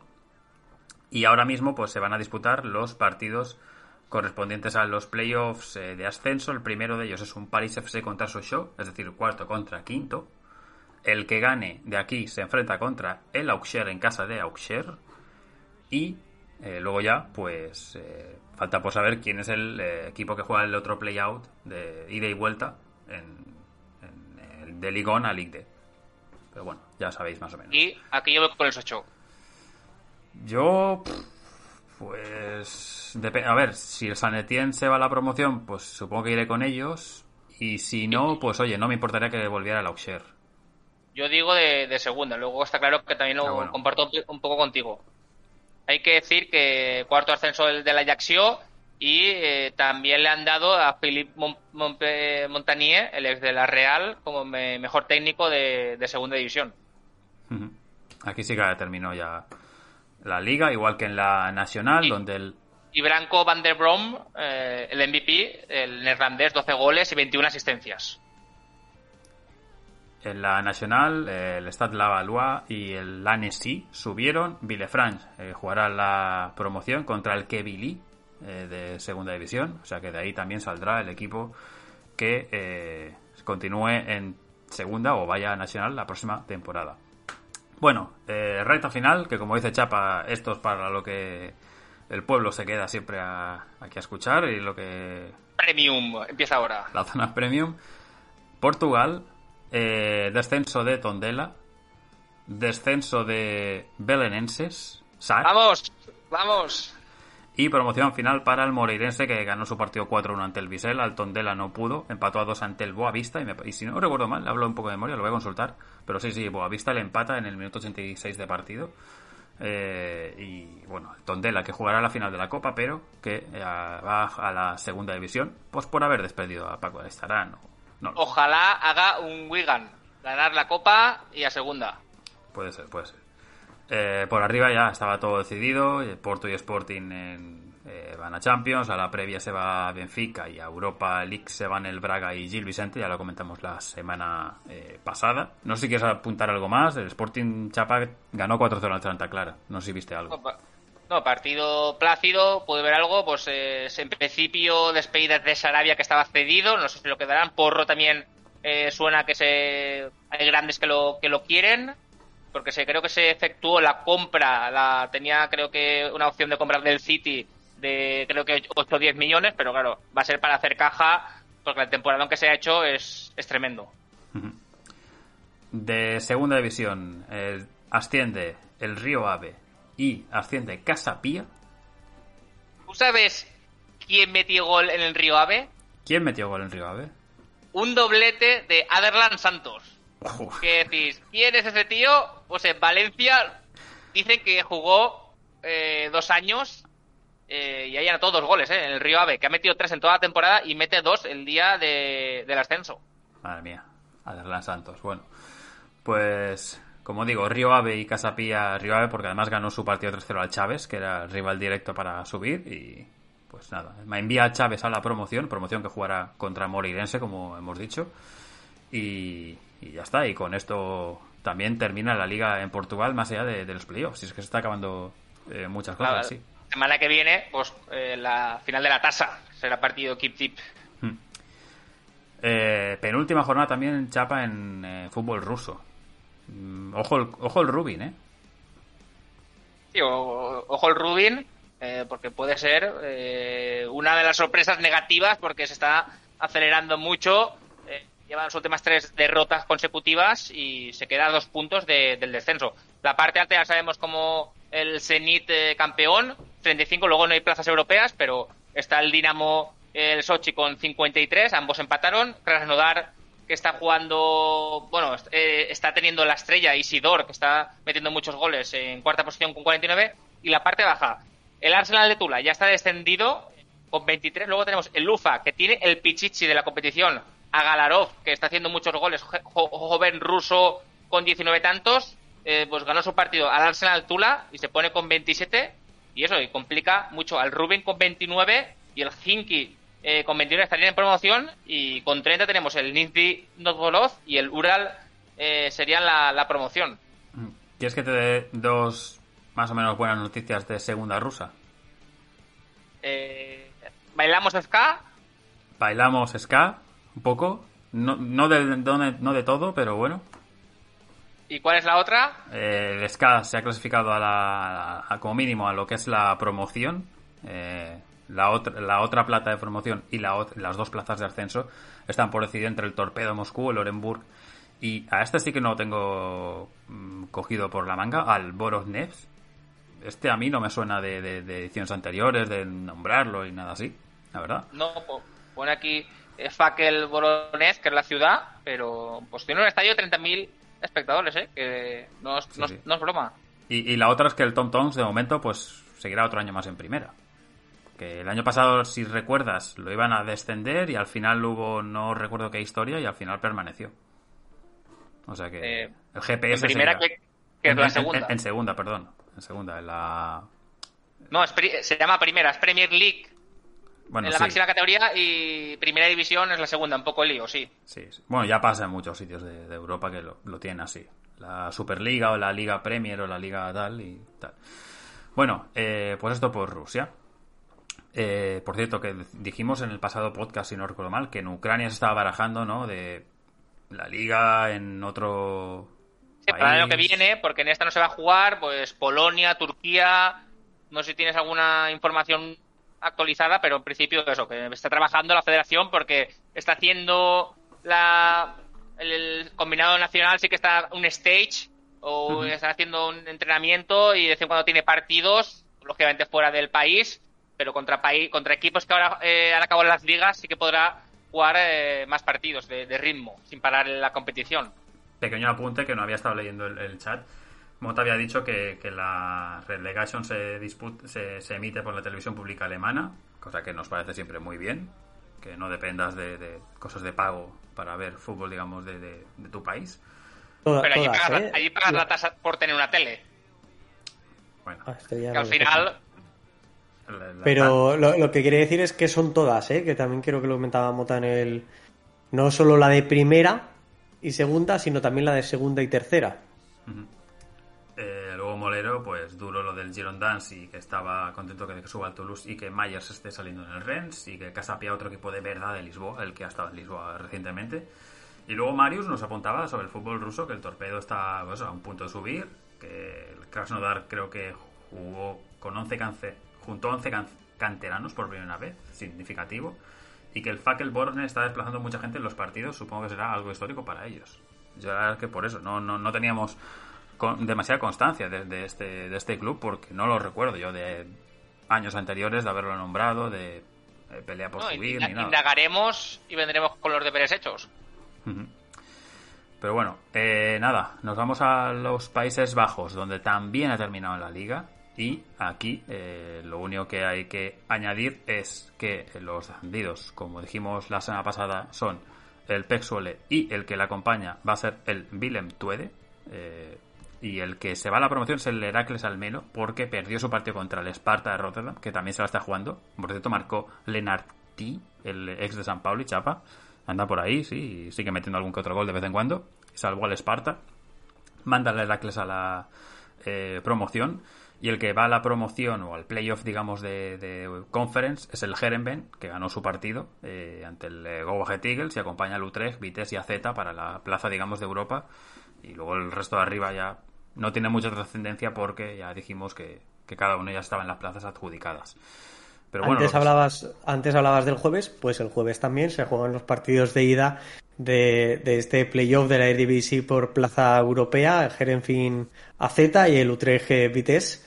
Y ahora mismo pues se van a disputar los partidos correspondientes a los playoffs de ascenso. El primero de ellos es un Paris FC contra Sochaux, es decir, cuarto contra quinto. El que gane de aquí se enfrenta contra el Auxerre en casa de Auxerre. Y eh, luego ya, pues eh, falta por saber quién es el eh, equipo que juega el otro playout de ida y vuelta en, en de Ligue 1 a Ligue D. Pero bueno, ya sabéis más o menos. Y aquí yo voy con el Sochaux. Yo, pues, a ver, si el San Etienne se va a la promoción, pues supongo que iré con ellos. Y si no, pues oye, no me importaría que volviera el Auxerre. Yo digo de, de segunda, luego está claro que también lo Ah, bueno. comparto un poco contigo. Hay que decir que cuarto ascenso del, del Ajaxio y eh, también le han dado a Philippe Mon- Mon- Montagnier, el ex de la Real, como me- mejor técnico de, de segunda división. Aquí sí que terminó ya la liga, igual que en la nacional, Sí. donde el, Y Branco van der Brom, eh, el MVP, el neerlandés, 12 goles y 21 asistencias. En la nacional el Stade Lavallois y el Annecy subieron. Villefranche eh, jugará la promoción contra el Quevilly eh, de segunda división, o sea que de ahí también saldrá el equipo que eh, continúe en segunda o vaya a nacional la próxima temporada. Bueno, recta final, que como dice Chapa, esto es para lo que el pueblo se queda siempre a- aquí a escuchar y lo que Premium, empieza ahora. la zona premium. Portugal, eh, descenso de Tondela, descenso de Belenenses, SAC, ¡Vamos! ¡Vamos! y promoción final para el Moreirense que ganó su partido 4-1 ante el Visel, al Tondela no pudo, empató a 2 ante el Boavista y, me- y si no recuerdo mal, hablo un poco de memoria, lo voy a consultar, pero sí, sí, Boavista le empata en el minuto 86 de partido. Eh, y bueno, el Tondela que jugará la final de la Copa, pero que eh, va a la segunda división, pues por haber despedido a Paco de Estarán. o- No. Ojalá haga un Wigan. Ganar la Copa y a segunda. Puede ser, puede ser. Eh, por arriba ya estaba todo decidido. eh, Porto y Sporting en, eh, van a Champions. A la previa se va Benfica y a Europa League se van el Braga y Gil Vicente. Ya lo comentamos la semana eh, pasada. No sé si quieres apuntar algo más. El Sporting Chapa ganó 4-0 al Santa Clara. No sé si viste algo. No, partido plácido, pude ver algo, pues eh, en principio despedidas de Sarabia que estaba cedido, no sé si lo quedarán, Porro también eh, suena que se hay grandes que lo que lo quieren, porque se creo que se efectuó la compra, la tenía creo que una opción de compra del City de creo que 8 o 10 millones, pero claro, va a ser para hacer caja porque el temporada que se ha hecho es, es tremendo. De segunda división asciende el Río Ave y asciende Casapía. ¿Tú sabes quién metió gol en el Río Ave? ¿Quién metió gol en Río Ave? Un doblete de Aderlan Santos. Uf. ¿Qué decís? ¿Quién es ese tío? Pues en Valencia dicen que jugó eh, dos años eh, y ahí anotó dos goles eh, en el Río Ave, que ha metido tres en toda la temporada y mete dos el día de- del ascenso. Madre mía, Aderlan Santos. Bueno, pues como digo, Río Ave y Casapía Río Ave, porque además ganó su partido 3-0 al Chávez, que era el rival directo para subir. Y pues nada, me envía a Chávez a la promoción, promoción que jugará contra Moreirense, como hemos dicho. Y, y ya está, y con esto también termina la liga en Portugal, más allá de, de los playoffs. Y es que se está acabando eh, muchas cosas, La sí. semana que viene, pues eh, la final de la tasa será partido Keep Tip. Eh, penúltima jornada también chapa en eh, fútbol ruso. Mm, ojo, el, ojo el Rubin, ¿eh? Sí, ojo el Rubin, eh, porque puede ser eh, una de las sorpresas negativas porque se está acelerando mucho. eh, lleva las últimas tres derrotas consecutivas y se queda a dos puntos de- del descenso. La parte alta ya sabemos como el Zenit eh, campeón, 35, luego no hay plazas europeas, pero está el Dinamo, el Sochi con 53, ambos empataron. Krasnodar que está jugando, bueno, eh, está teniendo la estrella Isidor, que está metiendo muchos goles en cuarta posición con 49, y la parte baja, el Arsenal de Tula ya está descendido con 23, luego tenemos el Lufa, que tiene el pichichi de la competición, a Galarov, que está haciendo muchos goles, jo- jo- joven ruso con 19 tantos, eh, pues ganó su partido al Arsenal Tula y se pone con 27, y eso, complica mucho al Rubin con 29 y el Hinky eh, con 29 estarían en promoción y con 30 tenemos el Nizhny Novgorod y el Ural eh, serían la, la promoción. Mm. ¿Quieres que te dé dos más o menos buenas noticias de segunda rusa? Eh, bailamos ska, Bailamos ska, un poco. No, no, de, no todo, pero bueno. ¿y cuál es la otra? Eh, el ska se ha clasificado a la, a- como mínimo a lo que es la promoción. Eh, la, otra, la otra plata de promoción y la, las dos plazas de ascenso están por decidir entre el Torpedo Moscú, el Orenburg y a este sí que no lo tengo mm, cogido por la manga, al Borovnevs. Este a mí no me suena de, de- de ediciones anteriores, de nombrarlo y nada así, la verdad. No, po- pone aquí eh, Fakel Voronezh, que es la ciudad, pero pues tiene un estadio de 30.000 espectadores, ¿eh? Que no es, Sí, no es- sí. no es broma. Y, y la otra es que el Tom Toms de momento pues seguirá otro año más en primera. Que el año pasado, si recuerdas, lo iban a descender y al final hubo, no recuerdo qué historia, y al final permaneció. O sea que Eh, el GPS En primera, que, En- la en- segunda. En, en segunda, perdón. En segunda, en la... No, es pri- se llama primera, es Premier League Bueno, en la sí, máxima categoría y primera división es la segunda, un poco el lío, sí. sí, sí. Bueno, ya pasa en muchos sitios de, de Europa que lo, lo tienen así. La Superliga o la Liga Premier o la Liga tal y tal. Bueno, eh, pues esto por Rusia. Eh, por cierto, que dijimos en el pasado podcast, si no recuerdo mal, que en Ucrania se estaba barajando, ¿no? De la liga en otro Sí, para el año que viene, porque en esta no se va a jugar, pues Polonia, Turquía, no sé si tienes alguna información actualizada, pero en principio eso, que está trabajando la federación porque está haciendo la el, el combinado nacional, sí que está un stage o está haciendo un entrenamiento y de vez en cuando tiene partidos, lógicamente fuera del país, pero contra país, contra equipos que ahora eh, han acabado las ligas sí que podrá jugar eh, más partidos de, de ritmo, sin parar la competición. Pequeño apunte que no había estado leyendo el, el chat. Mota había dicho que, que la relegation se, disput- se, se emite por la televisión pública alemana, cosa que nos parece siempre muy bien, que no dependas de, de cosas de pago para ver fútbol, digamos, de, de- de tu país. Toda- Pero allí todas, pagas, ¿eh? la, allí pagas la tasa por tener una tele. Bueno, Ah, Que al final, la- la- Pero lo, lo que quiere decir es que son todas, ¿eh? que también quiero que lo comentaba Mota en el. No solo la de primera y segunda, sino también la de segunda y tercera. Eh, luego Molero, pues duro lo del Girondins y que estaba contento que, que suba al Toulouse y que Myers esté saliendo en el Rennes y que Casapia otro equipo de verdad de Lisboa, el que ha estado en Lisboa recientemente. Y luego Marius nos apuntaba sobre el fútbol ruso que el Torpedo está pues, a un punto de subir, que el Krasnodar creo que jugó con 11 cance junto a 11 can- canteranos por primera vez, significativo, y que el Fakel Borne está desplazando mucha gente en los partidos, supongo que será algo histórico para ellos. Yo la verdad es que por eso, no, no, no teníamos con demasiada constancia de, de este, de este club porque no lo recuerdo yo de años anteriores de haberlo nombrado, de, pelea por no, subir ni nada. indagaremos y vendremos con los deberes hechos. Pero bueno, eh, nada, nos vamos a los Países Bajos, donde también ha terminado la liga. Y aquí eh, lo único que hay que añadir es que los descendidos, como dijimos la semana pasada, son el Pexuele y el que le acompaña va a ser el Willem Tuede. eh, y el que se va a la promoción es el Heracles Almelo, porque perdió su partido contra el Sparta de Rotterdam, que también se la está jugando. Por cierto, marcó Lenarti, el ex de San Paulo y Chapa. Anda por ahí, sí, sigue metiendo algún que otro gol de vez en cuando. Salvó al Sparta. Manda al Heracles a la eh, promoción. Y el que va a la promoción o al playoff, digamos, de, Conference es el Herenben, que ganó su partido eh, ante el eh, Go Ahead Eagles y acompaña al Utrecht, Vitesse y AZ para la plaza, digamos, de Europa. Y luego el resto de arriba ya no tiene mucha trascendencia porque ya dijimos que, cada uno ya estaba en las plazas adjudicadas. Pero bueno, antes, hablabas, antes hablabas del jueves, pues el jueves también se juegan los partidos de ida de, este playoff de la Eredivisie por plaza europea, el Herenfin AZ y el Utrecht Vitesse.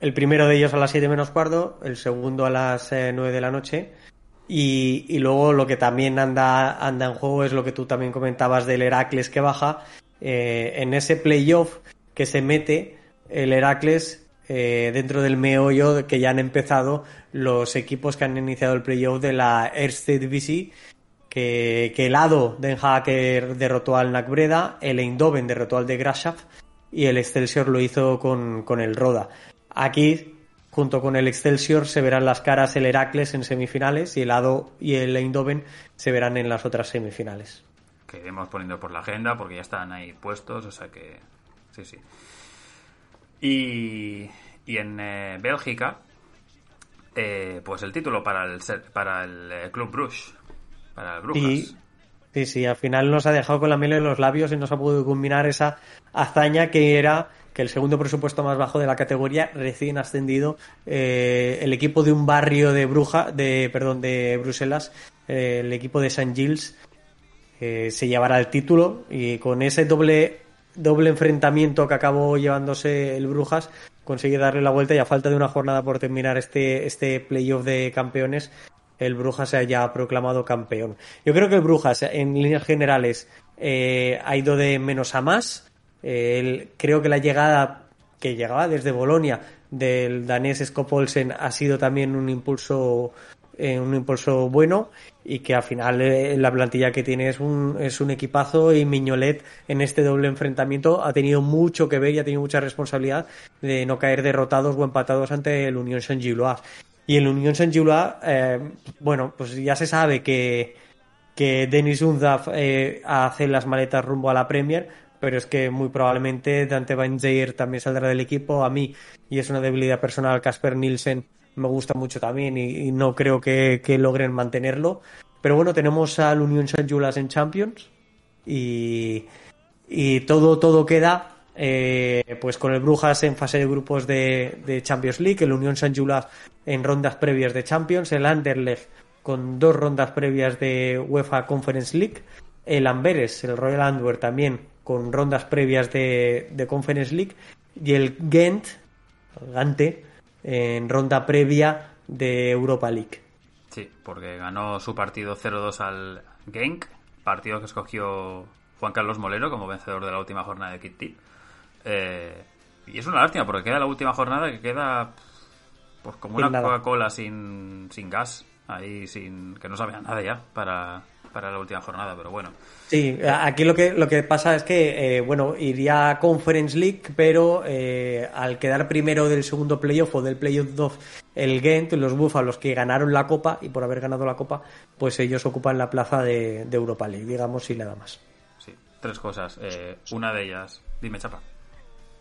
El primero de ellos a las 7 menos cuarto, el segundo a las 9 eh, de la noche. Y, luego lo que también anda, anda en juego es lo que tú también comentabas del Heracles que baja. Eh, en ese playoff que se mete el Heracles eh, dentro del meollo que ya han empezado los equipos que han iniciado el playoff de la Erste Divisie que, que el Ado Den Haag derrotó al Nakbreda, el Eindhoven derrotó al de Grashaft y el Excelsior lo hizo con, con el Roda. Aquí, junto con el Excelsior, se verán las caras el Heracles en semifinales y el Ado y el Eindhoven se verán en las otras semifinales. Que iremos poniendo por la agenda porque ya están ahí puestos, o sea que. Sí, sí. Y, y en eh, Bélgica, eh, pues el título para el, para el eh, Club Bruges, para el Brujas. Sí, sí, al final nos ha dejado con la miel en los labios y nos ha podido culminar esa hazaña que era que el segundo presupuesto más bajo de la categoría, recién ascendido, eh, el equipo de un barrio de Bruja, de, perdón, de Bruselas, eh, el equipo de St. Gilles, eh, se llevará el título y con ese doble, doble enfrentamiento que acabó llevándose el Brujas, consigue darle la vuelta y a falta de una jornada por terminar este, este playoff de campeones, el Brujas se haya proclamado campeón. Yo creo que el Brujas, en líneas generales, ha ido de menos a más creo que la llegada que llegaba desde Bolonia del danés Skopolsen ha sido también un impulso eh, un impulso bueno y que al final eh, la plantilla que tiene es un, es un equipazo y Miñolet en este doble enfrentamiento ha tenido mucho que ver y ha tenido mucha responsabilidad de no caer derrotados o empatados ante el Unión Saint-Gilloise. Y el Unión Saint-Gilloise, eh, bueno, pues ya se sabe que, que Denis Unzaf hace las maletas rumbo a la Premier, pero es que muy probablemente Dante Van también saldrá del equipo. A mí, y es una debilidad personal, Casper Nielsen me gusta mucho también y, no creo que, logren mantenerlo. Pero bueno, tenemos al Unión San Julas en Champions y, y todo, todo queda eh, pues con el Brujas en fase de grupos de, Champions League, el Unión San Julas en rondas previas de Champions, el Anderlecht con dos rondas previas de UEFA Conference League, el Amberes, el Royal Antwerp también con rondas previas de, de Conference League y el Ghent, Gante, en ronda previa de Europa League. Sí, porque ganó su partido 0-2 al Genk, partido que escogió Juan Carlos Molero como vencedor de la última jornada de Kit eh, y es una lástima porque queda la última jornada que queda pues como una Coca-Cola sin, sin gas, ahí sin que no sabía nada ya para, para la última jornada, pero bueno. Sí, aquí lo que, lo que pasa es que, eh, bueno, iría a Conference League, pero eh, al quedar primero del segundo playoff o del playoff 2 el Gent, los Búfalos que ganaron la Copa, y por haber ganado la Copa, pues ellos ocupan la plaza de, Europa League, digamos, y nada más. Sí, tres cosas. Eh, una de ellas, dime, Chapa.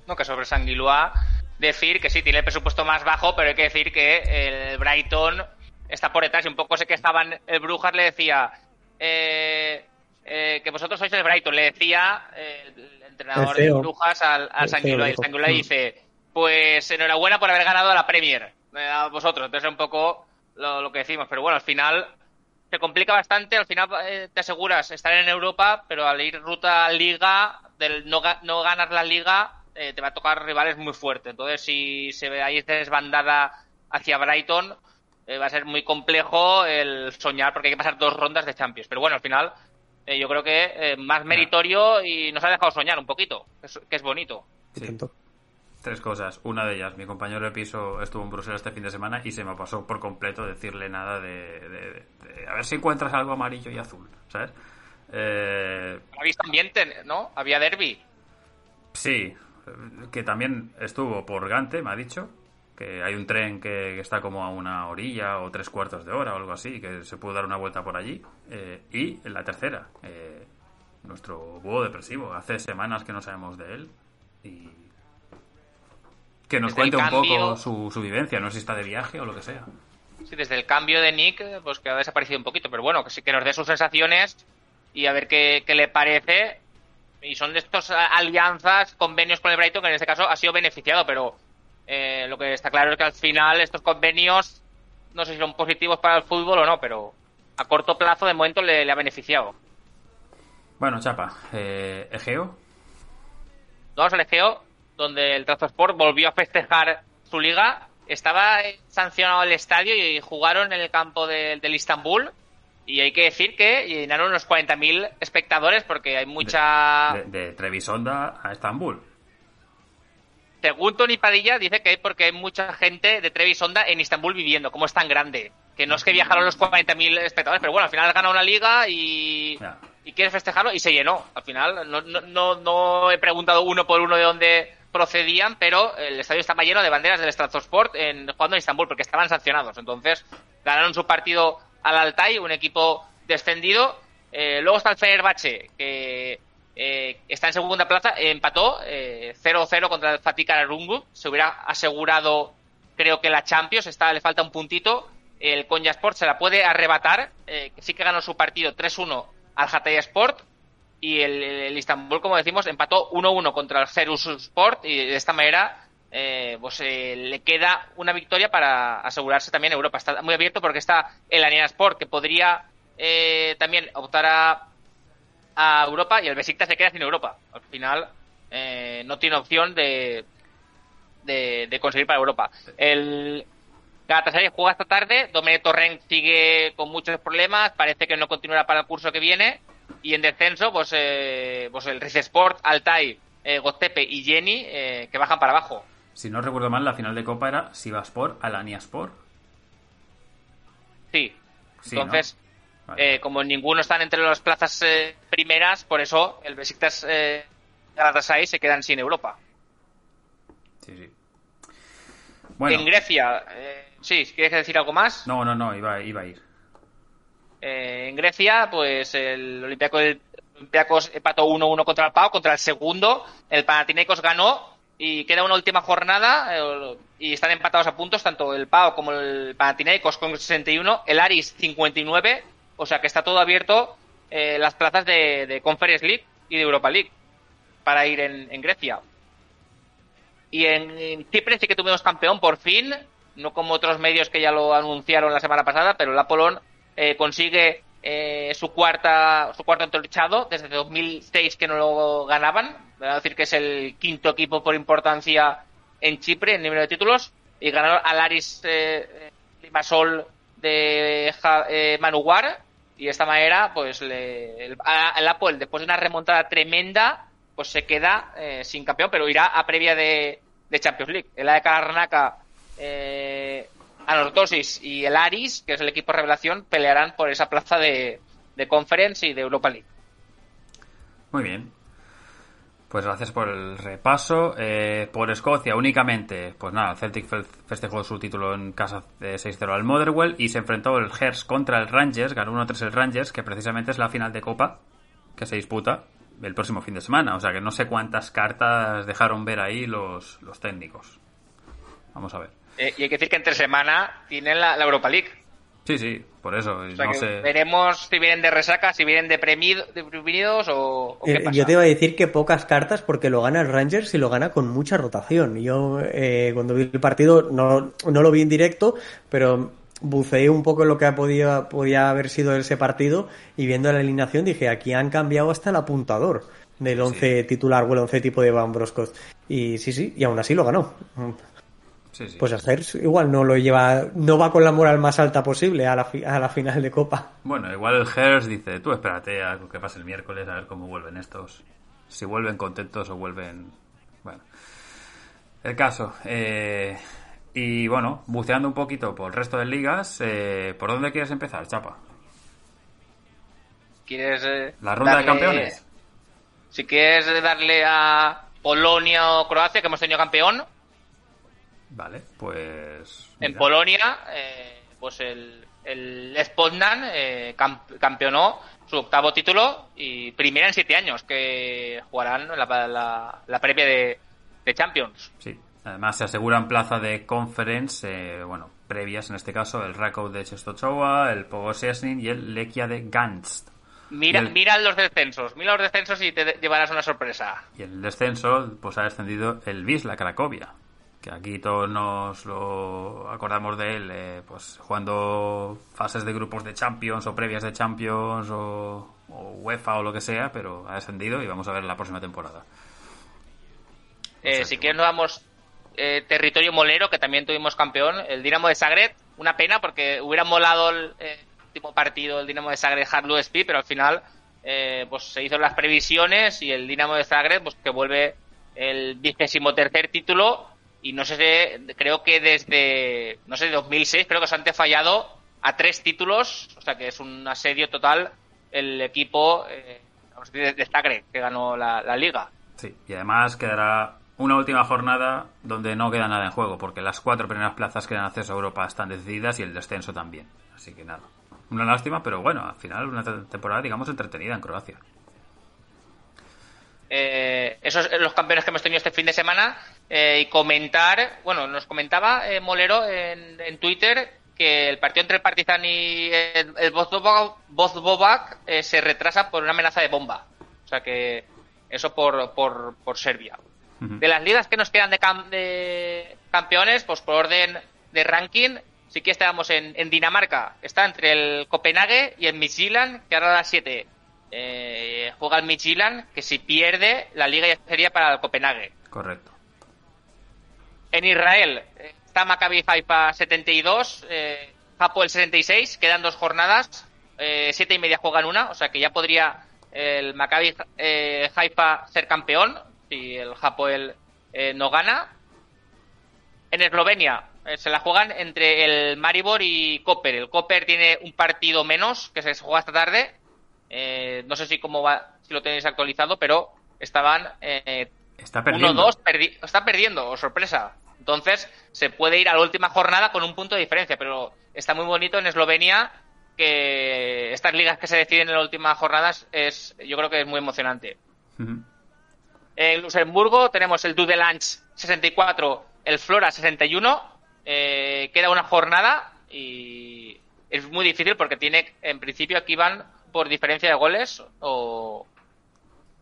No, que sobre Sanguilua decir que sí, tiene el presupuesto más bajo, pero hay que decir que el Brighton está por detrás y un poco sé que estaban, el Brujas le decía eh, eh, que vosotros sois el Brighton, le decía eh, el entrenador de Brujas al, al Sanguila, y dice, pues enhorabuena por haber ganado la Premier, a vosotros. Entonces es un poco lo, que decimos, pero bueno, al final se complica bastante, al final te aseguras estar en Europa, pero al ir ruta a Liga, del no, no ganar la Liga, te va a tocar rivales muy fuertes. Entonces si se ve ahí desbandada hacia Brighton, eh, va a ser muy complejo el soñar porque hay que pasar dos rondas de Champions. Pero bueno, al final eh, yo creo que eh, más meritorio y nos ha dejado soñar un poquito, que es, bonito. Tres cosas. Una de ellas, mi compañero de piso estuvo en Bruselas este fin de semana y se me pasó por completo decirle nada de, a ver si encuentras algo amarillo y azul, ¿sabes? Eh... Habéis ambiente, ¿no? Había derby. Sí, que también estuvo por Gante, me ha dicho, que hay un tren que, está como a una orilla o tres cuartos de hora o algo así, que se puede dar una vuelta por allí. Eh, y en la tercera, eh, nuestro búho depresivo. Hace semanas que no sabemos de él y Que nos desde cuente un cambio- poco su, su vivencia, no sé si está de viaje o lo que sea. Sí, desde el cambio de Nick, pues que ha desaparecido un poquito, pero bueno, que sí que nos dé sus sensaciones y a ver qué, qué le parece. Y son de estos alianzas, convenios con el Brighton, que en este caso ha sido beneficiado, pero eh, lo que está claro es que al final estos convenios, no sé si son positivos para el fútbol o no, pero a corto plazo de momento le, le ha beneficiado. Bueno, Chapa, eh, Egeo, Vamos al Egeo, donde el Trabzonspor volvió a festejar su liga. Estaba sancionado el estadio y jugaron en el campo de- del Istanbul. Y hay que decir que llenaron unos 40.000 espectadores porque hay mucha... de, de Trevisonda a Estambul. Según Tony Padilla, dice que hay porque hay mucha gente de Trevis Onda en Istanbul viviendo, como es tan grande. Que no es que viajaron los 40.000 espectadores, pero bueno, al final ganó una liga y, Ya. y quieres festejarlo y se llenó. Al final no, no, no, no he preguntado uno por uno de dónde procedían, pero el estadio estaba lleno de banderas del Stratossport en, jugando en Istambul porque estaban sancionados. Entonces ganaron su partido al Altay, un equipo descendido. Eh, luego está el Fenerbahce, que eh, está en segunda plaza, empató eh, 0-0 contra el Fatih Kararungu. Se hubiera asegurado, creo que la Champions, está, le falta un puntito. El Konya Sport se la puede arrebatar, eh, sí que ganó su partido 3-1 al Hatay Sport. Y el, el Istanbul, como decimos, empató 1-1 contra el Cerus Sport. Y de esta manera, eh, pues eh, le queda una victoria para asegurarse también Europa. Está muy abierto porque está el Aniana Sport, que podría eh, también optar a, a Europa y el Besiktas se queda sin Europa. Al final eh, no tiene opción de, de, de conseguir para Europa. El Galatasaray juega esta tarde, Domenico Torrent sigue con muchos problemas, parece que no continuará para el curso que viene y en descenso pues, eh, pues el Rizesport, Altai, eh, Gotepe y Jenny eh, que bajan para abajo. Si no recuerdo mal, la final de Copa era Sivaspor Alaniaspor. Sí. Sí, Entonces, ¿no? Vale. Eh, como ninguno están entre las plazas eh, primeras, por eso el Besiktas eh, Galatasaray se quedan sin Europa. Sí, sí. Bueno, En Grecia, eh, sí, ¿quieres decir algo más? no, no, no, iba, iba a ir. Eh, en Grecia, pues el Olympiacos, empató 1-1 contra el Pau, contra el segundo. El Panathinaikos ganó y queda una última jornada eh, y están empatados a puntos tanto el Pau como el Panathinaikos con 61, el Aris 59, o sea que está todo abierto eh, las plazas de, de Conference League y de Europa League para ir en, Grecia. Y en, Chipre sí que tuvimos campeón por fin, no como otros medios que ya lo anunciaron la semana pasada, pero el Apolón eh, consigue eh, su cuarta su cuarto entorchado desde 2006 que no lo ganaban. Voy decir que es el quinto equipo por importancia en Chipre en número de títulos y ganaron al Aris eh, Limassol de Manuguar y de esta manera pues le- el, Apple después de una remontada tremenda pues se queda eh, sin campeón pero irá a previa de, de Champions League el AEK Larnaca eh, Anorthosis y el Aris que es el equipo revelación pelearán por esa plaza de, de Conference y de Europa League Muy bien. Pues gracias por el repaso. Eh, por Escocia únicamente, pues nada, Celtic fe- festejó su título en casa de 6-0 al Motherwell y se enfrentó el Hearts contra el Rangers, ganó 1-3 el Rangers, que precisamente es la final de Copa que se disputa el próximo fin de semana. O sea que no sé cuántas cartas dejaron ver ahí los, los técnicos. Vamos a ver. Eh, y hay que decir que entre semana tienen la Europa League Sí, sí, por eso. o sea no que sé. veremos si vienen de resaca si vienen deprimido- deprimidos o, o qué Eh, pasa Yo te iba a decir que pocas cartas porque lo gana el Rangers y lo gana con mucha rotación. Yo eh, cuando vi el partido no, no lo vi en directo, pero buceé un poco en lo que podía, podía haber sido ese partido y viendo la alineación dije, aquí han cambiado hasta el apuntador del 11 titular o el 11 tipo de Van Broscos. Y sí, sí, y aún así lo ganó. Sí, sí. Pues igual no lo lleva, no va con la moral más alta posible a la, fi- a la final de Copa. Bueno, igual el Hearts dice, tú espérate a lo que pase el miércoles a ver cómo vuelven estos. Si vuelven contentos o vuelven... Bueno. El caso. eh, y bueno, buceando un poquito por el resto de ligas, eh, ¿por dónde quieres empezar, Chapa? ¿Quieres eh, ¿La ronda de campeones? Si quieres darle a Polonia o Croacia, que hemos tenido campeón, Vale, pues... en. Polonia, eh, pues el, el Spodnan eh, cam- campeonó su octavo título y primera en siete años, que jugarán la, la, la previa de, de Champions. Sí. Además, se aseguran plaza de conference, eh, bueno, previas en este caso, el Rakow de Chestochowa, el Pogo Sesnin y el Lekia de Ganst. Mira, el- mira los descensos, mira los descensos y te llevarás una sorpresa. Y el descenso, pues ha descendido el Wisla Cracovia. Que aquí todos nos lo acordamos de él, eh, pues jugando fases de grupos de Champions o previas de Champions o, o UEFA o lo que sea, pero ha descendido y vamos a ver la próxima temporada. Eh, si quieres nos damos eh, territorio molero, que también tuvimos campeón, el Dinamo de Zagreb. Una pena porque hubiera molado el eh, último partido el Dinamo de Zagreb Hard Speed, pero al final eh, pues se hizo las previsiones y el Dinamo de Zagreb pues que vuelve el vigésimo tercer título y no sé creo que desde no sé 2006 creo que se han fallado a tres títulos o sea que es un asedio total el equipo eh, de Zagreb que ganó la, la liga Sí, y además quedará una última jornada donde no queda nada en juego, porque las cuatro primeras plazas que dan acceso a Europa están decididas y el descenso también. Así que nada. Una lástima, pero bueno, al final una te- temporada, digamos, entretenida en Croacia. Eh, esos los campeones que hemos tenido este fin de semana eh, y comentar, bueno, nos comentaba eh, Molero en, en Twitter que el partido entre el Partizan y el, el Bozdovac, eh, se retrasa por una amenaza de bomba. O sea que eso por, por, por Serbia. De las ligas que nos quedan de, cam- de campeones, pues por orden de ranking, sí que estábamos en, en Dinamarca. Está entre el Copenhague y el Midtjylland, que ahora a las 7 eh, juega el Midtjylland, que si pierde, la liga ya sería para el Copenhague. Correcto. En Israel eh, está Maccabi Haifa 72, eh, Hapoel 66, quedan dos jornadas, eh, siete y media juegan una, o sea que ya podría el Maccabi eh, Haifa ser campeón si el Hapoel eh, no gana. En Eslovenia eh, se la juegan entre el Maribor y Koper. El Koper tiene un partido menos que se juega esta tarde. Eh, no sé si cómo va, si lo tenéis actualizado, pero estaban eh, Está perdiendo. 1-2, perdi- está perdiendo, oh, sorpresa. Entonces, se puede ir a la última jornada con un punto de diferencia, pero está muy bonito en Eslovenia que estas ligas que se deciden en la última jornada es, yo creo que es muy emocionante. Ujú. En Luxemburgo tenemos el Dudelange 64, el Flora 61. eh, queda una jornada y es muy difícil porque tiene, en principio, aquí van por diferencia de goles o.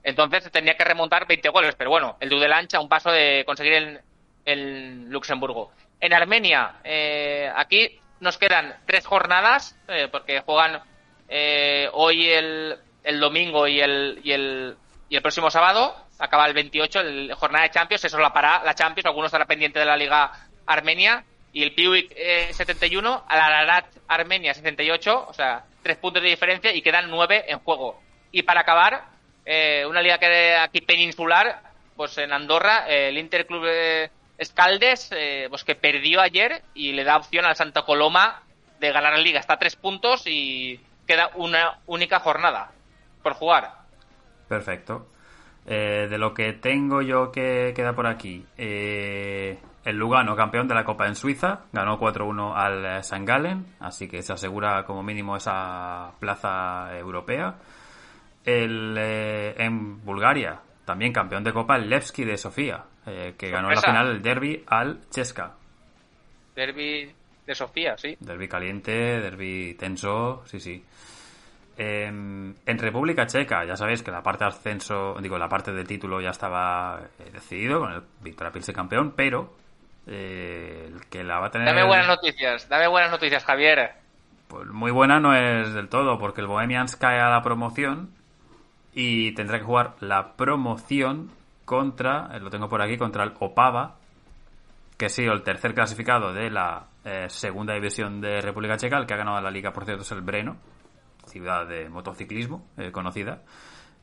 Entonces tendría que remontar 20 goles, pero bueno, el Dudelange a un paso de conseguir el, el Luxemburgo. En Armenia, eh, aquí nos quedan tres jornadas eh, porque juegan eh, hoy el, el domingo y el, y el y el próximo sábado acaba el 28 el jornada de Champions eso la para la Champions algunos estará pendiente de la Liga Armenia y el Piuik eh, 71 al Ararat Armenia 68 o sea tres puntos de diferencia y quedan nueve en juego. Y para acabar eh, una liga que aquí peninsular pues en Andorra eh, el Interclub eh, Escaldes pues que perdió ayer y le da opción al Santa Coloma de ganar la liga. Está tres puntos y queda una única jornada por jugar. Perfecto. De lo que tengo yo que queda por aquí, eh, el Lugano, campeón de la Copa en Suiza, ganó 4-1 al eh, St. Gallen, así que se asegura como mínimo esa plaza europea. El, eh, en Bulgaria, también campeón de Copa, el Levski de Sofía, eh, que ganó en la final el derby al Cheska. Derby de Sofía, sí. Derby caliente, derby tenso, sí, sí. Eh, en República Checa, ya sabéis que la parte de ascenso, digo, la parte del título ya estaba decidido con el Victoria Pilsen campeón, pero eh, el que la va a tener Dame buenas noticias, dame buenas noticias, Javier. pues muy buena no es del todo, porque el Bohemians cae a la promoción y tendrá que jugar la promoción contra, eh, lo tengo por aquí, contra el Opava, que ha sido el tercer clasificado de la eh, segunda división de República Checa, el que ha ganado la liga, por cierto, es el Breno, ciudad de motociclismo eh, conocida.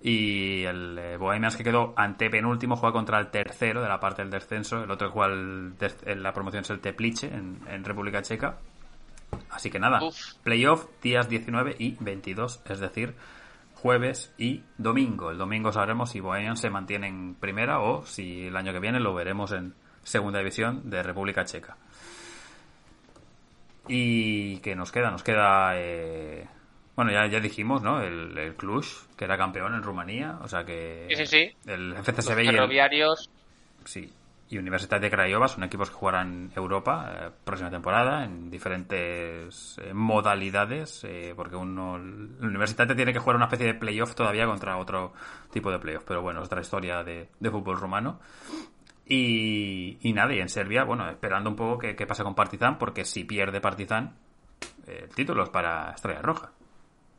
Y el eh, Bohemians que quedó antepenúltimo juega contra el tercero de la parte del descenso. El otro juega el en la promoción es el Teplice en, en República Checa. Así que nada, Uf. playoff días 19 y 22, es decir, jueves y domingo. El domingo sabremos si Bohemians se mantiene en primera o si el año que viene lo veremos en segunda división de República Checa. Y que nos queda, nos queda, eh, bueno, ya, ya dijimos, ¿no? El, el Cluj, que era campeón en Rumanía, o sea que Sí, sí, sí. el Los FCSB y el, ferroviarios. Sí. y Universitat de Craiova son equipos que jugarán Europa eh, próxima temporada en diferentes eh, modalidades, eh, porque uno, la Universitat tiene que jugar una especie de playoff todavía contra otro tipo de playoff, pero bueno, es otra historia de, de fútbol rumano. Y, y nada, y en Serbia, bueno, esperando un poco qué, qué pasa con Partizan, porque si pierde Partizan, el título es para Estrella Roja.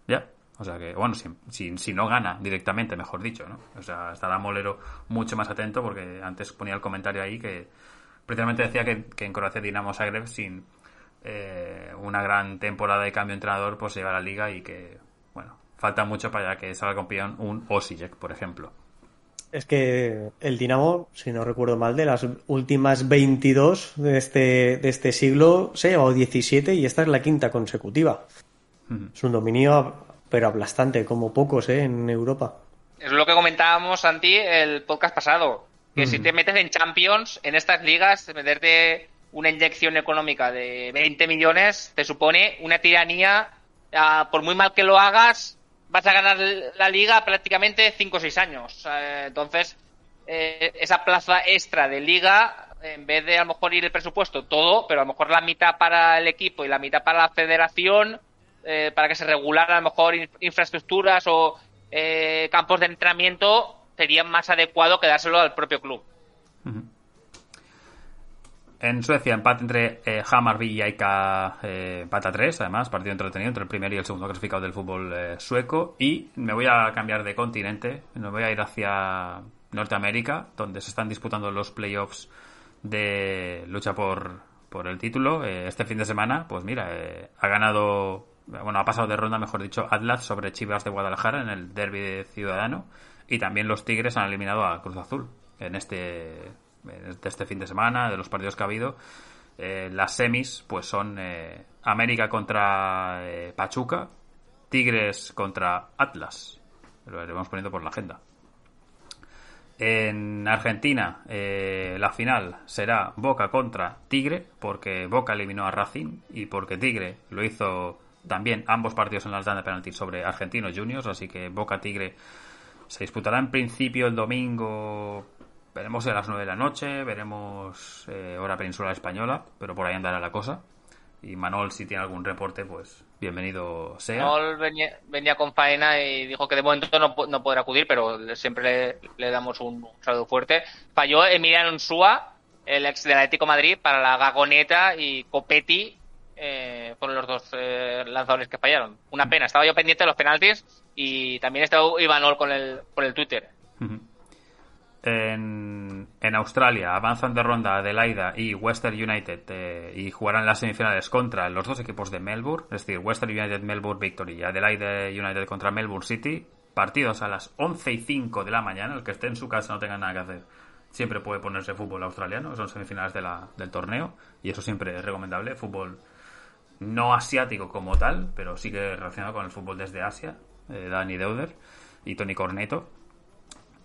Ya. O sea que, bueno, si, si, si, no gana directamente, mejor dicho, ¿no? O sea, estará Molero mucho más atento porque antes ponía el comentario ahí que precisamente decía que, que en Croacia Dinamo Zagreb sin eh, una gran temporada de cambio de entrenador pues lleva a la liga y que, bueno, falta mucho para que salga campeón un Osijek, por ejemplo. Es que el Dinamo, si no recuerdo mal, de las últimas 22 de este, de este siglo se ha llevado 17 y esta es la quinta consecutiva. Es un dominio pero aplastante, como pocos ¿eh? en Europa. Es lo que comentábamos, Santi, el podcast pasado. Que mm. si te metes en Champions, en estas ligas, meterte una inyección económica de 20 millones te supone una tiranía. Uh, por muy mal que lo hagas, vas a ganar la liga prácticamente 5 o 6 años. Uh, entonces, eh, esa plaza extra de liga, en vez de a lo mejor ir el presupuesto todo, pero a lo mejor la mitad para el equipo y la mitad para la federación, eh, para que se regularan a lo mejor infraestructuras o eh, campos de entrenamiento, sería más adecuado que dárselo al propio club. En Suecia, empate entre eh, Hammarby y Aika, eh, empate a 3, además, partido entretenido entre el primer y el segundo clasificado del fútbol eh, sueco. Y me voy a cambiar de continente, me voy a ir hacia Norteamérica, donde se están disputando los playoffs de lucha por, por el título. este fin de semana, pues mira, ha ganado bueno, ha pasado de ronda, mejor dicho, Atlas sobre Chivas de Guadalajara en el derby de Ciudadano y también los Tigres han eliminado a Cruz Azul en este, en este fin de semana, de los partidos que ha habido. Eh, las semis pues son eh, América contra eh, Pachuca, Tigres contra Atlas. Lo iremos poniendo por la agenda. En Argentina, la final será Boca contra Tigre, porque Boca eliminó a Racing y porque Tigre lo hizo también ambos partidos en la tanda de penalti sobre Argentinos Juniors, así que Boca Tigre se disputará en principio el domingo, veremos a las 9 de la noche, veremos eh, hora peninsular española, pero por ahí andará la cosa. Y Manol, si tiene algún reporte, pues bienvenido sea. Manol venía, venía con faena y dijo que de momento no, no podrá acudir, pero siempre le, damos un, saludo fuerte. Falló Emiliano Unsúa, el ex del Atlético Madrid, para la Gagoneta y Copetti eh, fueron los dos eh, lanzadores que fallaron. Una pena, estaba yo pendiente de los penaltis y también estaba Ivanol con el, por el Twitter. En, en, Australia avanzan de ronda Adelaida y Western United eh, y jugarán las semifinales contra los dos equipos de Melbourne, es decir, Western United Melbourne Victory y Adelaide United contra Melbourne City. Partidos a las 11 y 5 de la mañana, el que esté en su casa no tenga nada que hacer siempre puede ponerse fútbol australiano, son semifinales de la, del torneo y eso siempre es recomendable, fútbol no asiático como tal, pero sí que relacionado con el fútbol desde Asia, eh, Dani Deuder y Tony Corneto.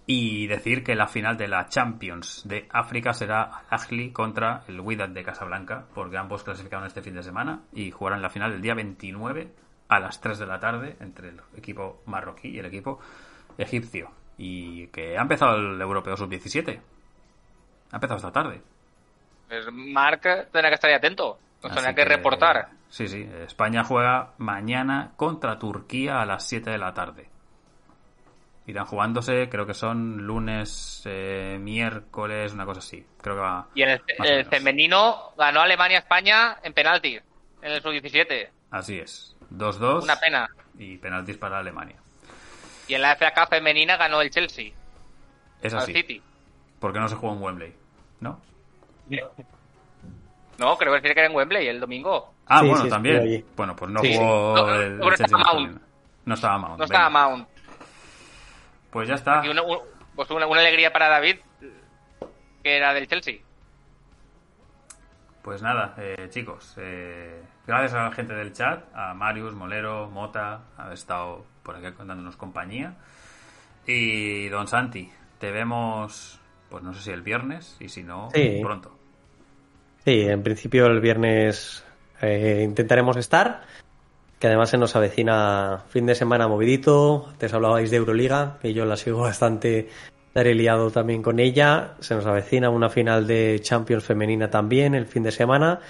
Y decir que la final de la Champions de África será Al contra el Wydad de Casablanca, porque ambos clasificaron este fin de semana y jugarán la final el día 29 a las 3 de la tarde entre el equipo marroquí y el equipo egipcio. Y que ha empezado el Europeo Sub-17. Ha empezado esta tarde. Pues Marc tendrá que estar atento. Nos tendrá que, que reportar. Sí, sí. España juega mañana contra Turquía a las 7 de la tarde. Irán jugándose, creo que son lunes, eh, miércoles, una cosa así. Creo que va. Y en el, el femenino ganó Alemania España en penalti, en el sub-17. Así es. 2-2. Una pena. Y penaltis para Alemania. Y en la FA Cup femenina ganó el Chelsea. Es así. City. Porque no se jugó en Wembley, ¿no? No, creo que era en Wembley el domingo. Ah, sí, bueno, sí, también. Bueno, pues no sí, jugó no, el, no, estaba Mount. No estaba Mount. No estaba Mount. Pues ya está. Y una, pues una, una, alegría para David, que era del Chelsea. Pues nada, eh, chicos, eh, gracias a la gente del chat, a Marius, Molero, Mota, haber estado por aquí contándonos compañía. Y don Santi, te vemos, pues no sé si el viernes, y si no, pronto. Sí, en principio el viernes eh, intentaremos estar, que además se nos avecina fin de semana movidito. Antes hablabais de Euroliga, que yo la sigo bastante liado también con ella. Se nos avecina una final de Champions femenina también el fin de semana,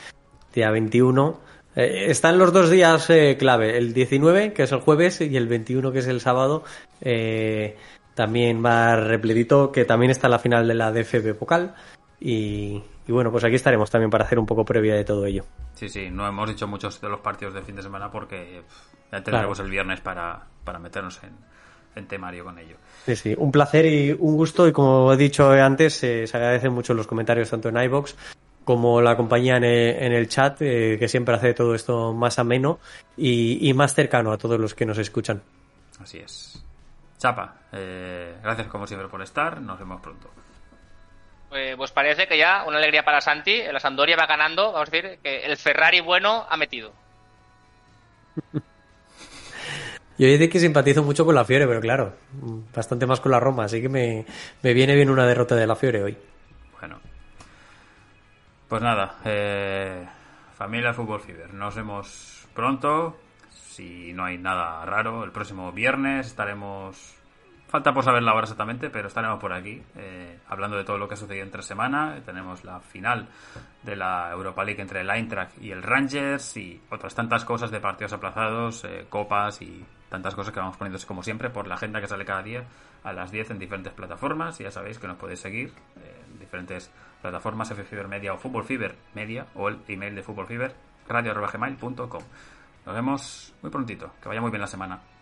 día 21. Eh, están los dos días eh, clave, el 19, que es el jueves, y el 21, que es el sábado. Eh, también va repletito, que también está la final de la DFB Pokal. Y, y, bueno, pues aquí estaremos también para hacer un poco previa de todo ello. Sí, sí, no hemos dicho muchos de los partidos del fin de semana porque ya tendremos claro. el viernes para, para meternos en, en, temario con ello. Sí, sí, un placer y un gusto. Y como he dicho antes, eh, se agradecen mucho los comentarios tanto en iBox como la compañía en el, en el chat, eh, que siempre hace todo esto más ameno y, y, más cercano a todos los que nos escuchan. Así es. Chapa, eh, gracias como siempre por estar. Nos vemos pronto. Pues, pues, parece que ya una alegría para Santi. La Sampdoria va ganando. Vamos a decir que el Ferrari bueno ha metido. Yo diría que simpatizo mucho con la Fiore, pero claro, bastante más con la Roma, así que me, me viene bien una derrota de la Fiore hoy. Bueno. Pues nada, eh, familia Fútbol Fever, nos vemos pronto. Si no hay nada raro, el próximo viernes estaremos Falta por saber la hora exactamente, pero estaremos por aquí eh, hablando de todo lo que ha sucedido entre semana. Tenemos la final de la Europa League entre el Eintracht y el Rangers y otras tantas cosas de partidos aplazados, eh, copas y tantas cosas que vamos poniendo como siempre por la agenda que sale cada día a las 10 en diferentes plataformas. Y ya sabéis que nos podéis seguir en diferentes plataformas, Fiber Media o Fútbol Fiber Media o el email de Fútbol Fiber, radio.gmail.com. Nos vemos muy prontito. Que vaya muy bien la semana.